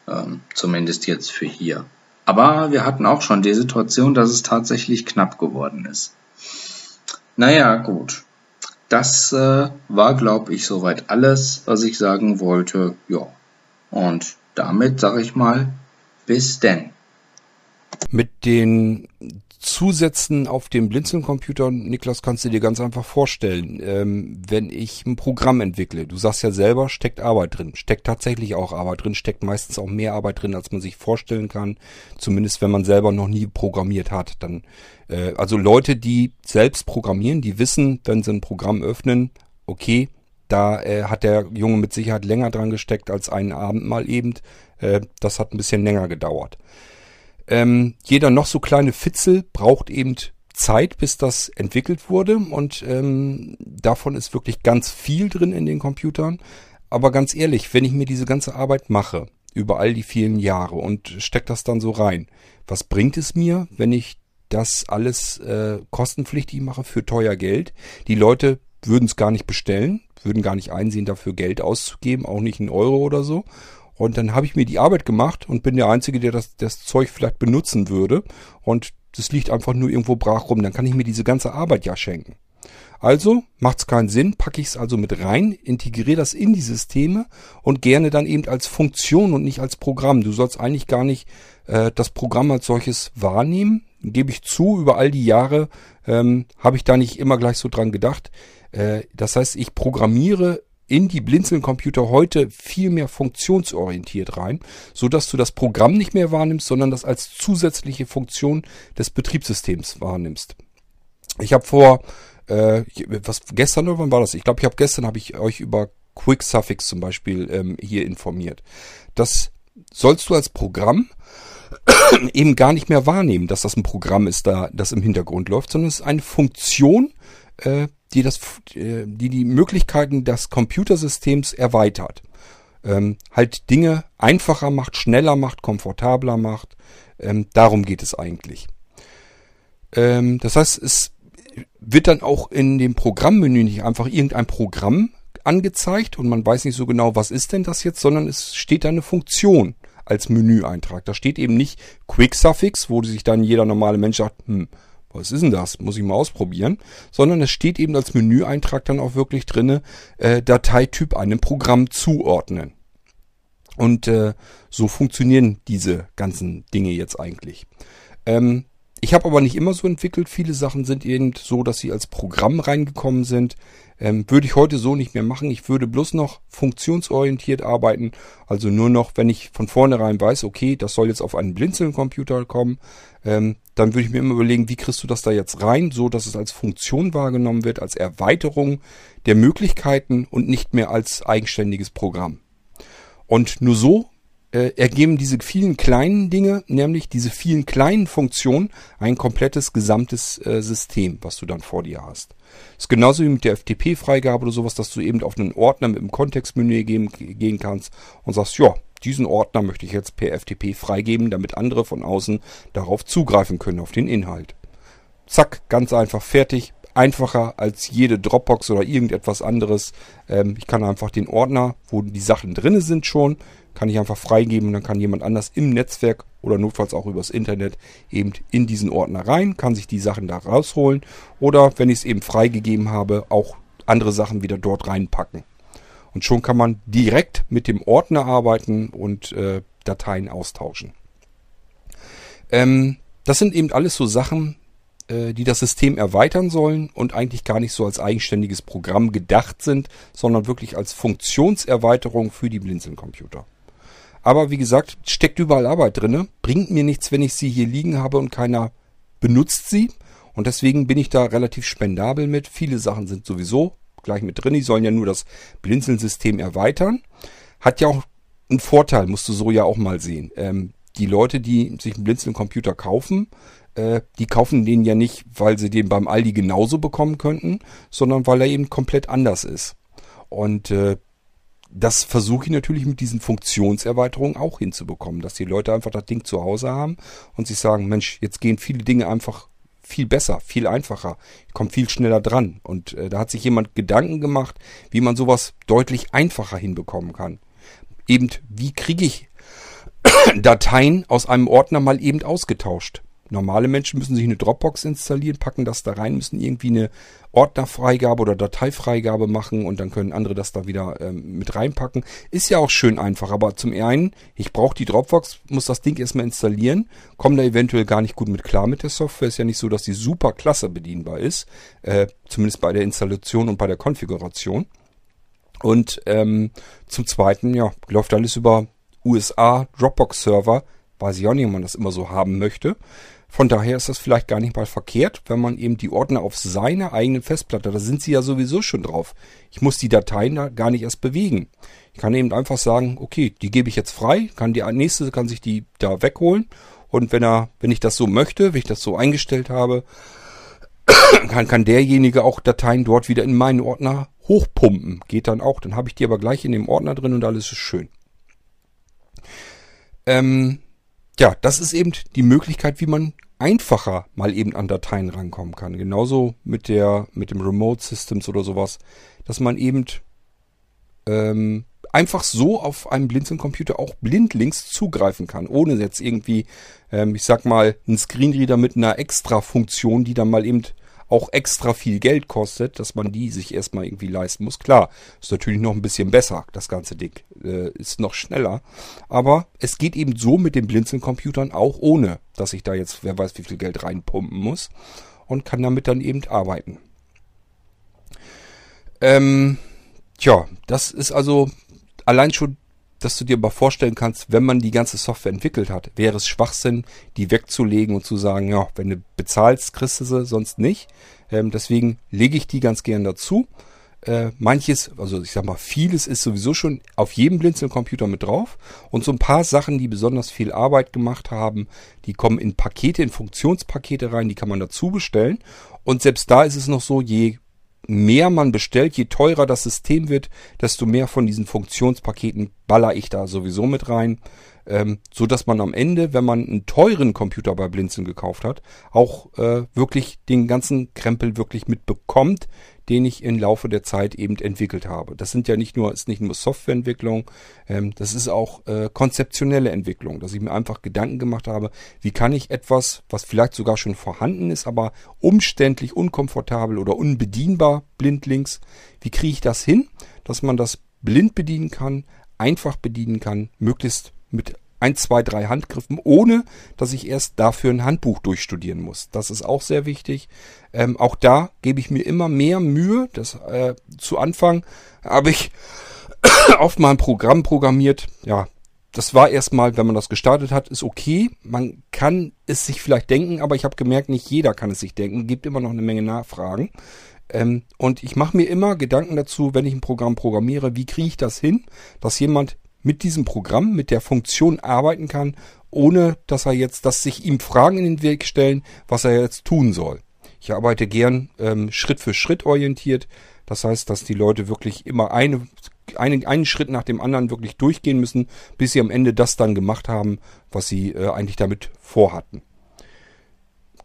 Ähm, zumindest jetzt für hier. Aber wir hatten auch schon die Situation, dass es tatsächlich knapp geworden ist. Naja, gut. Das äh, war, glaube ich, soweit alles, was ich sagen wollte. Ja. Und damit sage ich mal, bis denn. Mit den Zusätzen auf dem Blinzeln-Computer, Niklas, kannst du dir ganz einfach vorstellen, ähm, wenn ich ein Programm entwickle, du sagst ja selber, steckt Arbeit drin, steckt tatsächlich auch Arbeit drin, steckt meistens auch mehr Arbeit drin, als man sich vorstellen kann, zumindest wenn man selber noch nie programmiert hat. Dann, äh, also Leute, die selbst programmieren, die wissen, wenn sie ein Programm öffnen, okay, da äh, hat der Junge mit Sicherheit länger dran gesteckt als einen Abend mal eben. Äh, das hat ein bisschen länger gedauert. Ähm, jeder noch so kleine Fitzel braucht eben Zeit, bis das entwickelt wurde und ähm, davon ist wirklich ganz viel drin in den Computern. Aber ganz ehrlich, wenn ich mir diese ganze Arbeit mache, über all die vielen Jahre und steck das dann so rein, was bringt es mir, wenn ich das alles äh, kostenpflichtig mache für teuer Geld? Die Leute würden es gar nicht bestellen, würden gar nicht einsehen, dafür Geld auszugeben, auch nicht einen Euro oder so. Und dann habe ich mir die Arbeit gemacht und bin der Einzige, der das, das Zeug vielleicht benutzen würde. Und das liegt einfach nur irgendwo brach rum. Dann kann ich mir diese ganze Arbeit ja schenken. Also macht es keinen Sinn, packe ich es also mit rein, integriere das in die Systeme und gerne dann eben als Funktion und nicht als Programm. Du sollst eigentlich gar nicht äh, das Programm als solches wahrnehmen. Gebe ich zu, über all die Jahre ähm, habe ich da nicht immer gleich so dran gedacht. Äh, das heißt, ich programmiere in die Blinzeln-Computer heute viel mehr funktionsorientiert rein, so dass du das Programm nicht mehr wahrnimmst, sondern das als zusätzliche Funktion des Betriebssystems wahrnimmst. Ich habe vor, äh, was gestern oder wann war das? Ich glaube, ich habe gestern habe ich euch über Quick Suffix zum Beispiel ähm, hier informiert. Das sollst du als Programm [clears throat] eben gar nicht mehr wahrnehmen, dass das ein Programm ist, da das im Hintergrund läuft, sondern es ist eine Funktion, äh, die, das, äh, die die Möglichkeiten des Computersystems erweitert. Ähm, halt Dinge einfacher macht, schneller macht, komfortabler macht. Ähm, darum geht es eigentlich. Ähm, das heißt, es wird dann auch in dem Programmmenü nicht einfach irgendein Programm angezeigt und man weiß nicht so genau, was ist denn das jetzt, sondern es steht da eine Funktion als Menüeintrag. Da steht eben nicht Quick Suffix, wo sich dann jeder normale Mensch sagt, hm, was ist denn das? Muss ich mal ausprobieren. Sondern es steht eben als Menüeintrag dann auch wirklich drinne, äh, Dateityp einem Programm zuordnen. Und äh, so funktionieren diese ganzen Dinge jetzt eigentlich. Ähm, ich habe aber nicht immer so entwickelt. Viele Sachen sind eben so, dass sie als Programm reingekommen sind. Ähm, würde ich heute so nicht mehr machen. Ich würde bloß noch funktionsorientiert arbeiten. Also nur noch, wenn ich von vornherein weiß, okay, das soll jetzt auf einen Blinzeln-Computer kommen, ähm, dann würde ich mir immer überlegen, wie kriegst du das da jetzt rein, so dass es als Funktion wahrgenommen wird, als Erweiterung der Möglichkeiten und nicht mehr als eigenständiges Programm. Und nur so äh, ergeben diese vielen kleinen Dinge, nämlich diese vielen kleinen Funktionen, ein komplettes gesamtes äh, System, was du dann vor dir hast. ist genauso wie mit der FTP-Freigabe oder sowas, dass du eben auf einen Ordner mit dem Kontextmenü gehen, gehen kannst und sagst, ja, diesen Ordner möchte ich jetzt per FTP freigeben, damit andere von außen darauf zugreifen können, auf den Inhalt. Zack, ganz einfach fertig. Einfacher als jede Dropbox oder irgendetwas anderes. Ähm, ich kann einfach den Ordner, wo die Sachen drinne sind schon, kann ich einfach freigeben und dann kann jemand anders im Netzwerk oder notfalls auch übers Internet eben in diesen Ordner rein, kann sich die Sachen da rausholen oder wenn ich es eben freigegeben habe, auch andere Sachen wieder dort reinpacken. Und schon kann man direkt mit dem Ordner arbeiten und äh, Dateien austauschen. Ähm, das sind eben alles so Sachen, äh, die das System erweitern sollen und eigentlich gar nicht so als eigenständiges Programm gedacht sind, sondern wirklich als Funktionserweiterung für die Blinzeln-Computer. Aber wie gesagt, steckt überall Arbeit drinne. Bringt mir nichts, wenn ich sie hier liegen habe und keiner benutzt sie. Und deswegen bin ich da relativ spendabel mit. Viele Sachen sind sowieso gleich mit drin. Die sollen ja nur das Blinzeln-System erweitern. Hat ja auch einen Vorteil, musst du so ja auch mal sehen. Ähm, die Leute, die sich einen Blinzeln-Computer kaufen, äh, die kaufen den ja nicht, weil sie den beim Aldi genauso bekommen könnten, sondern weil er eben komplett anders ist. Und äh, das versuche ich natürlich mit diesen Funktionserweiterungen auch hinzubekommen, dass die Leute einfach das Ding zu Hause haben und sich sagen, Mensch, jetzt gehen viele Dinge einfach viel besser, viel einfacher. Ich komme viel schneller dran. Und äh, da hat sich jemand Gedanken gemacht, wie man sowas deutlich einfacher hinbekommen kann. Eben, wie kriege ich [coughs] Dateien aus einem Ordner mal eben ausgetauscht? Normale Menschen müssen sich eine Dropbox installieren, packen das da rein, müssen irgendwie eine Ordnerfreigabe oder Dateifreigabe machen und dann können andere das da wieder ähm, mit reinpacken. Ist ja auch schön einfach, aber zum einen, ich brauche die Dropbox, muss das Ding erstmal installieren, komme da eventuell gar nicht gut mit klar mit der Software. Ist ja nicht so, dass die super klasse bedienbar ist, äh, zumindest bei der Installation und bei der Konfiguration. Und ähm, zum Zweiten, ja, läuft alles über USA Dropbox-Server. Weiß ich auch nicht, ob man das immer so haben möchte. Von daher ist das vielleicht gar nicht mal verkehrt, wenn man eben die Ordner auf seiner eigenen Festplatte, da sind sie ja sowieso schon drauf. Ich muss die Dateien da gar nicht erst bewegen. Ich kann eben einfach sagen, okay, die gebe ich jetzt frei, kann die nächste kann sich die da wegholen und wenn er, wenn ich das so möchte, wenn ich das so eingestellt habe, [coughs] kann, kann derjenige auch Dateien dort wieder in meinen Ordner hochpumpen. Geht dann auch. Dann habe ich die aber gleich in dem Ordner drin und alles ist schön. Ähm, ja, das ist eben die Möglichkeit, wie man einfacher mal eben an Dateien rankommen kann. Genauso mit der, mit dem Remote Systems oder sowas, dass man eben ähm, einfach so auf einem Blinzeln-Computer auch blindlings zugreifen kann, ohne jetzt irgendwie, ähm, ich sag mal, einen Screenreader mit einer extra Funktion, die dann mal eben auch extra viel Geld kostet, dass man die sich erstmal irgendwie leisten muss. Klar, ist natürlich noch ein bisschen besser, das ganze Ding. Äh, ist noch schneller. Aber es geht eben so mit den Blinzeln-Computern auch ohne, dass ich da jetzt, wer weiß, wie viel Geld reinpumpen muss. Und kann damit dann eben arbeiten. Ähm, tja, das ist also allein schon dass du dir mal vorstellen kannst, wenn man die ganze Software entwickelt hat, wäre es Schwachsinn, die wegzulegen und zu sagen, ja, wenn du bezahlst, kriegst du sie, sonst nicht. Ähm, deswegen lege ich die ganz gern dazu. Äh, manches, also ich sag mal, vieles ist sowieso schon auf jedem Blinzeln-Computer mit drauf. Und so ein paar Sachen, die besonders viel Arbeit gemacht haben, die kommen in Pakete, in Funktionspakete rein, die kann man dazu bestellen. Und selbst da ist es noch so, je mehr man bestellt, je teurer das System wird, desto mehr von diesen Funktionspaketen baller ich da sowieso mit rein. Ähm, so dass man am Ende, wenn man einen teuren Computer bei Blinzeln gekauft hat, auch äh, wirklich den ganzen Krempel wirklich mitbekommt, den ich im Laufe der Zeit eben entwickelt habe. Das sind ja nicht nur, ist nicht nur Softwareentwicklung, ähm, das ist auch äh, konzeptionelle Entwicklung, dass ich mir einfach Gedanken gemacht habe, wie kann ich etwas, was vielleicht sogar schon vorhanden ist, aber umständlich, unkomfortabel oder unbedienbar blindlings, wie kriege ich das hin, dass man das blind bedienen kann, einfach bedienen kann, möglichst mit ein, zwei, drei Handgriffen, ohne dass ich erst dafür ein Handbuch durchstudieren muss. Das ist auch sehr wichtig. Ähm, auch da gebe ich mir immer mehr Mühe. Das äh, zu Anfang habe ich [coughs] oft mal ein Programm programmiert. Ja, das war erstmal, wenn man das gestartet hat, ist okay. Man kann es sich vielleicht denken, aber ich habe gemerkt, nicht jeder kann es sich denken. Gibt immer noch eine Menge Nachfragen. Ähm, und ich mache mir immer Gedanken dazu, wenn ich ein Programm programmiere, wie kriege ich das hin, dass jemand mit diesem Programm, mit der Funktion arbeiten kann, ohne dass er jetzt, dass sich ihm Fragen in den Weg stellen, was er jetzt tun soll. Ich arbeite gern ähm, Schritt für Schritt orientiert. Das heißt, dass die Leute wirklich immer eine, eine, einen Schritt nach dem anderen wirklich durchgehen müssen, bis sie am Ende das dann gemacht haben, was sie äh, eigentlich damit vorhatten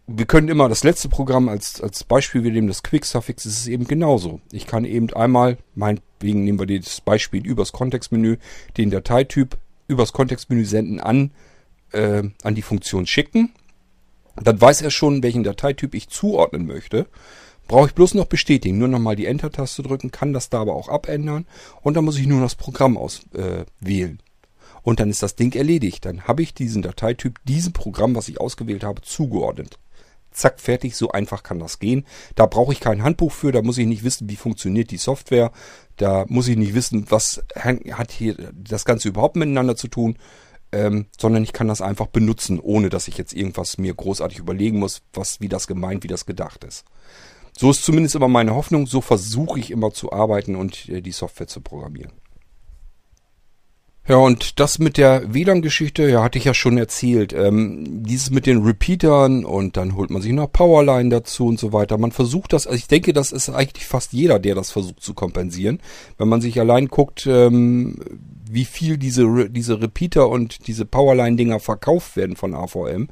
wir können immer das letzte Programm als, als Beispiel, wir nehmen das Quicksuffix, ist es eben genauso. Ich kann eben einmal, meinetwegen nehmen wir das Beispiel übers Kontextmenü, den Dateityp übers Kontextmenü senden an, äh, an die Funktion schicken. Dann weiß er schon, welchen Dateityp ich zuordnen möchte. Brauche ich bloß noch bestätigen, nur nochmal die Enter-Taste drücken, kann das da aber auch abändern und dann muss ich nur das Programm auswählen. Äh, und dann ist das Ding erledigt. Dann habe ich diesen Dateityp, diesem Programm, was ich ausgewählt habe, zugeordnet zack, fertig, so einfach kann das gehen. Da brauche ich kein Handbuch für, da muss ich nicht wissen, wie funktioniert die Software, da muss ich nicht wissen, was hat hier das Ganze überhaupt miteinander zu tun, ähm, sondern ich kann das einfach benutzen, ohne dass ich jetzt irgendwas mir großartig überlegen muss, was, wie das gemeint, wie das gedacht ist. So ist zumindest immer meine Hoffnung, so versuche ich immer zu arbeiten und äh, die Software zu programmieren. Ja, und das mit der WLAN-Geschichte, ja, hatte ich ja schon erzählt. Ähm, dieses mit den Repeatern und dann holt man sich noch Powerline dazu und so weiter. Man versucht das, also ich denke, das ist eigentlich fast jeder, der das versucht zu kompensieren. Wenn man sich allein guckt, ähm, wie viel diese, diese Repeater und diese Powerline-Dinger verkauft werden von AVM.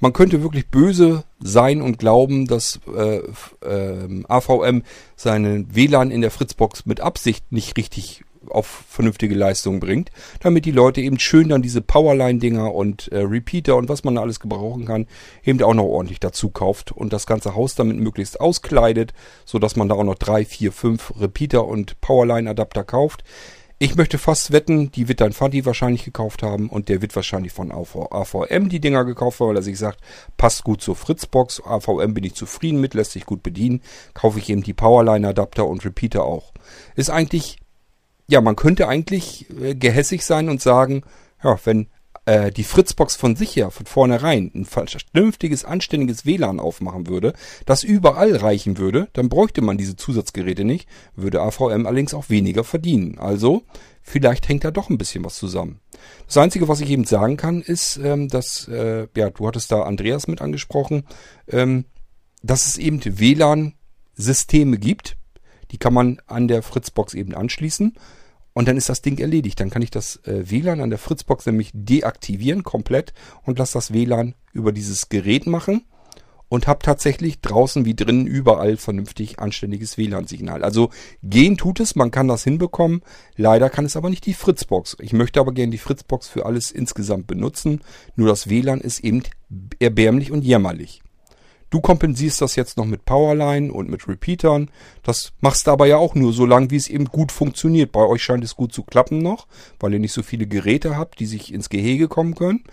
Man könnte wirklich böse sein und glauben, dass äh, äh, AVM seinen WLAN in der Fritzbox mit Absicht nicht richtig auf vernünftige Leistung bringt, damit die Leute eben schön dann diese Powerline-Dinger und äh, Repeater und was man da alles gebrauchen kann, eben auch noch ordentlich dazu kauft und das ganze Haus damit möglichst auskleidet, so dass man da auch noch drei, vier, fünf Repeater und Powerline-Adapter kauft. Ich möchte fast wetten, die wird dann Fadi wahrscheinlich gekauft haben und der wird wahrscheinlich von AVM die Dinger gekauft haben, weil er sich sagt, passt gut zur Fritzbox, AVM bin ich zufrieden mit, lässt sich gut bedienen, kaufe ich eben die Powerline-Adapter und Repeater auch. Ist eigentlich ja, man könnte eigentlich äh, gehässig sein und sagen, ja, wenn äh, die Fritzbox von sich her, von vornherein, ein vernünftiges, anständiges WLAN aufmachen würde, das überall reichen würde, dann bräuchte man diese Zusatzgeräte nicht, würde AVM allerdings auch weniger verdienen. Also, vielleicht hängt da doch ein bisschen was zusammen. Das Einzige, was ich eben sagen kann, ist, ähm, dass, äh, ja, du hattest da Andreas mit angesprochen, ähm, dass es eben WLAN-Systeme gibt, die kann man an der Fritzbox eben anschließen. Und dann ist das Ding erledigt. Dann kann ich das äh, WLAN an der Fritzbox nämlich deaktivieren komplett und lasse das WLAN über dieses Gerät machen und habe tatsächlich draußen wie drinnen überall vernünftig anständiges WLAN-Signal. Also gehen tut es, man kann das hinbekommen. Leider kann es aber nicht die Fritzbox. Ich möchte aber gerne die Fritzbox für alles insgesamt benutzen. Nur das WLAN ist eben erbärmlich und jämmerlich. Du kompensierst das jetzt noch mit Powerline und mit Repeatern. Das machst du aber ja auch nur so lange, wie es eben gut funktioniert. Bei euch scheint es gut zu klappen noch, weil ihr nicht so viele Geräte habt, die sich ins Gehege kommen können.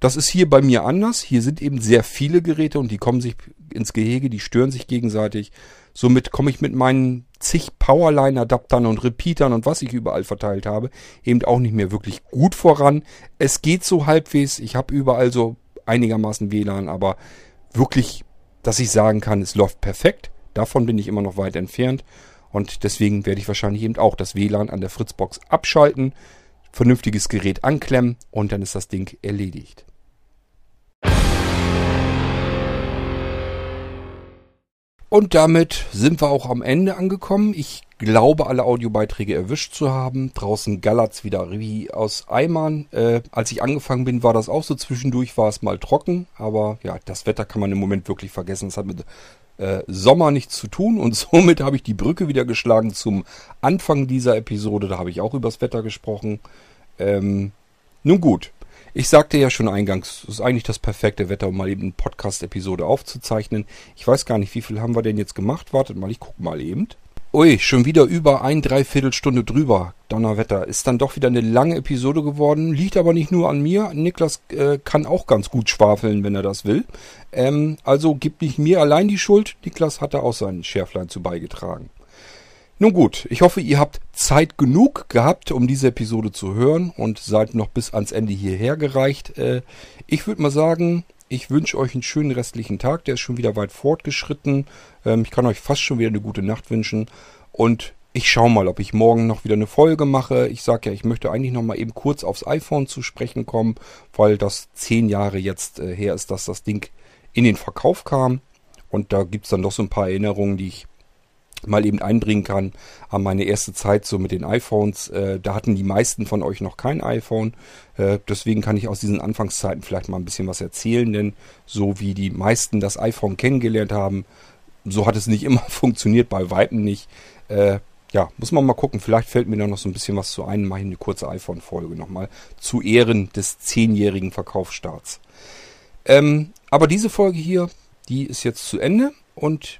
Das ist hier bei mir anders. Hier sind eben sehr viele Geräte und die kommen sich ins Gehege, die stören sich gegenseitig. Somit komme ich mit meinen zig Powerline-Adaptern und Repeatern und was ich überall verteilt habe, eben auch nicht mehr wirklich gut voran. Es geht so halbwegs. Ich habe überall so einigermaßen WLAN, aber wirklich dass ich sagen kann, es läuft perfekt. Davon bin ich immer noch weit entfernt. Und deswegen werde ich wahrscheinlich eben auch das WLAN an der Fritzbox abschalten, vernünftiges Gerät anklemmen und dann ist das Ding erledigt. Und damit sind wir auch am Ende angekommen. Ich glaube, alle Audiobeiträge erwischt zu haben. Draußen gallert's wieder wie aus Eimern. Äh, als ich angefangen bin, war das auch so. Zwischendurch war es mal trocken. Aber ja, das Wetter kann man im Moment wirklich vergessen. Es hat mit äh, Sommer nichts zu tun. Und [laughs] somit habe ich die Brücke wieder geschlagen zum Anfang dieser Episode. Da habe ich auch übers Wetter gesprochen. Ähm, nun gut. Ich sagte ja schon eingangs, es ist eigentlich das perfekte Wetter, um mal eben eine Podcast-Episode aufzuzeichnen. Ich weiß gar nicht, wie viel haben wir denn jetzt gemacht? Wartet mal, ich gucke mal eben. Ui, schon wieder über ein Dreiviertelstunde drüber. Donnerwetter. Ist dann doch wieder eine lange Episode geworden. Liegt aber nicht nur an mir. Niklas äh, kann auch ganz gut schwafeln, wenn er das will. Ähm, also gibt nicht mir allein die Schuld. Niklas hat da auch sein Schärflein zu beigetragen. Nun gut, ich hoffe, ihr habt Zeit genug gehabt, um diese Episode zu hören und seid noch bis ans Ende hierher gereicht. Äh, ich würde mal sagen, ich wünsche euch einen schönen restlichen Tag. Der ist schon wieder weit fortgeschritten. Ähm, ich kann euch fast schon wieder eine gute Nacht wünschen. Und ich schaue mal, ob ich morgen noch wieder eine Folge mache. Ich sage ja, ich möchte eigentlich noch mal eben kurz aufs iPhone zu sprechen kommen, weil das zehn Jahre jetzt äh, her ist, dass das Ding in den Verkauf kam. Und da gibt's dann doch so ein paar Erinnerungen, die ich mal eben einbringen kann an meine erste Zeit so mit den iPhones. Äh, da hatten die meisten von euch noch kein iPhone. Äh, deswegen kann ich aus diesen Anfangszeiten vielleicht mal ein bisschen was erzählen, denn so wie die meisten das iPhone kennengelernt haben, so hat es nicht [laughs] immer funktioniert, bei Weitem nicht. Äh, ja, muss man mal gucken. Vielleicht fällt mir da noch so ein bisschen was zu ein. Mache ich eine kurze iPhone-Folge nochmal zu Ehren des zehnjährigen Verkaufsstarts. Ähm, aber diese Folge hier, die ist jetzt zu Ende und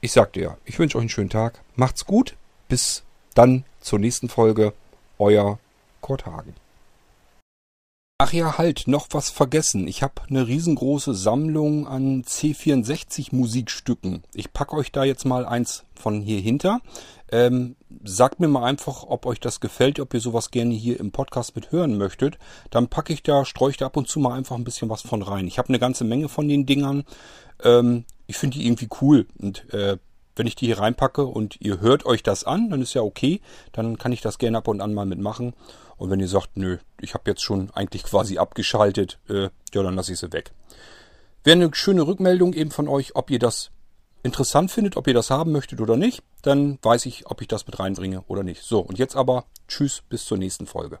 ich sagte ja, ich wünsche euch einen schönen Tag. Macht's gut. Bis dann zur nächsten Folge. Euer Kurt Hagen. Ach ja, halt, noch was vergessen. Ich habe eine riesengroße Sammlung an C64 Musikstücken. Ich packe euch da jetzt mal eins von hier hinter. Ähm, sagt mir mal einfach, ob euch das gefällt, ob ihr sowas gerne hier im Podcast mit hören möchtet. Dann packe ich da, streue ich da ab und zu mal einfach ein bisschen was von rein. Ich habe eine ganze Menge von den Dingern. Ähm, ich finde die irgendwie cool und äh, wenn ich die hier reinpacke und ihr hört euch das an, dann ist ja okay. Dann kann ich das gerne ab und an mal mitmachen. Und wenn ihr sagt, nö, ich habe jetzt schon eigentlich quasi abgeschaltet, äh, ja, dann lasse ich sie weg. Wäre eine schöne Rückmeldung eben von euch, ob ihr das interessant findet, ob ihr das haben möchtet oder nicht. Dann weiß ich, ob ich das mit reinbringe oder nicht. So, und jetzt aber tschüss, bis zur nächsten Folge.